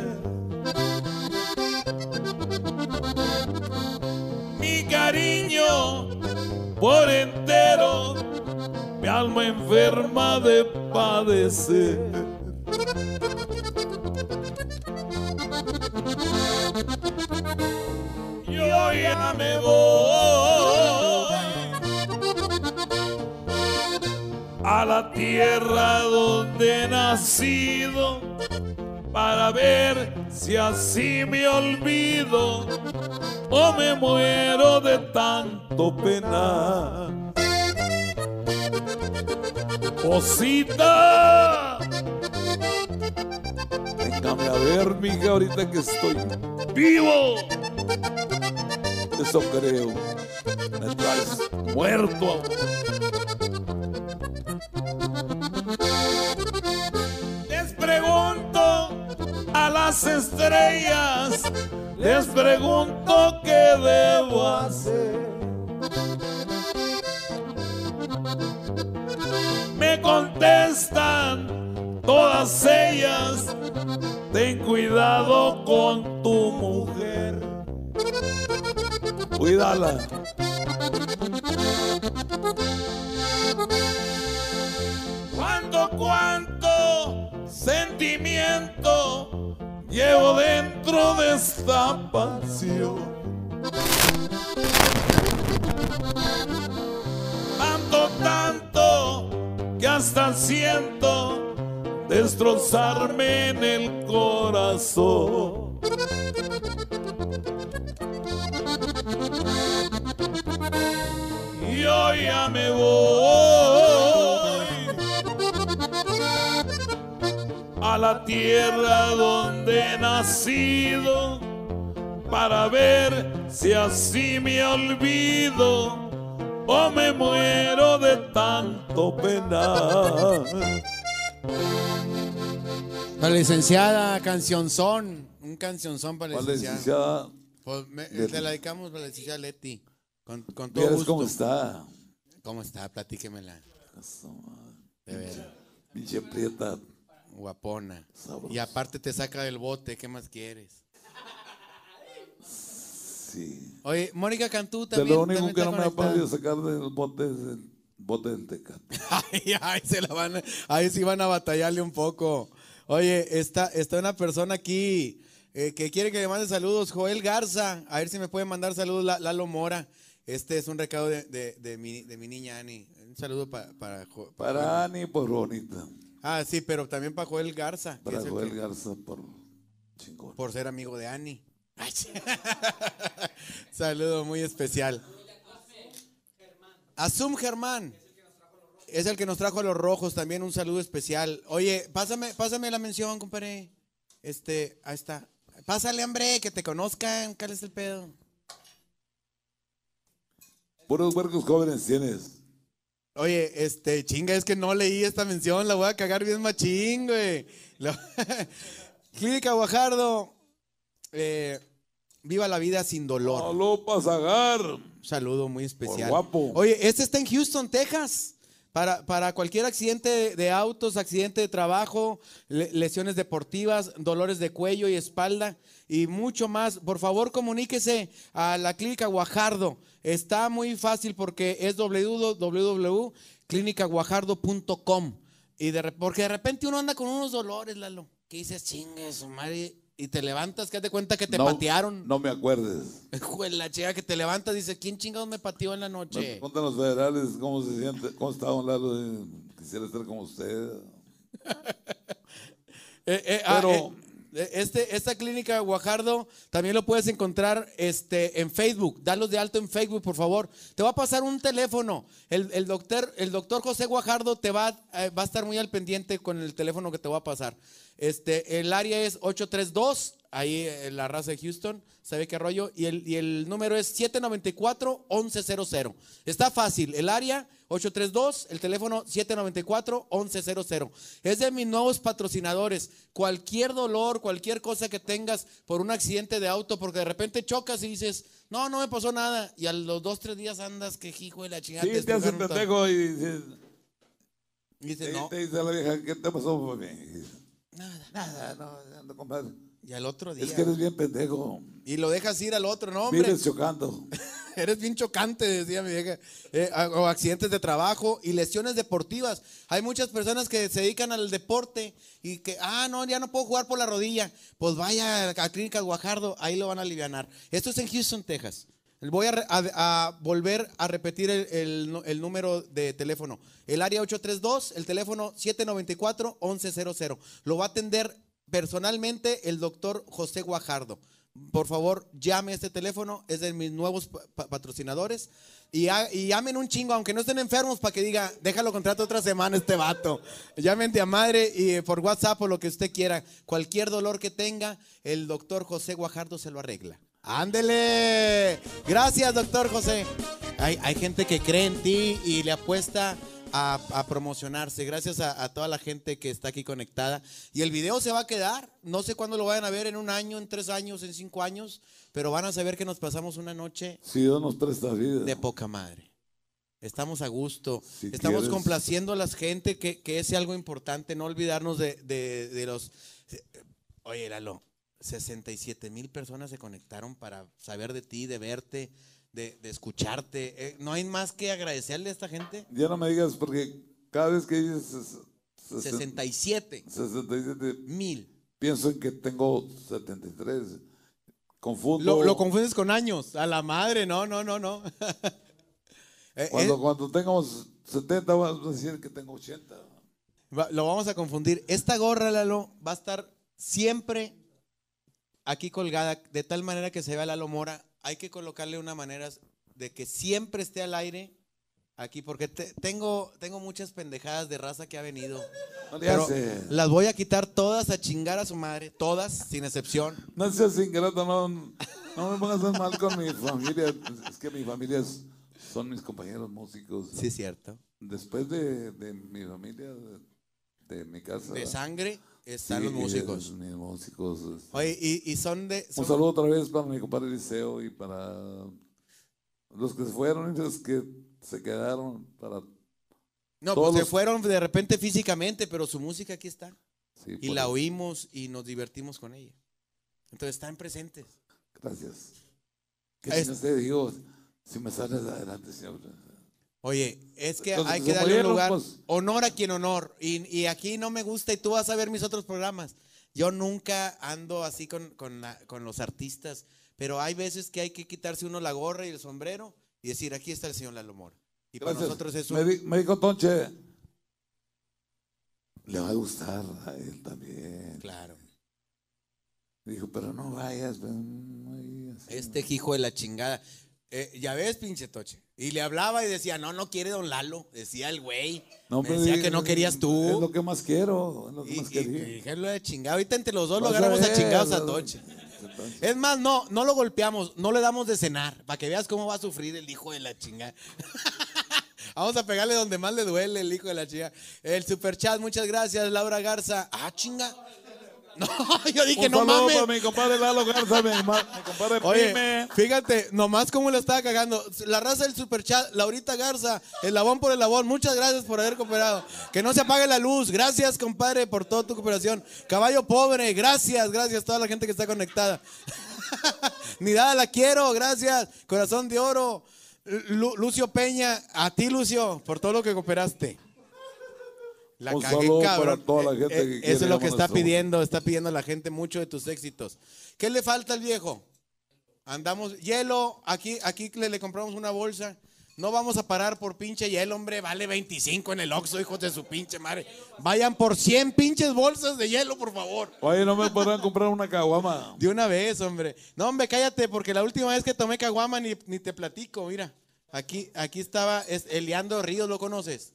Mi cariño por entero, mi alma enferma de padecer. Yo ya me voy a la tierra donde he nacido para ver si así me olvido o me muero de tanto penar. Cosita, Véngame a ver, mija, ahorita que estoy vivo, Eso creo. Me traes muerto. Les pregunto a las estrellas, les pregunto qué debo hacer. Contestan todas ellas, ten cuidado con tu mujer. Cuídala. Cuánto, cuánto sentimiento llevo dentro de esta pasión. Tanto, tanto que hasta siento destrozarme en el corazón. Yo ya me voy a la tierra donde he nacido para ver si así me olvido o me muero de tanto penar. La licenciada cancionzón. Un cancionzón para la ¿Cuál licenciada. licenciada? Pues me- te la dedicamos para la licenciada Leti. Con, con todo gusto. cómo está. ¿Cómo está? Platíquemela. De veras. Pinche prieta. Guapona. Y aparte te saca del bote. ¿Qué más quieres? Sí. Oye, Mónica Cantú también. lo único que no me ha podido sacar del bote es el bote del tecate. (laughs) Ay, ay, se la van a- ahí sí van a batallarle un poco. Oye, está, está una persona aquí eh, que quiere que le mande saludos, Joel Garza. A ver si me puede mandar saludos, La- Lalo Mora. Este es un recado de, de- de mi, de mi niña Ani. Un saludo pa- para, Jo- Para Ani, por bonita. Ah, sí, pero también para Joel Garza. Para Joel que- Garza, por chingón. por ser amigo de Ani. Ay, (laughs) Saludo muy especial. Asum Germán. Es el que nos trajo a los rojos, también un saludo especial. Oye, pásame, pásame la mención, compadre. Este, ahí está. Pásale, hombre, que te conozcan. ¿Cuál es el pedo? Puros huercos jóvenes tienes. Oye, este, chinga, es que no leí esta mención, la voy a cagar bien machín, güey. La- (laughs) Clínica Guajardo, eh, viva la vida sin dolor. Un saludo muy especial. Por guapo. Oye, este está en Houston, Texas. Para, para cualquier accidente de, autos, accidente de trabajo, le- lesiones deportivas, dolores de cuello y espalda y mucho más, por favor comuníquese a la clínica Guajardo. Está muy fácil porque es www.clinicaguajardo.com. Y de, porque de repente uno anda con unos dolores, Lalo, que dices, chingue su madre, y te levantas, que te cuenta que te No, patearon. No me acuerdes. (laughs) La chica que te levantas dice, ¿quién chingados me pateó en la noche? preguntan los federales cómo se siente, cómo está don Lalo. eh, Quisiera estar como usted. (laughs) Eh, eh, ah, Pero- eh, este, esta clínica Guajardo también lo puedes encontrar este, en Facebook. Dalos de alto en Facebook, por favor. Te va a pasar un teléfono. El, el doctor, el doctor José Guajardo te va, va a estar muy al pendiente con el teléfono que te va a pasar. Este, el área es 832, ahí en la raza de Houston, ¿sabe qué rollo? Y el, y el número es 794-1100. Está fácil, el área 832, el teléfono 794-1100. Es de mis nuevos patrocinadores. Cualquier dolor, cualquier cosa que tengas por un accidente de auto, porque de repente chocas y dices, no, no me pasó nada. Y a los dos, tres días andas que hijo de la chingada. Sí, te hace pendejo y dices, Y dices, y no, te dice la vieja, ¿qué te pasó? Nada. Nada, no, ando, compadre. Y al otro día. Es que eres bien pendejo. Y lo dejas ir al otro, no, hombre. Vives chocando. (laughs) Eres bien chocante, decía mi vieja. Eh, o accidentes de trabajo y lesiones deportivas. Hay muchas personas que se dedican al deporte y que, ah, no, ya no puedo jugar por la rodilla. Pues vaya a Clínicas Guajardo, ahí lo van a aliviar. Esto es en Houston, Texas. Voy a, a- a volver a repetir el, número de teléfono. El área 832, el teléfono 794-1100. Lo va a atender personalmente el doctor José Guajardo. Por favor, llame este teléfono, es de mis nuevos pa- pa- patrocinadores. Y, llamen un chingo, aunque no estén enfermos, para que diga, déjalo contrato otra semana este vato. Llamen a madre y eh, por WhatsApp o lo que usted quiera. Cualquier dolor que tenga, el doctor José Guajardo se lo arregla. Ándele. Gracias, doctor José. Hay, hay gente que cree en ti y le apuesta a, a promocionarse. Gracias a, a toda la gente que está aquí conectada. Y el video se va a quedar. No sé cuándo lo vayan a ver, en un año, en tres años, en cinco años. Pero van a saber que nos pasamos una noche Si Dios nos presta vida. de poca madre. Estamos a gusto. Si Estamos quieres. complaciendo a la gente que, que es algo importante. No olvidarnos de, de- de los... Oye, Lalo, 67 mil personas se conectaron para saber de ti, de verte, de, de escucharte. Eh, ¿No hay más que agradecerle a esta gente? Ya no me digas porque cada vez que dices ses- sesen- 67 67, mil. pienso en que tengo 73. Confundo. Lo, lo confundes con años. A la madre, no, no, no, no. (laughs) Eh, cuando, eh, cuando tengamos 70 vas a decir que tengo 80. Va- Lo vamos a confundir. Esta gorra, Lalo, va a estar siempre aquí colgada, de tal manera que se vea Lalo Mora. Hay que colocarle una manera de que siempre esté al aire aquí, porque te- tengo, tengo muchas pendejadas de raza que ha venido. No Pero las voy a quitar todas a chingar a su madre, todas, sin excepción. No seas ingrato, no, no me pongas tan mal con mi familia. Es que mi familia es- son mis compañeros músicos. Sí, cierto. Después de, de mi familia, de, de mi casa. De sangre están sí, los músicos. Mis músicos. este. Oye, y, y son de... Un saludo otra vez para mi compadre Liceo y para los que se fueron y los que se quedaron. Para, no, todos pues se fueron de repente físicamente, pero su música aquí está. sí, Y la eso. oímos y nos divertimos con ella. Entonces están presentes. Gracias. ¿Qué Es- chingas te digo? Si me sales adelante, señor. Oye, es que Entonces, hay que darle un lugar. pues. Honor a quien honor. Y, y aquí no me gusta, y tú vas a ver mis otros programas. Yo nunca ando así con, con, la- con los artistas, pero hay veces que hay que quitarse uno la gorra y el sombrero y decir, aquí está el señor Lalo Mora. Y para Gracias. nosotros es un... me dijo Tonche, le va a gustar a él también. Claro. Dijo, pero no vayas. pues, no vayas". Este hijo de la chingada. Eh, ya ves, pinche Toche. Y le hablaba y decía, no, no quiere don Lalo. Decía el güey. No, Me pero decía que no querías tú. Es lo que más quiero. Es lo que Y, más quería. y lo de chingado. Ahorita entre los dos lo Vas agarramos a ver, chingados a Toche. Es más, no, no lo golpeamos, no le damos de cenar, para que veas cómo va a sufrir el hijo de la chingada. (laughs) Vamos a pegarle donde más le duele el hijo de la chica. El superchat, muchas gracias, Laura Garza. Ah, chinga. (laughs) No, yo dije, Un no saludo mames. para mi compadre Lalo Garza, mi, mi compadre Oye, Prime. fíjate, nomás cómo lo estaba cagando. La raza del superchat, Laurita Garza, el labón por el labón. Muchas gracias por haber cooperado. Que no se apague la luz. Gracias, compadre, por toda tu cooperación. Caballo pobre, gracias, gracias a toda la gente que está conectada. (laughs) Ni nada la quiero, gracias. Corazón de oro. Lu- Lucio Peña, a ti, Lucio, por todo lo que cooperaste. La Un cagué, saludo cabrón. para toda la Eh, gente eh, que quiere Eso es lo que está pidiendo, está pidiendo la gente mucho de tus éxitos. ¿Qué le falta al viejo? Andamos, hielo, aquí, aquí le, le compramos una bolsa. No vamos a parar por pinche hielo, hombre. Vale 25 en el Oxxo, hijos de su pinche madre. Vayan por 100 pinches bolsas de hielo, por favor. Oye, no me podrán comprar una caguama. (laughs) De una vez, hombre. No, hombre, cállate, porque la última vez que tomé caguama ni, ni te platico, mira. Aquí, aquí estaba es Eliando Ríos, ¿lo conoces?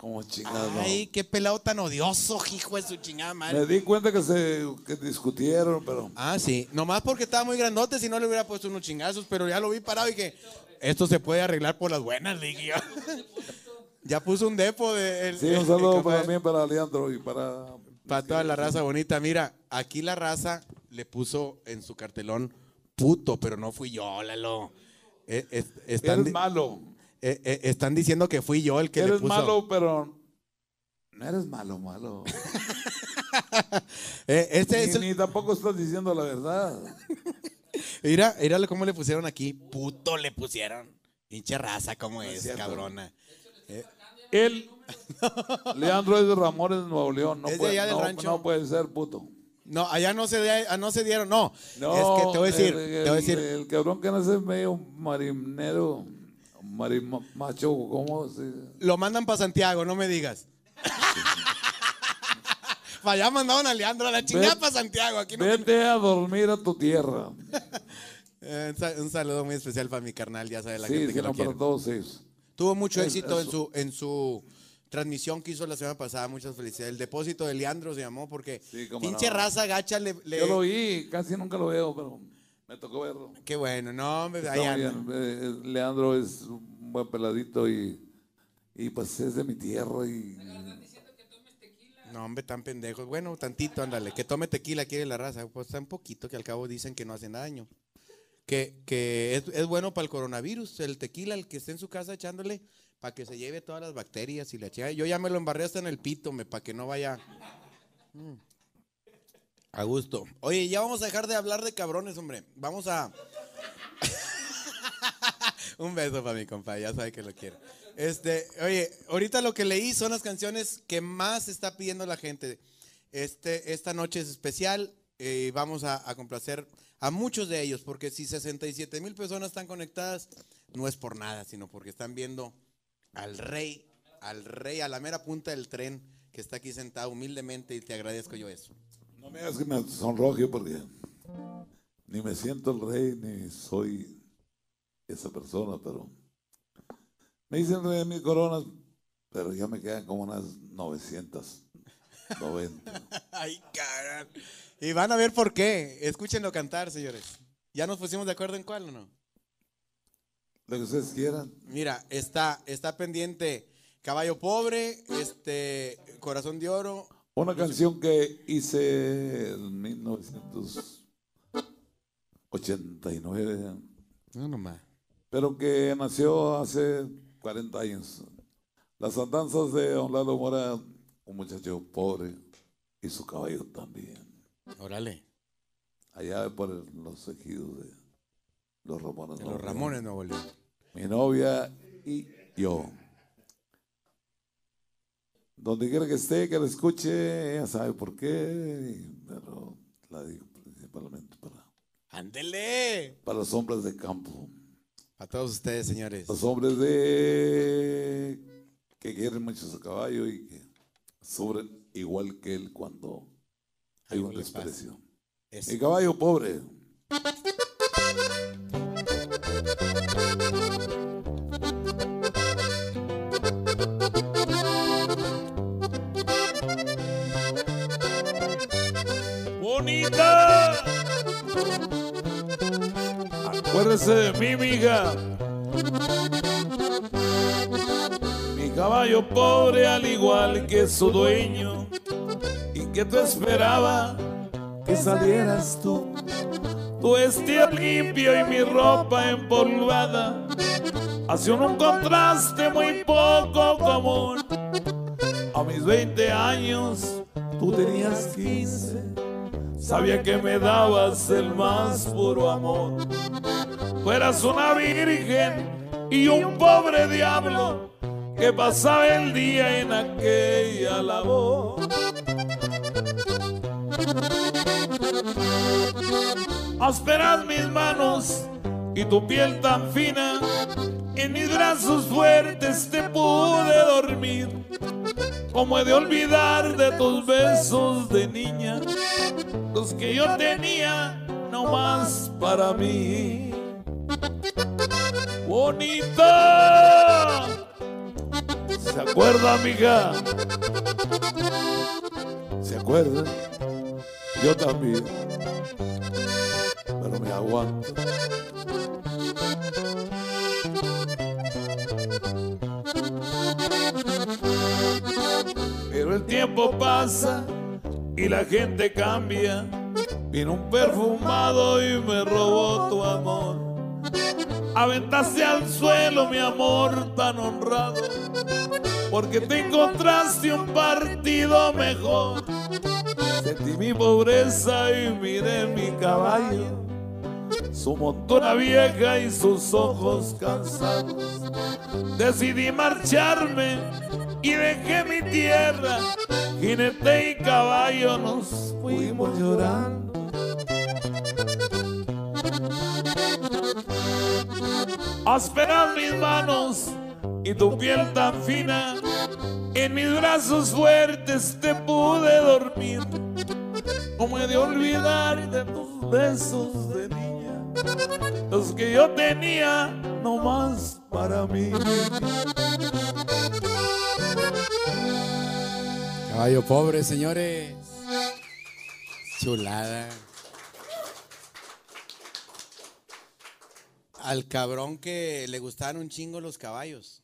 Como chingado. Ay, qué pelado tan odioso, hijo de su chingada madre. Me di cuenta que se que discutieron, pero Ah, sí. Nomás porque estaba muy grandote, si no le hubiera puesto unos chingazos, pero ya lo vi parado y que esto se puede arreglar por las buenas, dije (laughs) ya puso un depo de. el- sí, un saludo el- para mí, para Leandro y para Para toda la raza bonita. Mira, aquí la raza le puso en su cartelón puto, pero no fui yo, Lalo. Eh, es- están, Eres di- malo. Eh, eh, están diciendo que fui yo el que le Eres puso. malo, pero no eres malo, malo. (laughs) Eh, este es ni, el- ni tampoco estás diciendo la verdad. Mira, mírale cómo le pusieron aquí. Puto le pusieron. Pinche raza, cómo es, cabrona. Él, Leandro es de Ramones, Nuevo León. No, Es de puede, allá del no- rancho. no puede ser puto. No, allá no se, de- ah, no se dieron, no. No, es que te voy a decir, el, te voy a el- decir, el cabrón que nace medio marinero, marimacho, ¿cómo se lo mandan para Santiago, no me digas. (laughs) para allá mandaron a Leandro a la chingada para Santiago. Aquí no Vete a dormir a tu tierra. (laughs) Eh, un sa- un saludo muy especial para mi carnal, ya sabe la sí, gente sí, que lo quiere. todos ellos. Tuvo mucho Es- éxito en su, en su transmisión que hizo la semana pasada. Muchas felicidades. El depósito de Leandro se llamó porque Sí, pinche no. raza gacha le. le- Yo lo vi, casi nunca lo veo, pero me tocó verlo. Qué bueno, no, hombre. Eh, Leandro es un buen peladito y, y pues es de mi tierra y No, hombre, tan pendejos. Bueno, tantito, ándale. Que tome tequila, quiere la raza. Pues tan poquito que al cabo dicen que no hacen daño. Que, que es, es bueno para el coronavirus. El tequila, el que esté en su casa echándole, para que se lleve todas las bacterias y la chica. Yo ya me lo embarré hasta en el pito, me, para que no vaya. Mm. A gusto. Oye, ya vamos a dejar de hablar de cabrones, hombre. Vamos a. (laughs) Un beso para mi compa, ya sabe que lo quiero. Este, oye, ahorita lo que leí son las canciones que más está pidiendo la gente. Este, esta noche es especial eh, y vamos a, a complacer a muchos de ellos, porque si 67 mil personas están conectadas, no es por nada, sino porque están viendo al rey, al rey, a la mera punta del tren, que está aquí sentado humildemente y te agradezco yo eso. No me hagas que me sonroje porque ni me siento el rey ni soy esa persona, pero me dicen rey de mil coronas, pero ya me quedan como unas 990. (laughs) Ay, cabrón. Y van a ver por qué. Escúchenlo cantar, señores. ¿Ya nos pusimos de acuerdo en cuál o no? Lo que ustedes quieran. Mira, está, está pendiente Caballo Pobre, este, Corazón de Oro. Una canción que hice en 1989, No, nomás. pero que nació hace 40 años. Las andanzas de Don Lalo Mora, un muchacho pobre, y su caballo también. Órale. Allá por los ejidos de los Ramones. De los. Ramones Nuevo León. Mi novia y yo. Donde quiera que esté, que la escuche, ella sabe por qué, pero la digo principalmente para, ¡Ándele! para los hombres de campo. A todos ustedes, señores. Los hombres de que quieren mucho su caballo y que sufren igual que él cuando hay un desprecio. Mi caballo pobre. De mí, mija. caballo pobre al igual que su dueño y que tú esperaba que salieras tú. Tu vestido limpio y mi ropa empolvada hacían un contraste muy poco común. A mis 20 años tú tenías 15. Sabía que me dabas el más puro amor. Fueras una virgen y un pobre diablo que pasaba el día en aquella labor. Ásperas mis manos y tu piel tan fina, en mis brazos fuertes te pude dormir. Como he de olvidar de tus besos de niña, los que yo tenía no más para mí. Bonita, ¿se acuerda, amiga? ¿Se acuerdan? Yo también. Pero me aguanto. Pero el tiempo pasa y la gente cambia. Vino un perfumado y me robó tu amor. Aventaste al suelo mi amor tan honrado. Porque te encontraste un partido mejor. Sentí mi pobreza y miré mi caballo. Su montura vieja y sus ojos cansados. Decidí marcharme y dejé mi tierra. Jinete y caballo nos fuimos llorando. Ásperas mis manos y tu piel tan fina. En mis brazos fuertes te pude dormir. Como he de olvidar de tus besos de niña. Los que yo tenía no más para mí. Caballo pobre, señores. Chulada. Al cabrón que le gustaban un chingo los caballos.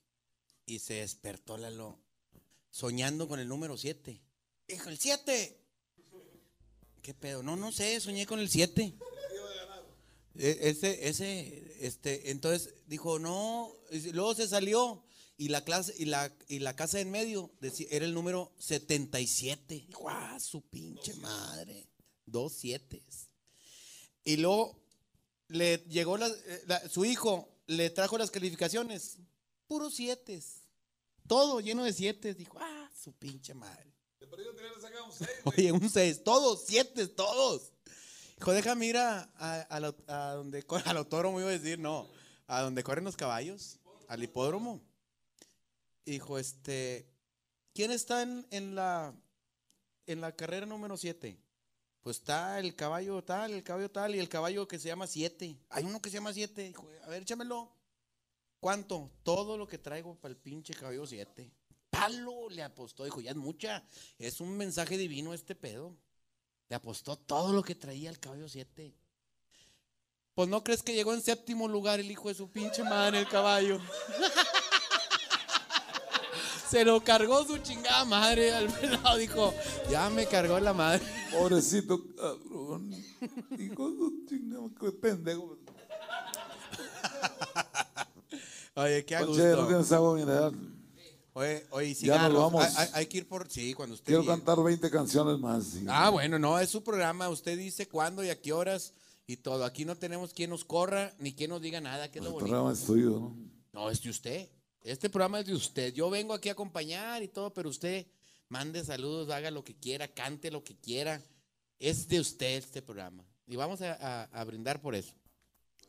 Y se despertó Lalo. Soñando con el número 7. Hijo, el 7. ¿Qué pedo? No, no sé, soñé con el 7. Ese, ese, este, entonces dijo, no, luego se salió y la clase, y la, y la casa en medio decía- era el número 77. Dijo, ah, su pinche madre. Dos sietes. Y luego le llegó la- eh, la- su hijo, le trajo las calificaciones. Puros siete. Todo lleno de siete. Dijo, ah, su pinche madre. Oye, un seis. Todos, siete, todos. Hijo, déjame ir a, a, a a donde (laughs) al autódromo, iba a decir, no. A donde corren los caballos. Al hipódromo. Hijo, este. ¿Quién está en, la en la carrera número 7? Pues está el caballo tal, el caballo tal y el caballo que se llama 7. Hay uno que se llama 7. A ver, échamelo. ¿Cuánto? Todo lo que traigo para el pinche caballo 7. Palo le apostó. Dijo, ya es mucha. Es un mensaje divino este pedo. Le apostó todo lo que traía el caballo 7. Pues no crees que llegó en séptimo lugar el hijo de su pinche madre, el caballo. (laughs) Se lo cargó su chingada madre al pelado. Dijo, ya me cargó la madre. Pobrecito cabrón. Hijo de su chingada, qué pendejo. Oye, qué a Oye, no tienes agua mineral. Oye, oye, Ya nos vamos. Hay, hay- que ir por. Sí, cuando usted. Quiero cantar 20 canciones más. Ah, bueno, no, es su programa. Usted dice cuándo y a qué horas y todo. Aquí no tenemos quien nos corra ni quien nos diga nada, que es El lo bonito. programa es tuyo, ¿no? No, es de usted. Este programa es de usted. Yo vengo aquí a acompañar y todo, pero usted mande saludos, haga lo que quiera, cante lo que quiera. Es de usted este programa. Y vamos a, a- a brindar por eso.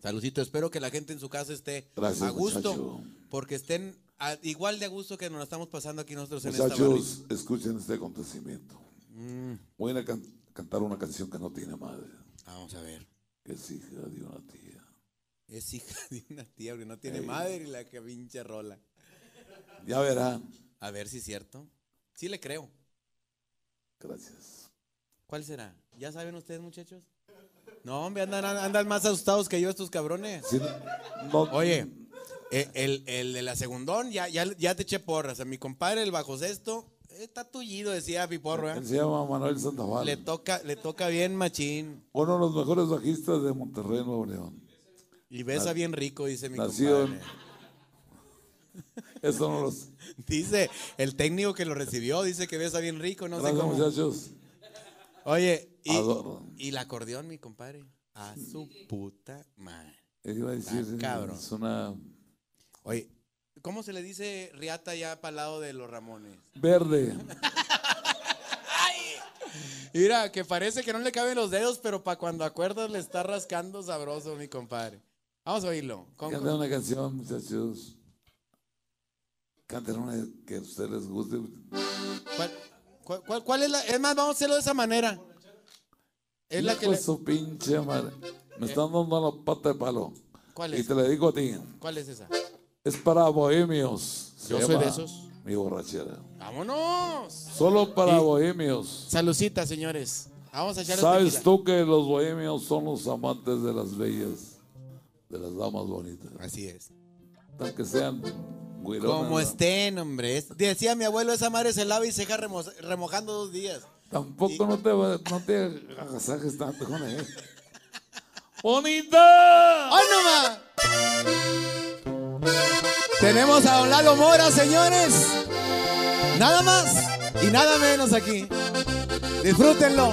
Saludcito, espero que la gente en su casa esté Gracias, a gusto, muchacho. porque estén a- igual de a gusto que nos estamos pasando aquí nosotros en esta Muchachos, escuchen este acontecimiento. Mm. Voy a can- cantar una canción que no tiene madre, barra. Vamos a ver. que es hija de una tía. Es hija de una tía que no tiene madre y la que pinche rola. Ya verán. A ver si es cierto. Sí le creo. Gracias. ¿Cuál será? ¿Ya saben ustedes, muchachos? No, hombre, andan, andan más asustados que yo estos cabrones. No- Oye, Eh, el, el de la segundón, ya, ya, ya te eché porras. A mi compadre, el bajo sexto, está tullido, decía Piporro. ¿eh? Se llama Manuel Sandoval. Le toca, le toca bien machín. Uno de los mejores bajistas de Monterrey, Nuevo León. Y besa bien rico, dice mi Nacido compadre. (laughs) Eso no los. Dice, el técnico que lo recibió, dice que besa bien rico, no sé Gracias, cómo. muchachos. Oye, y, Adoro. y el acordeón, mi compadre. A su puta madre. Iba a decir, cabrón. es una Oye, ¿cómo se le dice riata ya para el lado de los Ramones? verde. (laughs) Mira, que parece que no le caben los dedos, pero para cuando acuerdas le está rascando sabroso, mi compadre. Vamos a oírlo. Con- una canción, muchachos. Canten una que a ustedes les guste. ¿cuál, cuál- cuál- cuál es la? Es más, vamos a hacerlo de esa manera. Es la que le- su pinche madre. Me están dando la pata de palo. ¿Cuál Y es? te la digo a ti. ¿Cuál es esa? Es para bohemios. Yo soy de esos. Mi borrachera. ¡Vámonos! Solo para Y- bohemios. Salucita, señores. Vamos a echar ¿Sabes tú que los bohemios son los amantes de las bellas, de las damas bonitas? Así es. Aunque sean Como estén, hombre. Decía mi abuelo, esa madre se lava y se deja remo- remojando dos días. Tampoco no te, no te agasajes tanto con él. (laughs) ¡Bonita! ¡Ay, no más! Tenemos a Don Lalo Mora, señores. Nada más y nada menos aquí. Disfrútenlo.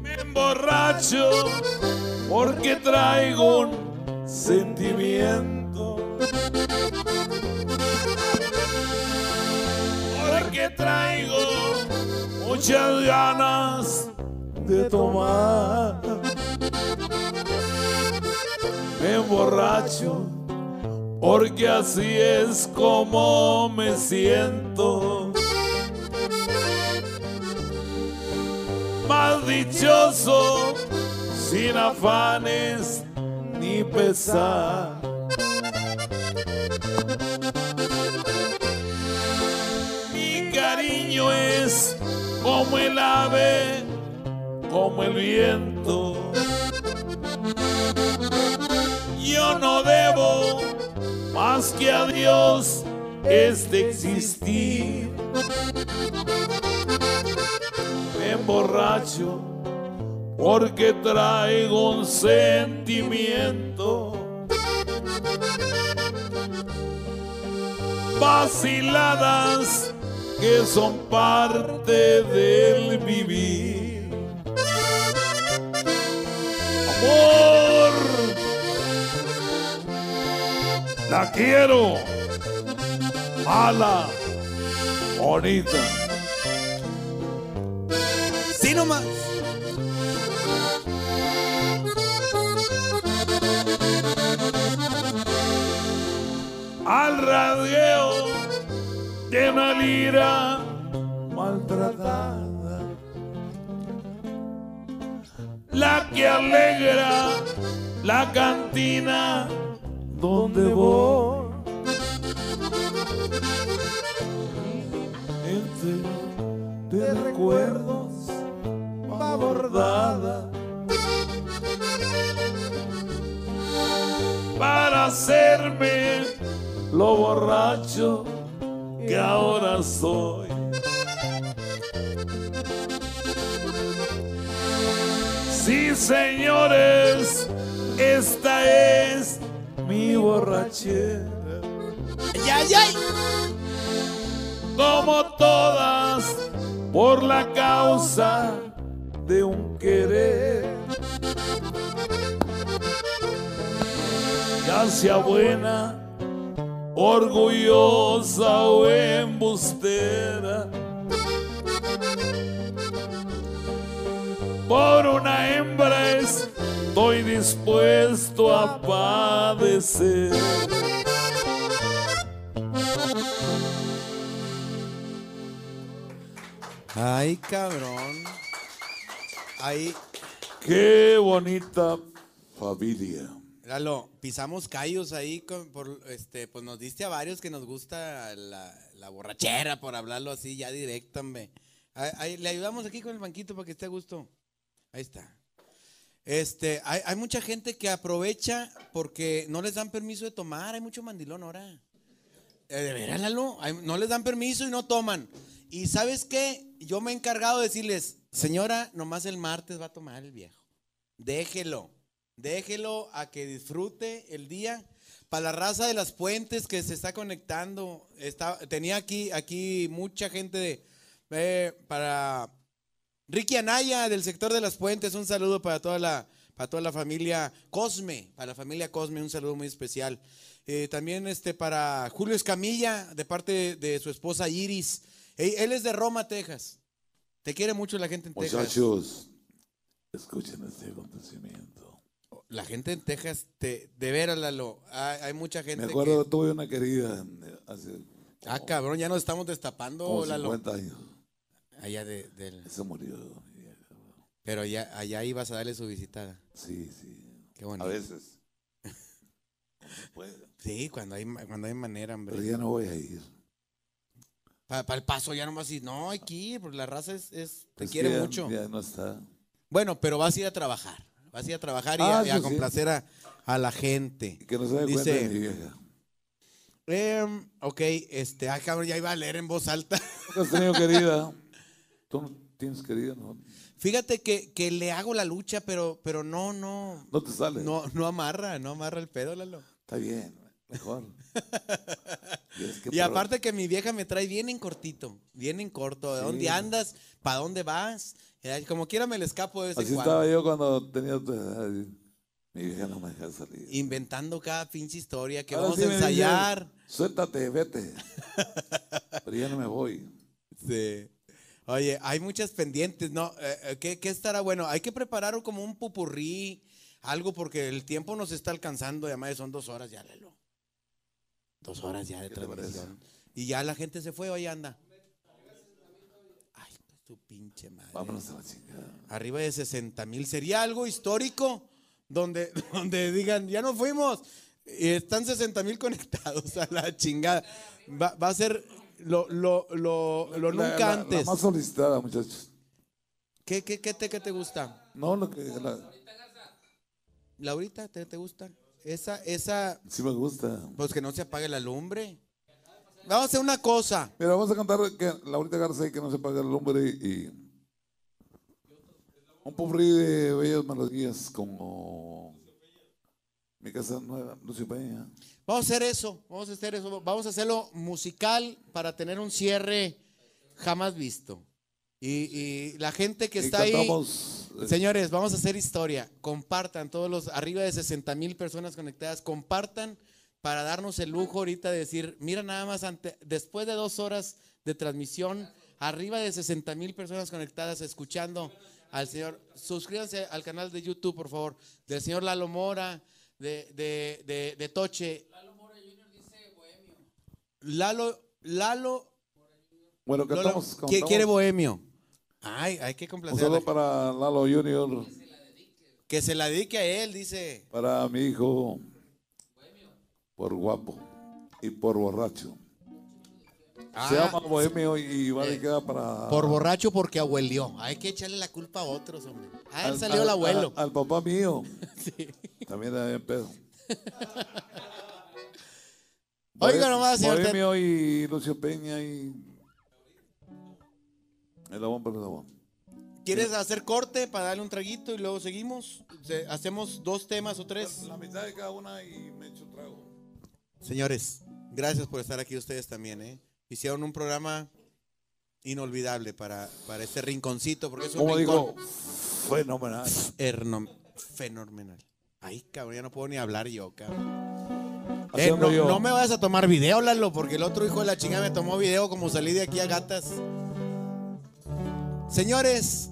Me emborracho porque traigo un sentimiento. Porque traigo muchas ganas de tomar. Me emborracho porque así es como me siento. más dichoso, sin afanes ni pesar. Es como el ave, como el viento. Yo no debo más que a Dios este existir. Me emborracho porque traigo un sentimiento. Vaciladas que son parte del vivir. Amor, la quiero, mala, bonita. Sí nomás. al rasgueo de una lira maltratada. La que alegra la cantina donde voy. Entre de recuerdos va bordada. para hacerme lo borracho que ahora soy. Sí, señores, esta es mi borrachera. ¡Ya, ya! Como todas, por la causa de un querer. Ya sea buena, orgullosa o embustera. Por una hembra estoy dispuesto a padecer. Ay, cabrón. Ahí, Qué bonita familia. Lalo, pisamos callos ahí, por, este, pues nos diste a varios que nos gusta la, la borrachera, por hablarlo así, ya directo, le ayudamos aquí con el banquito para que esté a gusto. Ahí está. Este, hay, mucha gente que aprovecha porque no les dan permiso de tomar. Hay mucho mandilón ahora. Eh, De veras, Lalo, no les dan permiso y no toman. Y sabes qué, yo me he encargado de decirles, señora, nomás el martes va a tomar el viejo. Déjelo, déjelo a que disfrute el día. Para la raza de las puentes que se está conectando, está, tenía aquí, aquí mucha gente de, eh, para Ricky Anaya del sector de las puentes, un saludo para toda la, para toda la familia Cosme, para la familia Cosme, un saludo muy especial. Eh, también este para Julio Escamilla, de parte de, su esposa Iris. Él, él es de Roma, Texas. Te quiere mucho la gente en Texas. Muchachos, escuchen este acontecimiento. La gente en Texas, te, de veras, Lalo, hay, hay mucha gente Me acuerdo, que... tuve una querida eh, hace Ah, cabrón, ya nos estamos destapando, como Lalo. 50 años. Allá de, del- Se murió. Pero allá, allá ibas a darle su visitada. Sí, sí. Qué bonito. A veces. (laughs) Sí, cuando hay, cuando hay manera, hombre. pero ya no voy a ir. Para el paso ya nomás y no, ir, porque la raza es, es- te Es quiere ya- mucho. Ya no está. Bueno, pero vas a ir a trabajar. Vas a ir a trabajar y, Ah, a, y a eso sí. complacer a, a la gente. Y que no se dé cuenta Dice- de mi vieja. Em, ok, este, ah, cabrón, ya iba a leer en voz alta. ¿Nunca has tenido querida? ¿Tú no tienes querida? No, Fíjate que, que le hago la lucha, pero, pero no, no, no te sale. no, no amarra, no amarra el pedo, Lalo. Está bien, mejor. (laughs) Y, es que Y pero- aparte que mi vieja me trae bien en cortito, bien en corto. ¿De Sí. dónde andas? ¿Para dónde vas? Eh, Como quiera me le escapo de ese Así estaba yo cuando tenía tu edad. y Mi vieja no me deja salir. Inventando cada pinche historia que Ahora vamos sí a dice, ensayar. Suéltate, vete. (laughs) Pero ya no me voy. Sí. Oye, hay muchas pendientes, ¿no? Eh, eh, ¿qué, qué estará bueno? Hay que preparar como un pupurrí, algo, porque el tiempo nos está alcanzando. Y además son dos horas ya, Lelo. Dos horas ya de ¿Qué te transmisión. Y ya la gente se fue, hoy anda. Ay, pues tu pinche madre. Vámonos a la chingada. Arriba de 60 mil. ¿Sería algo histórico donde, (laughs) donde digan, ya nos fuimos? Y están 60 mil conectados a la chingada. Va, va a ser lo, lo, lo, lo La- nunca la- antes. La más solicitada, muchachos. ¿Qué, qué, qué, te, qué te gusta? No, lo que. la- ¿Laurita, te, te gusta? Esa, esa, sí me gusta. pues que no se apague la lumbre. Vamos a hacer una cosa. Mira, vamos a cantar que Laurita Garza y que no se pague el hombre y. Un pufrí de bellas melodías como. Mi casa nueva, Lucio Peña. Vamos a hacer eso, vamos a hacer eso, vamos a hacerlo musical para tener un cierre jamás visto. Y, y la gente que Y está ahí, eh, señores, vamos a hacer historia. Compartan todos los arriba de 60 mil personas conectadas, compartan para darnos el lujo ahorita de decir, mira nada más, ante- después de dos horas de transmisión, arriba de 60 mil personas conectadas escuchando al señor. Suscríbanse al canal de YouTube, por favor, del señor Lalo Mora, de, de, de, de Toche. Lalo, Lalo, Bueno, cantamos. ¿qui- cantamos quiere bohemio. Ay, hay que Un complacer. saludo para Lalo Junior, Que se la dedique a él, dice. para mi hijo, por guapo y por borracho. Ah, Se llama Bohemio y va dedicada para. Por borracho porque abuelió. Hay que echarle la culpa a otros, hombre. Ah, él al- salió al- el abuelo. Al, al papá mío. (laughs) También era bien pedo. (laughs) Oiga nomás, señor. Bohemio y Lucio Peña y. El abón por el abón. ¿Quieres hacer corte para darle un traguito y luego seguimos? Se- Hacemos dos temas o tres. La mitad de cada una y me echo trago. Señores, gracias por estar aquí ustedes también, ¿eh? Hicieron un programa inolvidable para, para este rinconcito, porque es un Como rincón digo, fenomenal. herno- fenomenal. Ay, cabrón, ya no puedo ni hablar yo, cabrón. Eh, no, yo. no me vayas a tomar video, Lalo, porque el otro hijo de la chingada me tomó video como salí de aquí a gatas. Señores,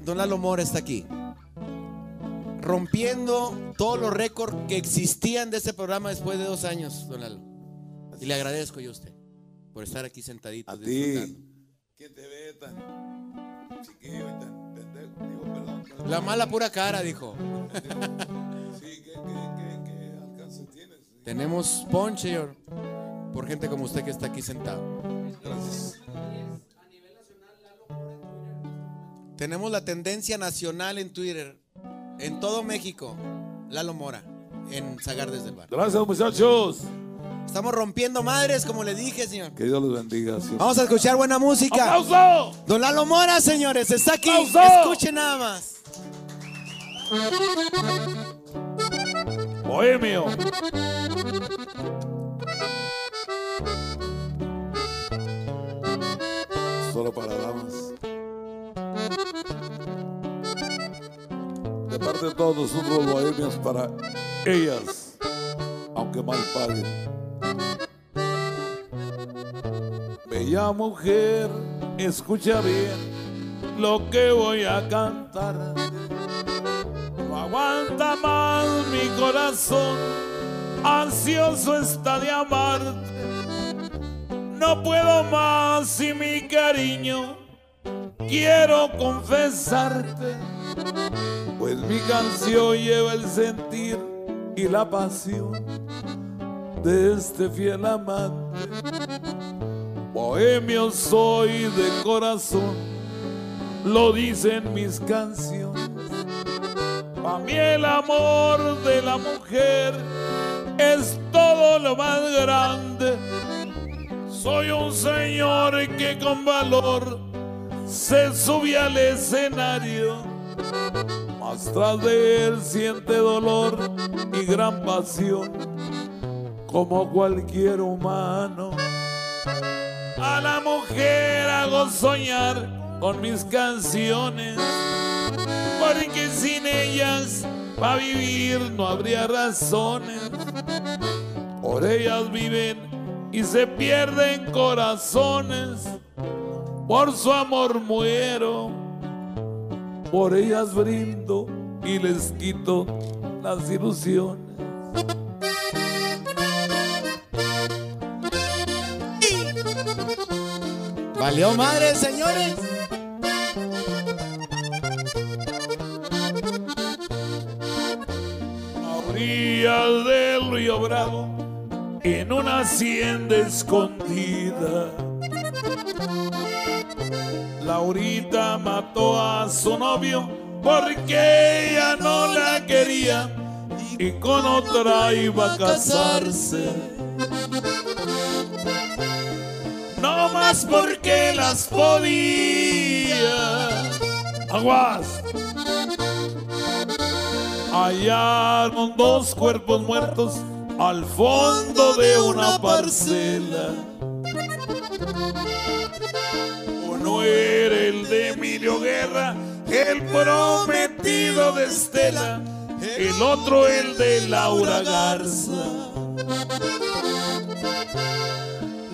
Don Lalo Mora está aquí. Rompiendo todos los récords que existían de este programa después de dos años, Don Lalo. Y le agradezco yo a usted por estar aquí sentadito. A ti. ¿Quién te ve tan chiquillo y tan pendejo? Digo, perdón. La mala pura cara, dijo. (laughs) Sí, ¿qué, qué, qué, qué alcance tienes? Tenemos ponche señor, por gente como usted que está aquí sentado. Gracias. Tenemos la tendencia nacional en Twitter. en todo México, Lalo Mora, en Zagar desde el bar. Gracias, muchachos. Estamos rompiendo madres, como le dije, señor. Que Dios los bendiga. Vamos a escuchar buena música. ¡Aplauso! Don Lalo Mora, señores, está aquí. ¡Aplauso! Escuchen nada más. Bohemio. Solo para damas. De parte de todos nosotros los bohemios para ellas, aunque mal paguen. Bella mujer, escucha bien lo que voy a cantar. No aguanta más mi corazón, ansioso está de amarte. No puedo más y mi cariño quiero confesarte, pues mi canción lleva el sentir y la pasión de este fiel amante. Bohemio soy de corazón, lo dicen mis canciones. Para mí el amor de la mujer es todo lo más grande. Soy un señor que con valor se sube al escenario. Más tras de él siente dolor y gran pasión, como cualquier humano. A la mujer hago soñar con mis canciones porque sin ellas para vivir no habría razones. Por ellas viven y se pierden corazones. Por su amor muero, por ellas brindo y les quito las ilusiones. Valió madre, señores. A orillas del río Bravo, en una hacienda escondida. Laurita mató a su novio porque ella no la quería y con otra iba a casarse. No más porque las podía. Aguas. Hallaron dos cuerpos muertos al fondo de una parcela. Era el de Emilio Guerra, el prometido de Estela. El otro el de Laura Garza.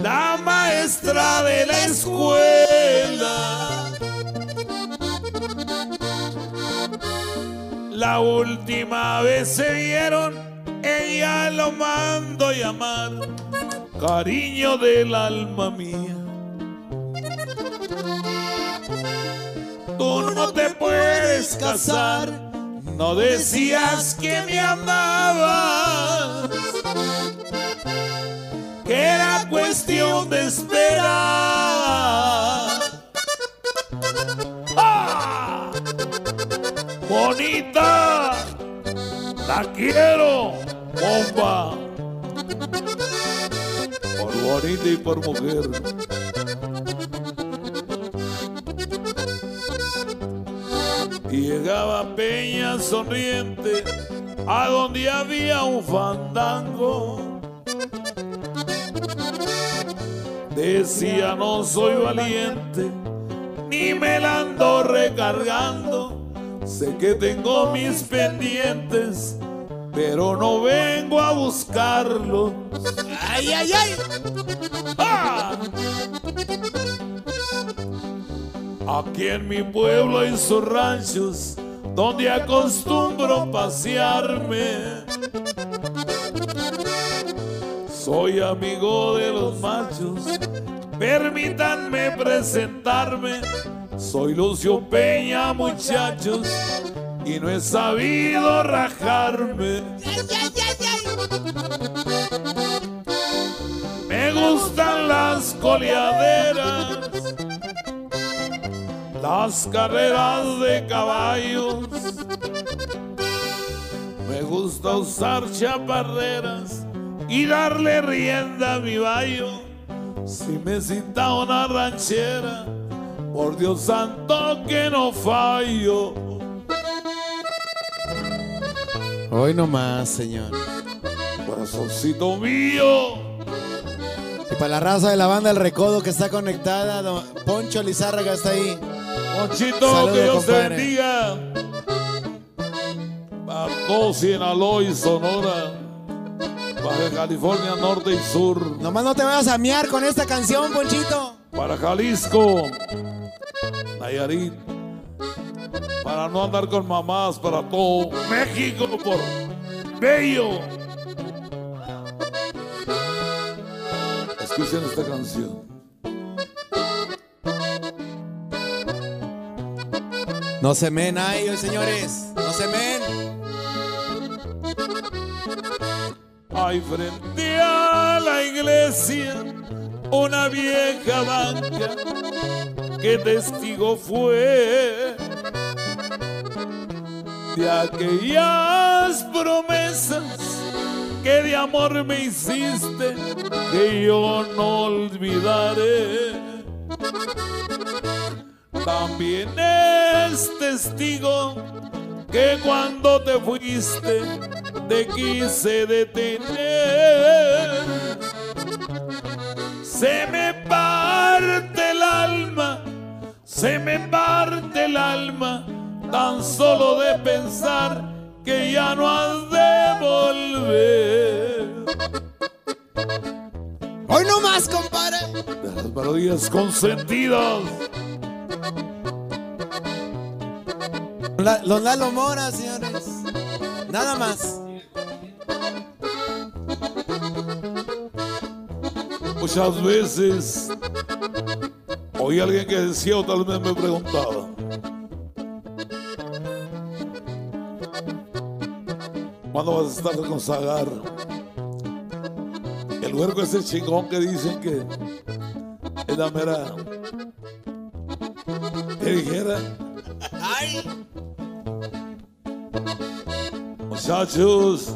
La maestra de la escuela. La última vez se vieron, ella lo mando llamar, cariño del alma mía. Tú no te puedes casar, no decías que me amabas, que era cuestión de esperar. ¡Ah! bonita. La quiero, bomba. Por bonita y por mujer. Llegaba Peña sonriente a donde había un fandango. Decía no soy valiente, ni me la ando recargando. Sé que tengo mis pendientes, pero no vengo a buscarlos. ¡Ay, ay, ay! Aquí en mi pueblo y sus ranchos, donde acostumbro pasearme. Soy amigo de los machos, permítanme presentarme. Soy Lucio Peña, muchachos, y no he sabido rajarme. Me gustan las coleaderas, las carreras de caballos, gusta usar chaparreras y darle rienda a mi baño. Si me cita una ranchera, por Dios santo que no fallo. Hoy nomás, señor. Corazoncito mío, Y para la raza de la banda El Recodo que está conectada, don Poncho Lizárraga está ahí. Monchito, Saludos, que Dios te bendiga. Para todo Sinaloa y Sonora, Baja California Norte y Sur. Nomás no te vayas a miar con esta canción, Ponchito. para Jalisco, Nayarit, para no andar con mamás, para todo México por bello. Escuchen esta canción. No se men ahí, señores. No se men. Hay frente a la iglesia una vieja banca que testigo fue de aquellas promesas que de amor me hiciste que yo no olvidaré. También es testigo que cuando te fuiste te quise detener. Se me parte el alma, se me parte el alma, tan solo de pensar que ya no has de volver. Hoy nomás, compadre. De las melodías consentidas. Los Lalo Mora, señores. Nada más. Muchas veces oí a alguien que decía o tal vez me preguntaba. ¿Cuándo vas a estar con Zagar? El huerco ese chingón que dicen que es la mera. ¿Qué dijera? Muchachos,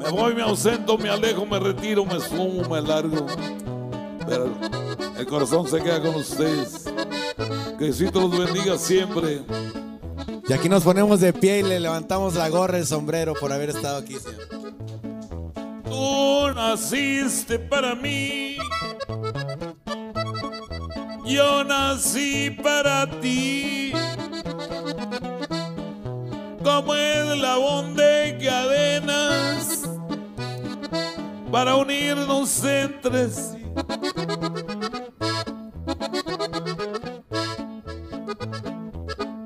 me voy, me ausento, me alejo, me retiro, me sumo, me largo. Pero el corazón se queda con ustedes. Que Diosito los bendiga siempre. Y aquí nos ponemos de pie y le levantamos la gorra, el sombrero por haber estado aquí, señor. Tú naciste para mí. Yo nací para ti. Como eslabón de cadenas para unirnos entre sí.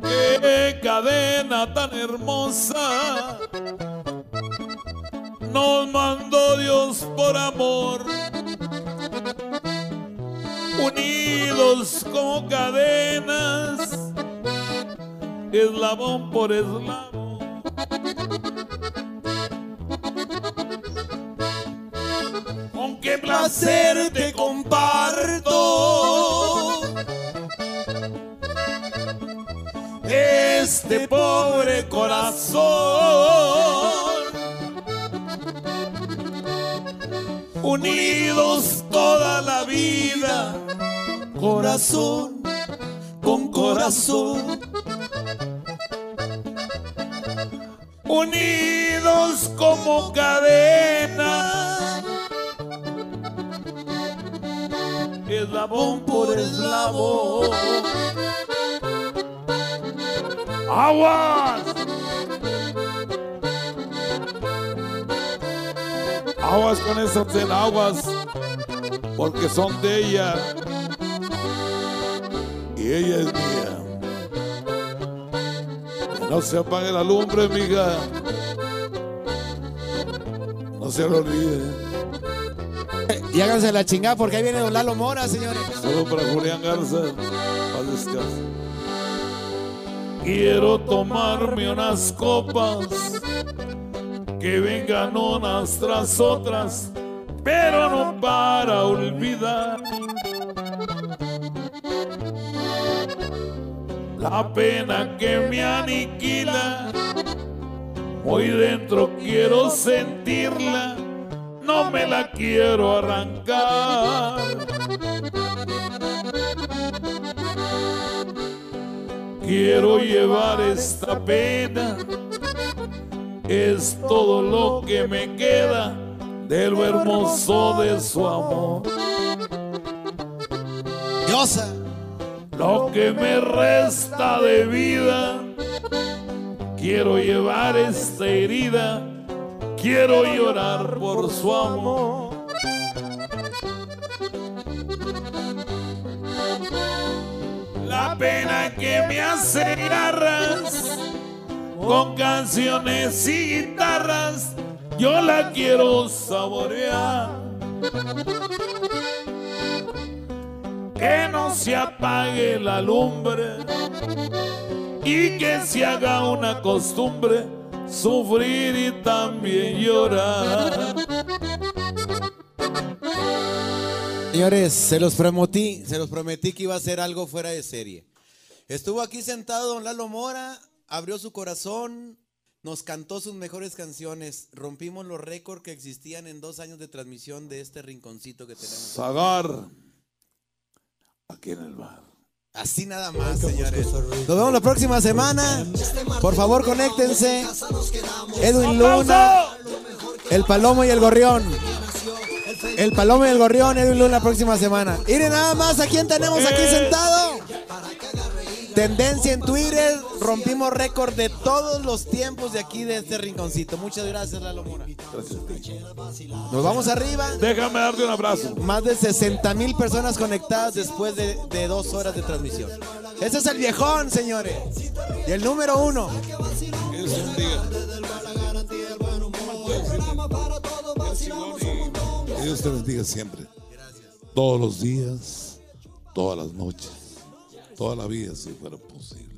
Qué cadena tan hermosa nos mandó Dios por amor, cadenas, eslabón por eslabón. Con qué placer te comparto este pobre corazón. unidos toda la vida, corazón con corazón. Unidos como cadena, eslabón por eslabón. ¡Aguas! Aguas con esas enaguas, porque son de ella ella es mía. Que no se apague la lumbre, amiga. No se lo olvide. Y háganse la chingada porque ahí viene Don Lalo Mora, señores. Solo para Julián Garza. Paz descanse. Quiero tomarme unas copas que vengan unas tras otras, pero no para olvidar la pena que me aniquila Muy dentro quiero sentirla, no me la quiero arrancar. Quiero llevar esta pena, es todo lo que me queda de lo hermoso de su amor. Diosa. Lo que me resta de vida, quiero llevar esta herida, quiero llorar por su amor. La pena que me hace garras con canciones y guitarras, yo la quiero saborear. Que no se apague la lumbre y que se haga una costumbre sufrir y también llorar. Señores, se los prometí, se los prometí que iba a hacer algo fuera de serie. Estuvo aquí sentado don Lalo Mora, abrió su corazón, nos cantó sus mejores canciones, rompimos los récords que existían en dos años de transmisión de este rinconcito que tenemos. Zagar. Aquí en el bar. Así nada más, señores. Nos vemos la próxima semana. Por favor, conéctense. Edwin Luna, el Palomo y el Gorrión. El Palomo y el Gorrión, Edwin Luna la próxima semana. Miren nada más a quién tenemos aquí sentado. Tendencia en Twitter, rompimos récord de todos los tiempos de aquí de este rinconcito. Muchas gracias, Lalo Mora. Nos vamos arriba. Déjame darte un abrazo. Más de 60 mil personas conectadas después de, de dos horas de transmisión. Ese es el viejón, señores. Y el número uno. Que Dios te bendiga. Que Dios te bendiga siempre. Todos los días, todas las noches, toda la vida, si fuera posible.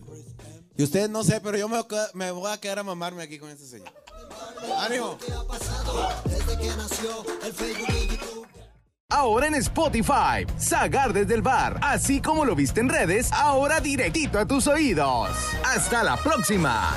Y ustedes no sé, pero yo me, voy a quedar- me voy a quedar a mamarme aquí con este señor. ¡Ánimo! Ahora en Spotify, Sagar desde el bar, así como lo viste en redes, ahora directito a tus oídos. Hasta la próxima.